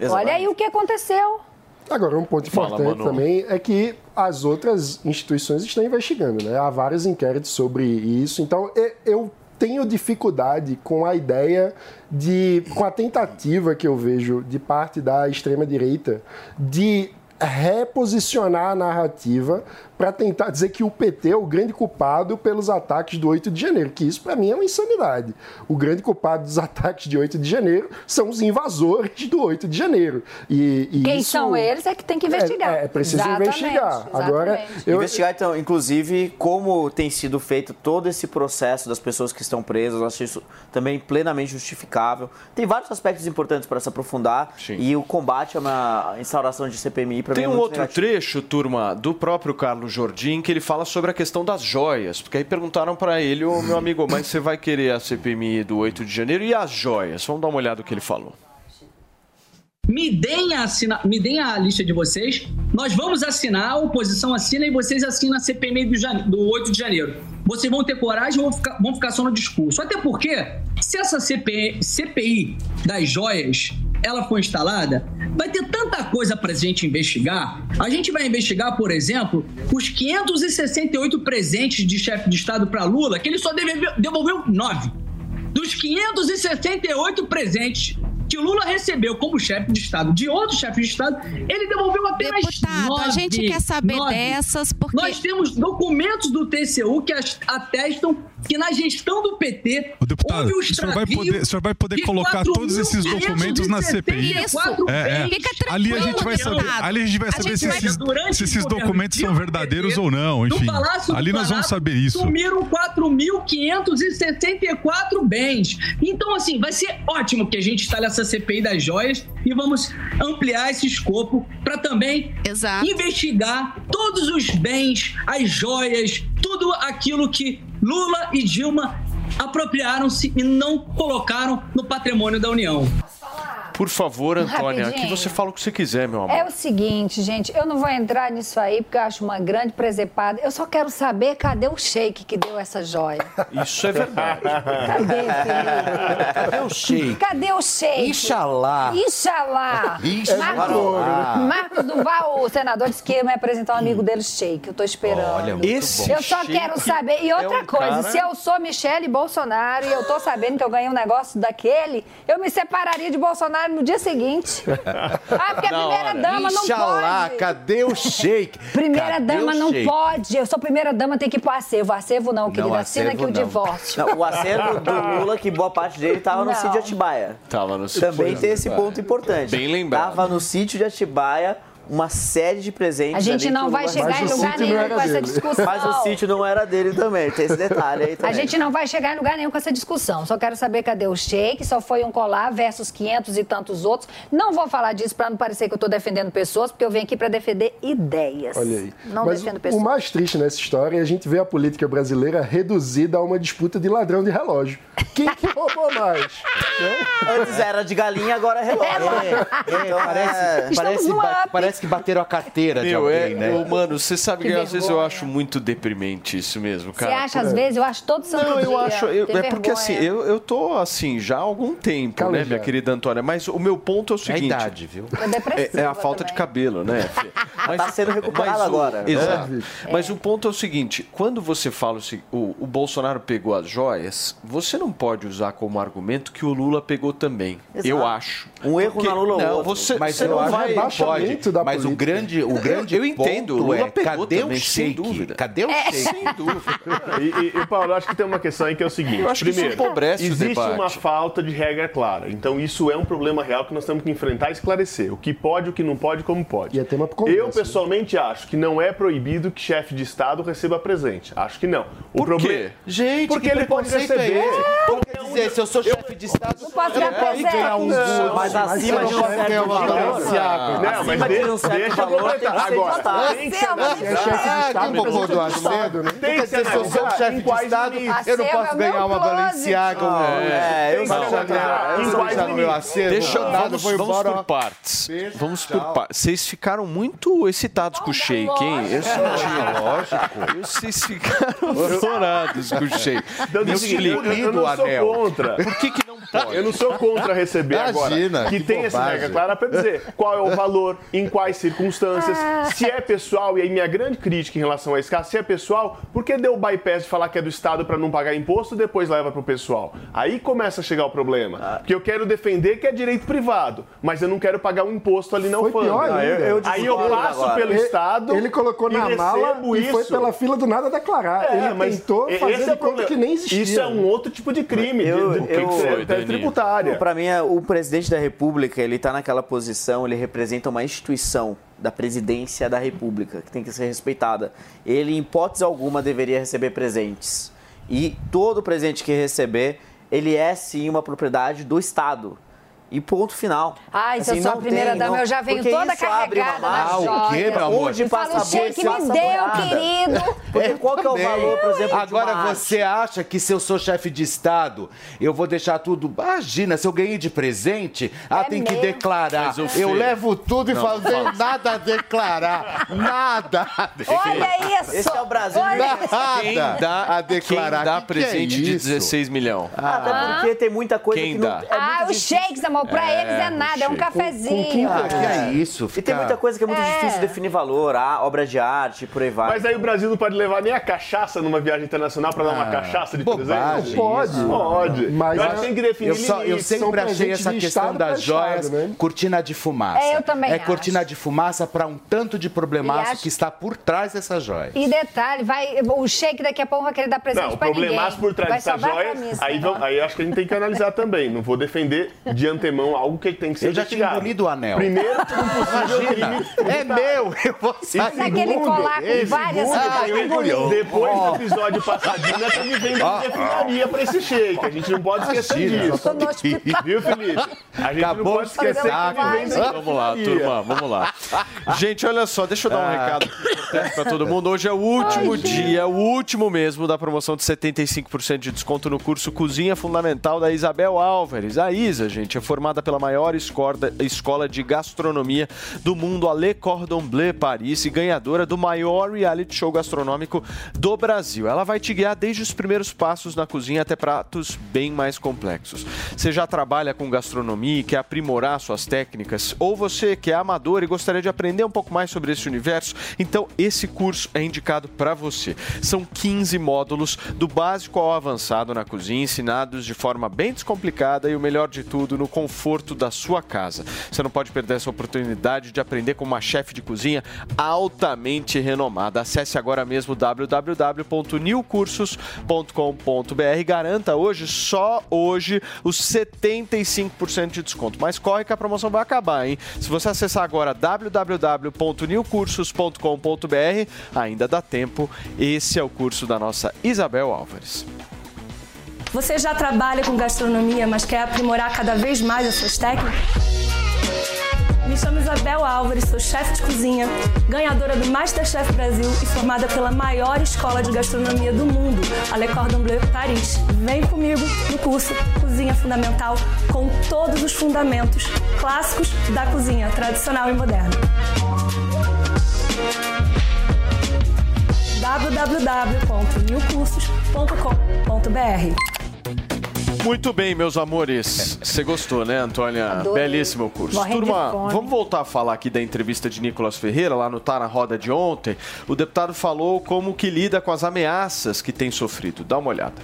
Exatamente. Olha aí o que aconteceu. Agora, um ponto importante Fala, também é que as outras instituições estão investigando, né? Há vários inquéritos sobre isso. Então, eu tenho dificuldade com a ideia de, com a tentativa que eu vejo de parte da extrema-direita de reposicionar a narrativa para tentar dizer que o PT é o grande culpado pelos ataques do 8 de janeiro, que isso para mim é uma insanidade. O grande culpado dos ataques de 8 de janeiro são os invasores do 8 de janeiro. E, e Quem isso... são eles é que tem que investigar. É, é preciso exatamente, investigar. Exatamente. Agora, eu... investigar então, inclusive, como tem sido feito todo esse processo das pessoas que estão presas, eu acho isso também plenamente justificável. Tem vários aspectos importantes para se aprofundar Sim. e o combate a uma instauração de CPMI para mim é um outro negativo. trecho, turma, do próprio Carlos Jordim, que ele fala sobre a questão das joias. Porque aí perguntaram para ele, ô meu amigo, mas você vai querer a CPMI do 8 de janeiro e as joias? Vamos dar uma olhada no que ele falou. Me deem, a assina... Me deem a lista de vocês. Nós vamos assinar, a oposição assina e vocês assinam a CPMI do, jane... do 8 de janeiro. Vocês vão ter coragem ou vão ficar, vão ficar só no discurso? Até porque, se essa CPI, CPI das joias ela for instalada, vai ter tanta coisa para a gente investigar. A gente vai investigar, por exemplo, os 568 presentes de chefe de Estado para Lula, que ele só devolveu nove. Dos 568 presentes que Lula recebeu como chefe de Estado de outro chefe de Estado, ele devolveu apenas Deputado, nove. a gente quer saber nove. dessas porque... Nós temos documentos do TCU que atestam que na gestão do PT Deputado, houve o o senhor vai extravio poder, o senhor vai poder de colocar todos esses documentos na CPI. 4.574 É, é. Ali a gente vai saber, ali a gente vai saber se esses, se esses documentos são verdadeiros ou não, No enfim. Ali nós vamos saber isso. Sumiram 4.564 bens. Então, assim, vai ser ótimo que a gente instale essa CPI das joias e vamos ampliar esse escopo para também investigar todos os bens, as joias, tudo aquilo que Lula e Dilma apropriaram-se e não colocaram no patrimônio da União. Por favor, Antônia, aqui Rapidinho. você fala o que você quiser, meu amor. É o seguinte, gente, eu não vou entrar nisso aí porque eu acho uma grande presepada. Eu só quero saber cadê o shake que deu essa joia. Isso é verdade. Cadê, Felipe? Cadê o shake? Cadê o shake? Inxalá. Inxalá. Inxalá. Marcos, Marcos Duval, o senador, disse que ia me apresentar um amigo dele, shake. Eu tô esperando. Olha, muito Esse bom. Eu só shake quero saber. E outra é um coisa, cara- se eu sou Michele Bolsonaro e eu tô sabendo que eu ganhei um negócio daquele, eu me separaria de Bolsonaro no dia seguinte. Ah, porque a Na primeira hora. dama não Inxalá, pode. cadê o shake? Primeira Cadê dama o não shake? pode. Eu sou primeira dama, tem que ir pro acervo. Acervo não, querida. Assina acervo aqui o não. divórcio. Não, o acervo do Lula, que boa parte dele estava no Não. sítio de Atibaia. Tava no sítio Também tem esse ponto importante. Bem lembrado. Tava no sítio de Atibaia uma série de presentes. A gente não o vai chegar em lugar nenhum com essa discussão. Mas o sítio não era dele também, tem esse detalhe aí A também. gente não vai chegar em lugar nenhum com essa discussão. Só quero saber cadê o shake, só foi um colar versus 500 e tantos outros. Não vou falar disso para não parecer que eu estou defendendo pessoas, porque eu venho aqui para defender ideias. Olha aí. Não Mas defendo o pessoas. mais triste nessa história é a gente ver a política brasileira reduzida a uma disputa de ladrão de relógio. Quem que roubou mais? Antes era de galinha, agora é relógio. É, Então, parece, é, parece, no ba- up. Parece que bateram a carteira de Meu, alguém, é, né? mano, você sabe que, Que às vezes eu acho muito deprimente isso mesmo, Você cara. acha, às vezes, eu acho todo santo Não, eu dia. acho. eu- é porque vergonha. assim, eu, eu tô assim já há algum tempo, né, Calejado. minha querida Antônia? Mas o meu ponto é o seguinte. idade, viu? É, depressiva é a falta de também. cabelo, né? Fê? Tá sendo recuperado mas o- agora. Exato. Mas o ponto é o seguinte: quando você fala o se- o, o Bolsonaro pegou as joias, você não pode usar como argumento que o Lula pegou também. Exato. Eu acho. Um erro Porque- na Lula ou não, outro. Você, Mas você eu não acho vai. que pode. Mas o grande, o grande eu entendo, o ponto é, cadê também, o sem shake? dúvida. Cadê o É. shake? Sem dúvida. E, e, Paulo, eu acho que tem uma questão aí que é o seguinte. Eu acho que isso Primeiro, empobrece o existe debate. uma falta de regra clara. Então, isso é um problema real que nós temos que enfrentar e esclarecer. O que pode, o que não pode, como pode. E é tema pro Congresso, Eu, pessoalmente, acho que não é proibido que chefe de Estado receba presente. Acho que não. O Por problema... quê? Gente, Porque que ele pode receber. é esse? Então, quer dizer, se eu sou chefe de Estado, eu posso ganhar um Não, Mas acima de um certo valor. Não, mas de um certo deixa eu valor, tem que ser Agora, destacado. tem que se Marcelo, analisar. É chefe de Ah, Estado, quem botou do presidente do Estado, né? Tem que se dizer, se eu sou chefe de Estado, eu não posso é ganhar uma. Balenciaga. É, eu Não sei posso lá, ganhar, em eu não quais deixar no meu acervo, Deixa, nada, vamos, vamos por partes. Vamos por partes. Vocês ficaram muito excitados com o shake, hein? Eu senti, lógico. Vocês ficaram florados com o shake. Me explica. eu, eu não sou anel. contra. Por que, que pode? Eu não sou contra receber Imagina, agora. Que, que tem essa regra clara para dizer qual é o valor, em quais circunstâncias, se é pessoal, e aí minha grande crítica em relação a esse caso, se é pessoal, por que deu o bypass de falar que é do Estado para não pagar imposto e depois leva para o pessoal? Aí começa a chegar o problema. Porque eu quero defender que é direito privado, mas eu não quero pagar um imposto ali na alfândega. pior eu, eu aí eu passo agora. pelo Ele- Estado. Ele colocou e na mala e foi pela fila do nada declarar. É, ele mas tentou fazer é conta que nem existia. Isso é um outro tipo de crime, Eu- de, de, eu- de, Foi, Danilo. tributária. Para mim, é, o presidente da República, ele tá naquela posição, ele representa uma instituição da presidência da República, que tem que ser respeitada. Ele, em hipótese alguma, deveria receber presentes. E todo presente que receber, ele é sim uma propriedade do Estado. E ponto final. Ai, se eu Assim, sou a não primeira tem, dama, não. eu já venho Porque toda carregada na. Ah, o quê, meu amor? Onde Fala, passa o shake bolsa, me deu, querido. Porque qual que é o valor, por exemplo, de Agora uma você acha que se eu sou chefe de Estado, eu vou deixar tudo. Imagina, se eu ganhei de presente, ah, É tem que declarar. Eu Fê- levo tudo e Não, falo, fala. nada a declarar. Nada. a declarar. Olha isso. Esse é o Brasil. Olha Nada Quem dá, a declarar. Quem dá Que que é presente de isso? 16 milhões? Até porque tem muita coisa Quem que não dá? é Ah, os shakes, amor. Amor, pra É, eles é nada, é um cafezinho. Ah, que é isso? E tem muita coisa que é muito É. difícil definir valor, a obra de arte, por aí vai. Mas aí o Brasil não pode levar nem a cachaça numa viagem internacional pra dar uma Ah, cachaça de bobagem presente? Pode. Pode. Mas eu acho que tem que definir eu, só, eu sempre achei essa questão das pra joias estado, né? cortina de fumaça. É, eu também É acho. cortina de fumaça para um tanto de problemaço acho- que está por trás dessas joias. E detalhe, vai, o shake daqui a pouco vai querer dar presente Não, o pra ninguém. problemaço por trás dessa sobrar joia, pra mim, esse aí, vamos- aí acho que a gente tem que analisar também. Não vou defender de antemão algo que tem que ser Eu já tinha engolido o anel. Primeiro, por um possível Imagina, crime. é meu, eu vou Mas aquele colar com várias segundo, coisas, depois- do episódio passadinho, nós estamos vivendo Ó. de refinaria pra esse shake. A gente não pode esquecer Imagina. disso. Viu, Felipe? A gente Acabou não pode de esquecer que Vamos lá, turma, vamos lá. Gente, olha só, deixa eu dar um Ah. recado pra todo mundo. Hoje é o último dia, o último mesmo da promoção de 75% de desconto no curso Cozinha Fundamental da Isabel Álvares. A Isa, gente, é formada pela maior escola, de gastronomia do mundo, a Le Cordon Bleu Paris, e ganhadora do maior reality show gastronômico do Brasil. Ela vai te guiar desde os primeiros passos na cozinha até pratos bem mais complexos. Você já trabalha com gastronomia e quer aprimorar suas técnicas, ou você que é amador e gostaria de aprender um pouco mais sobre esse universo, então esse curso é indicado para você. São 15 módulos do básico ao avançado na cozinha, ensinados de forma bem descomplicada e o melhor de tudo, no da sua casa. Você não pode perder essa oportunidade de aprender com uma chefe de cozinha altamente renomada. Acesse agora mesmo www.newcursos.com.br garanta hoje, só hoje, os 75% de desconto. Mas corre que a promoção vai acabar, hein? Se você acessar agora www.newcursos.com.br, ainda dá tempo. Esse é o curso da nossa Isabel Álvares. Você já trabalha com gastronomia, mas quer aprimorar cada vez mais as suas técnicas? Me chamo Isabel Álvares, sou chefe de cozinha, ganhadora do Masterchef Brasil e formada pela maior escola de gastronomia do mundo, a Le Cordon Bleu Paris. Vem comigo no curso Cozinha Fundamental com todos os fundamentos clássicos da cozinha tradicional e moderna. www.newcursos.com.br Muito bem, meus amores. Você gostou, né, Antônia? Adorei. Belíssimo o curso. Morrendo Turma, vamos voltar a falar aqui da entrevista de Nicolas Ferreira, lá no Tá na Roda de ontem. O deputado falou como que lida com as ameaças que tem sofrido. Dá uma olhada.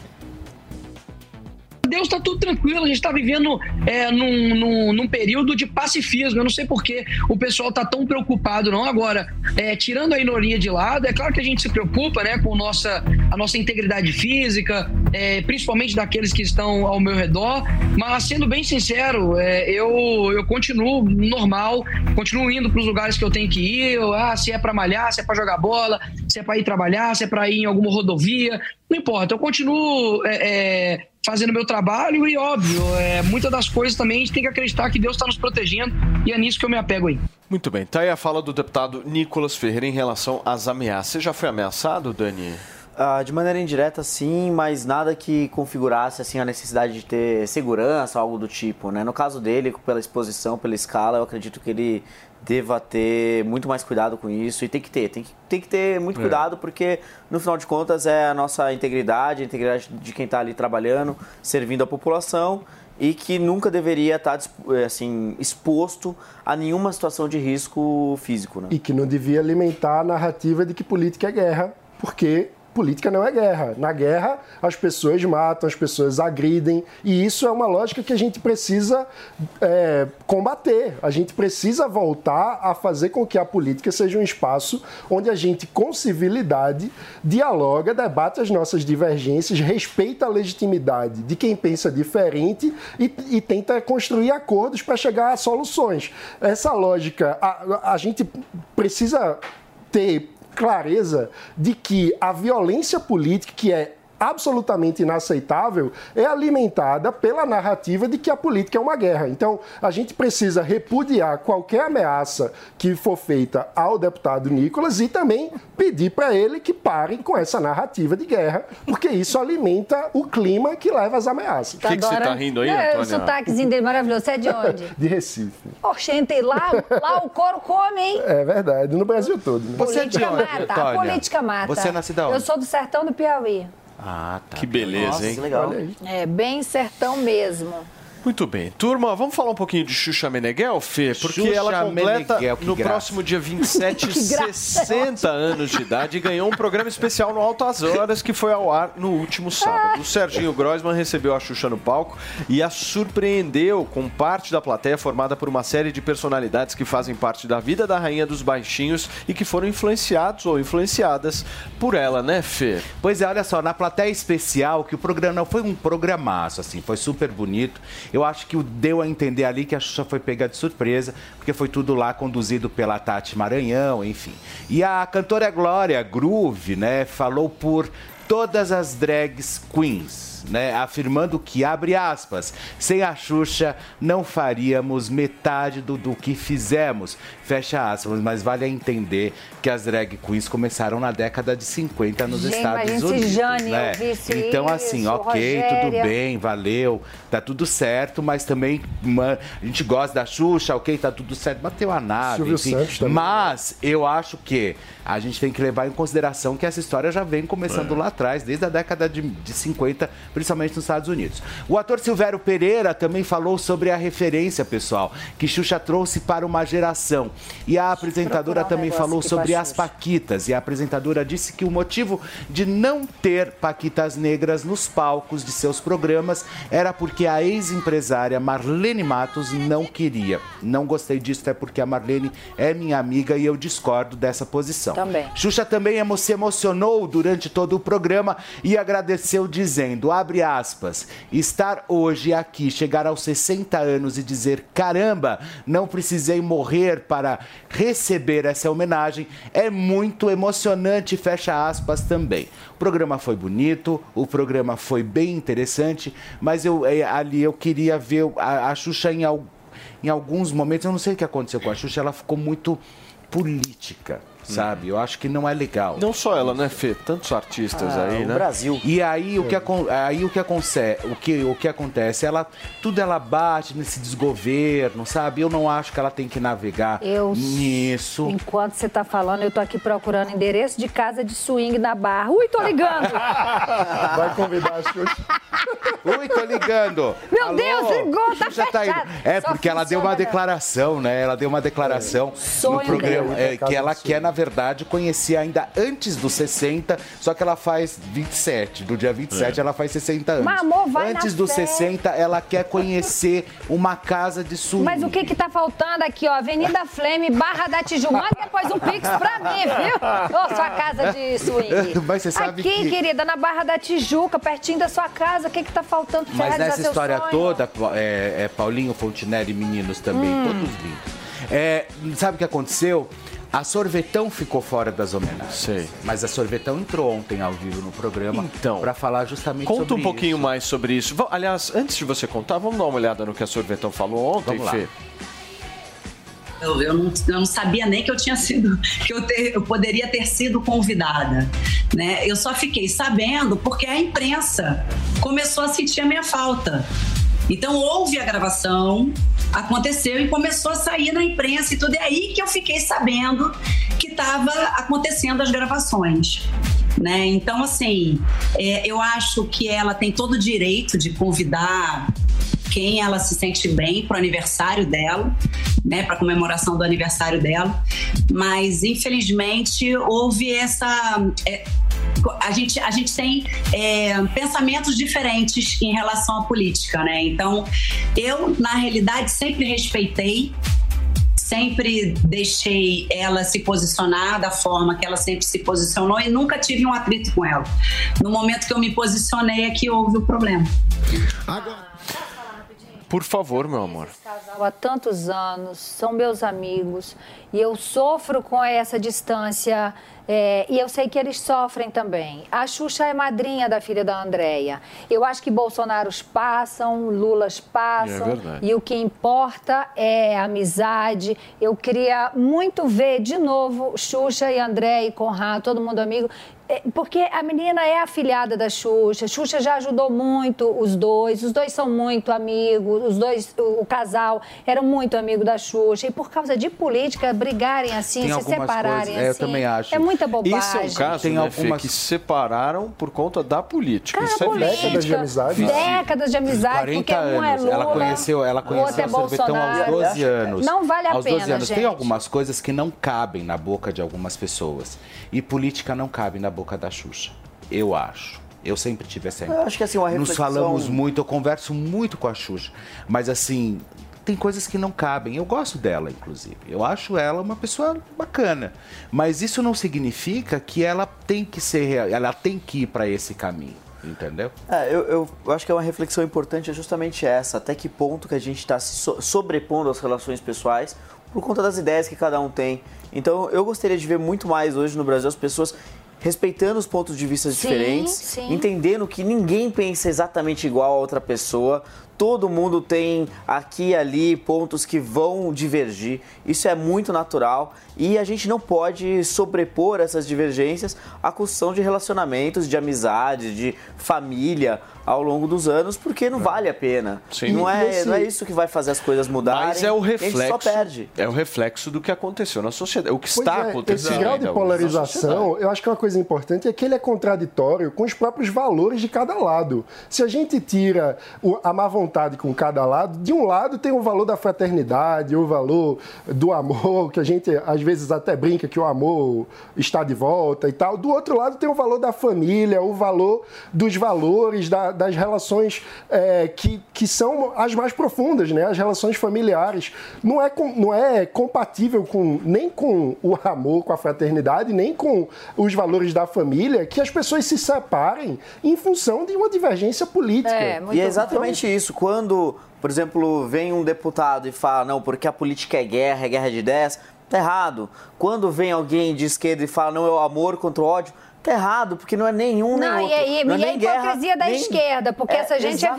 Deus está tudo tranquilo, a gente está vivendo é, num, num, num período de pacifismo. Eu não sei por que o pessoal está tão preocupado, não. Agora, é, tirando a ironia de lado, é claro que a gente se preocupa né, com nossa, a nossa integridade física, é, principalmente daqueles que estão ao meu redor. Mas, sendo bem sincero, é, eu, eu continuo normal, continuo indo para os lugares que eu tenho que ir. Eu, ah, se é para malhar, se é para jogar bola, se é para ir trabalhar, se é para ir em alguma rodovia. Não importa, eu continuo é, é, fazendo meu trabalho e, óbvio, é, muitas das coisas também a gente tem que acreditar que Deus está nos protegendo e é nisso que eu me apego aí. Muito bem, tá aí a fala do deputado Nicolas Ferreira em relação às ameaças. Você já foi ameaçado, Dani? Ah, de maneira indireta, sim, mas nada que configurasse assim a necessidade de ter segurança, algo do tipo, né? No caso dele, pela exposição, pela escala, eu acredito que ele deva ter muito mais cuidado com isso e tem que ter, tem que, tem que ter muito É. cuidado porque no final de contas é a nossa integridade, a integridade de quem está ali trabalhando, servindo a população e que nunca deveria estar dispo- eh, assim exposto a nenhuma situação de risco físico, né? E que não devia alimentar a narrativa de que política é guerra, porque política não é guerra. Na guerra, as pessoas matam, as pessoas agridem, e isso é uma lógica que a gente precisa é, combater. A gente precisa voltar a fazer com que a política seja um espaço onde a gente, com civilidade, dialoga, debate as nossas divergências, respeita a legitimidade de quem pensa diferente e, e tenta construir acordos para chegar a soluções. Essa lógica, a, a gente precisa ter clareza de que a violência política, que é absolutamente inaceitável, é alimentada pela narrativa de que a política é uma guerra. Então, a gente precisa repudiar qualquer ameaça que for feita ao deputado Nicolas e também pedir para ele que pare com essa narrativa de guerra, porque isso alimenta o clima que leva às ameaças. que que você tá rindo aí, é, o Antônia? sotaquezinho dele maravilhoso. Você é de onde? De Recife. Oxente, lá, lá o couro come, hein? É verdade, no Brasil todo. né? política mata, a política mata. Você é nascida onde? Eu sou do sertão do Piauí. Ah, tá. Que beleza, Nossa, hein? que legal. É, bem sertão mesmo. Muito bem. Turma, vamos falar um pouquinho de Xuxa Meneghel, Fê? Porque Xuxa ela completa Meneghel, no graça. próximo dia 27, Que graça. 60 anos de idade e ganhou um programa especial no Altas Horas que foi ao ar no último sábado. O Serginho Groisman recebeu a Xuxa no palco e a surpreendeu com parte da plateia formada por uma série de personalidades que fazem parte da vida da rainha dos baixinhos e que foram influenciados ou influenciadas por ela, né, Fê? Pois é, olha só, na plateia especial, que o programa não foi um programaço, assim, foi super bonito. Eu acho que deu a entender ali que a Xuxa foi pega de surpresa, porque foi tudo lá conduzido pela Tati Maranhão, enfim. E a cantora Glória Groove, né, falou por todas as drags queens. Né, afirmando que, abre aspas, sem a Xuxa não faríamos metade do, do que fizemos, fecha aspas, mas vale a entender que as drag queens começaram na década de 50 nos Gente, Estados se Unidos. Jane né? Então, assim, isso, ok, Rogéria. tudo bem, valeu, tá tudo certo, mas também uma- a gente gosta da Xuxa, ok, tá tudo certo, bateu a nave, Silvio enfim. Santos também. Mas eu acho que a gente tem que levar em consideração que essa história já vem começando É. lá atrás, desde a década de, de 50, principalmente nos Estados Unidos. O ator Silvério Pereira também falou sobre a referência, pessoal, que Xuxa trouxe para uma geração. E a apresentadora um também falou sobre as Paquitas. E a apresentadora disse que o motivo de não ter Paquitas negras nos palcos de seus programas era porque a ex-empresária Marlene Matos não queria. Não gostei disso, até porque a Marlene é minha amiga e eu discordo dessa posição. Também. Xuxa também se emocionou durante todo o programa e agradeceu dizendo, abre aspas, estar hoje aqui, chegar aos 60 anos e dizer, caramba, não precisei morrer para receber essa homenagem, é muito emocionante, fecha aspas também. O programa foi bonito, o programa foi bem interessante, mas eu eh, ali eu queria ver a, a Xuxa em, em alguns momentos, eu não sei o que aconteceu com a Xuxa, ela ficou muito política, sabe? Eu acho que não é legal. Não só ela, né, Fê? Tantos artistas Ah, aí, o né? Brasil. E aí o que, aí o que acontece, o que, o que acontece, ela tudo ela bate nesse desgoverno, sabe? Eu não acho que ela tem que navegar Eu- nisso. Enquanto você tá falando, eu tô aqui procurando endereço de casa de swing na Barra. Ui, tô ligando! Vai convidar a Xuxa. Ui, tô ligando. Meu Alô? Deus, ligou, tá Xuxa tá indo. fechado. É, Só porque ela deu uma declaração, né? Ela deu uma declaração Sonho no programa é, que ela quer, na verdade, conhecer ainda antes dos 60, só que ela faz 27. Do dia 27 ela faz 60 anos. Mas, amor, vai antes dos fé. 60, ela quer conhecer uma casa de swing. Mas o que que tá faltando aqui, ó? Avenida Flame, Barra da Tijuca. Manda depois um pix pra mim, viu? Ô, sua casa de swing. Mas você sabe aqui, que- querida, na Barra da Tijuca, pertinho da sua casa. O que que tá faltando pra Mas nessa história sonho? toda, é, é Paulinho Fontinelli e meninos também, Hum. todos lindos. É, sabe o que aconteceu? A Sorvetão ficou fora das homenagens. Sei. Mas a Sorvetão entrou ontem ao vivo no programa Então, para falar justamente Conta sobre um pouquinho isso. mais sobre isso. Aliás, antes de você contar, vamos dar uma olhada no que a Sorvetão falou ontem, Vamos lá. Fê. Eu, eu não, eu não sabia nem que eu tinha sido, que eu, ter- eu poderia ter sido convidada, né? Eu só fiquei sabendo porque a imprensa começou a sentir a minha falta. Então houve a gravação, aconteceu e começou a sair na imprensa e tudo. É aí que eu fiquei sabendo que estava acontecendo as gravações. Né? Então, assim, é, eu acho que ela tem todo o direito de convidar quem ela se sente bem para o aniversário dela, né, para comemoração do aniversário dela. Mas infelizmente houve essa é, a gente, a gente tem é, pensamentos diferentes em relação à política, né? Então, eu, na realidade, sempre respeitei, sempre deixei ela se posicionar da forma que ela sempre se posicionou e nunca tive um atrito com ela. No momento que eu me posicionei é que houve o problema. Por favor, meu amor. há tantos anos, são meus amigos, e eu sofro com essa distância, é, e eu sei que eles sofrem também. A Xuxa é madrinha da filha da Andréia. Eu acho que Bolsonaros passam, Lulas passam, É e o que importa é a amizade. Eu queria muito ver de novo Xuxa e André e Conrado, todo mundo amigo, porque a menina é afilhada da Xuxa, Xuxa já ajudou muito os dois, os dois são muito amigos, os dois, o, casal eram muito amigos da Xuxa, e por causa de política, brigarem assim, Tem se separarem coisas- é, eu assim. também acho. É muita bobagem. Esse é um caso, Tem né, algumas- Fê, que separaram por conta da política. Cara, Isso é política, décadas de amizade. Décadas de amizade, 40 porque um é anos. Lula, ela conheceu, ela o conheceu é o sorvetão aos Bolsonaro. 12 anos. Não vale a aos pena, 12 anos. Tem gente. algumas coisas que não cabem na boca de algumas pessoas. E política não cabe na boca da Xuxa. Eu acho. Eu sempre tive essa Eu acho que, assim, uma Nos reflexão- falamos muito, eu converso muito com a Xuxa. Mas assim, tem coisas que não cabem. Eu gosto dela, inclusive. Eu acho ela uma pessoa bacana. Mas isso não significa que ela tem que ser, ela tem que ir para esse caminho. Entendeu? É, eu, eu- eu acho que é uma reflexão importante, é justamente essa. Até que ponto que a gente está se so- sobrepondo às relações pessoais por conta das ideias que cada um tem. Então, eu gostaria de ver muito mais hoje no Brasil as pessoas respeitando os pontos de vista Sim, diferentes, sim. entendendo que ninguém pensa exatamente igual a outra pessoa. Todo mundo tem aqui e ali pontos que vão divergir. Isso é muito natural e a gente não pode sobrepor essas divergências à construção de relacionamentos, de amizade, de família ao longo dos anos, porque não vale a pena. Sim. Não, é, esse- não é isso que vai fazer as coisas mudarem. Mas é o A gente reflexo. só perde. É o reflexo do que aconteceu na sociedade. O que Pois está é, acontecendo. Esse grau de polarização, eu acho que uma coisa importante é que ele é contraditório com os próprios valores de cada lado. Se a gente tira o- a má vontade com cada lado, de um lado tem o valor da fraternidade, o valor do amor, que a gente às vezes até brinca que o amor está de volta e tal. Do outro lado tem o valor da família, o valor dos valores, da- das relações é, que, que são as mais profundas, né? As relações familiares. Não é, com- não é compatível com, nem com o amor, com a fraternidade, nem com os valores da família que as pessoas se separem em função de uma divergência política. E é exatamente isso. Quando, por exemplo, vem um deputado e fala, não, porque a política é guerra, é guerra de ideias, tá errado. Quando vem alguém de esquerda e fala, não, é o amor contra o ódio, tá errado, porque não é nenhum nem Não, e outro. aí- não é e a nem guerra, hipocrisia da nem- esquerda, porque essa gente é exatamente.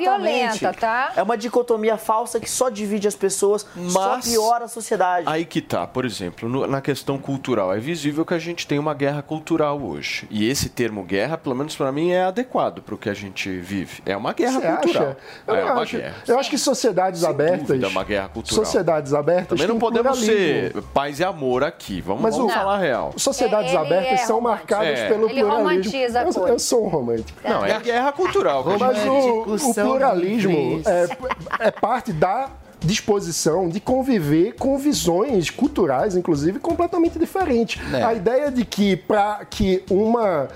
violenta, tá? É uma dicotomia falsa que só divide as pessoas, só Mas- piora a sociedade. Aí que tá, por exemplo, no- na questão cultural, é visível que a gente tem uma guerra cultural hoje. E esse termo guerra, pelo menos para mim, é adequado para o que a gente vive. É uma guerra Você cultural. acha? Eu, é uma acho, guerra. eu acho que sociedades Sem abertas. dúvida, é uma guerra cultural. Sociedades abertas. Também não podemos pluralismo. ser paz e amor aqui. Vamos, Mas vamos o- falar real. Sociedades É, abertas é são marcadas É. pelo Ele romantiza a eu, coisa. eu sou um romântico. Não, é guerra cultural. Mas o, o pluralismo é, é parte da disposição de conviver com visões culturais, inclusive, completamente diferentes. É. A ideia de que para que uma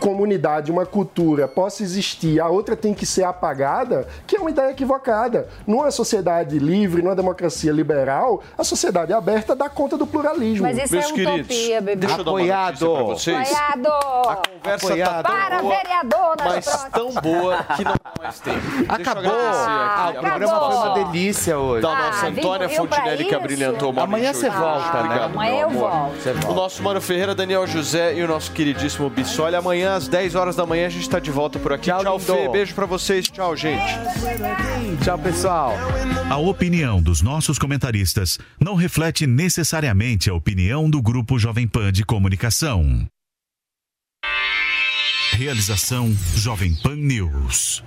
comunidade, uma cultura possa existir, a outra tem que ser apagada, que é uma ideia equivocada. Numa sociedade livre, numa democracia liberal, a sociedade aberta dá conta do pluralismo. Mas isso Meus é queridos, utopia, bebê. deixa eu dar uma notícia pra vocês. Apoiado! A conversa tá Apoiado. tão Para, boa, vereador, mas próximas. tão boa que não dá mais tempo. Acabou. Ah, aqui o programa foi Acabou. uma delícia hoje. da nossa Ah, Antônia viu pra Fontinelli, que abrilhantou o Morning Amanhã você volta, né? Obrigado, Amanhã eu amor. volto. O nosso Mano Ferreira, Daniel José e o nosso queridíssimo Bissoli. Amanhã, às 10 horas da manhã, a gente está de volta por aqui. Tchau, Tchau, lindo. Fê. Beijo pra vocês. Tchau, gente. Tchau, pessoal. A opinião dos nossos comentaristas não reflete necessariamente a opinião do Grupo Jovem Pan de Comunicação. Realização Jovem Pan News.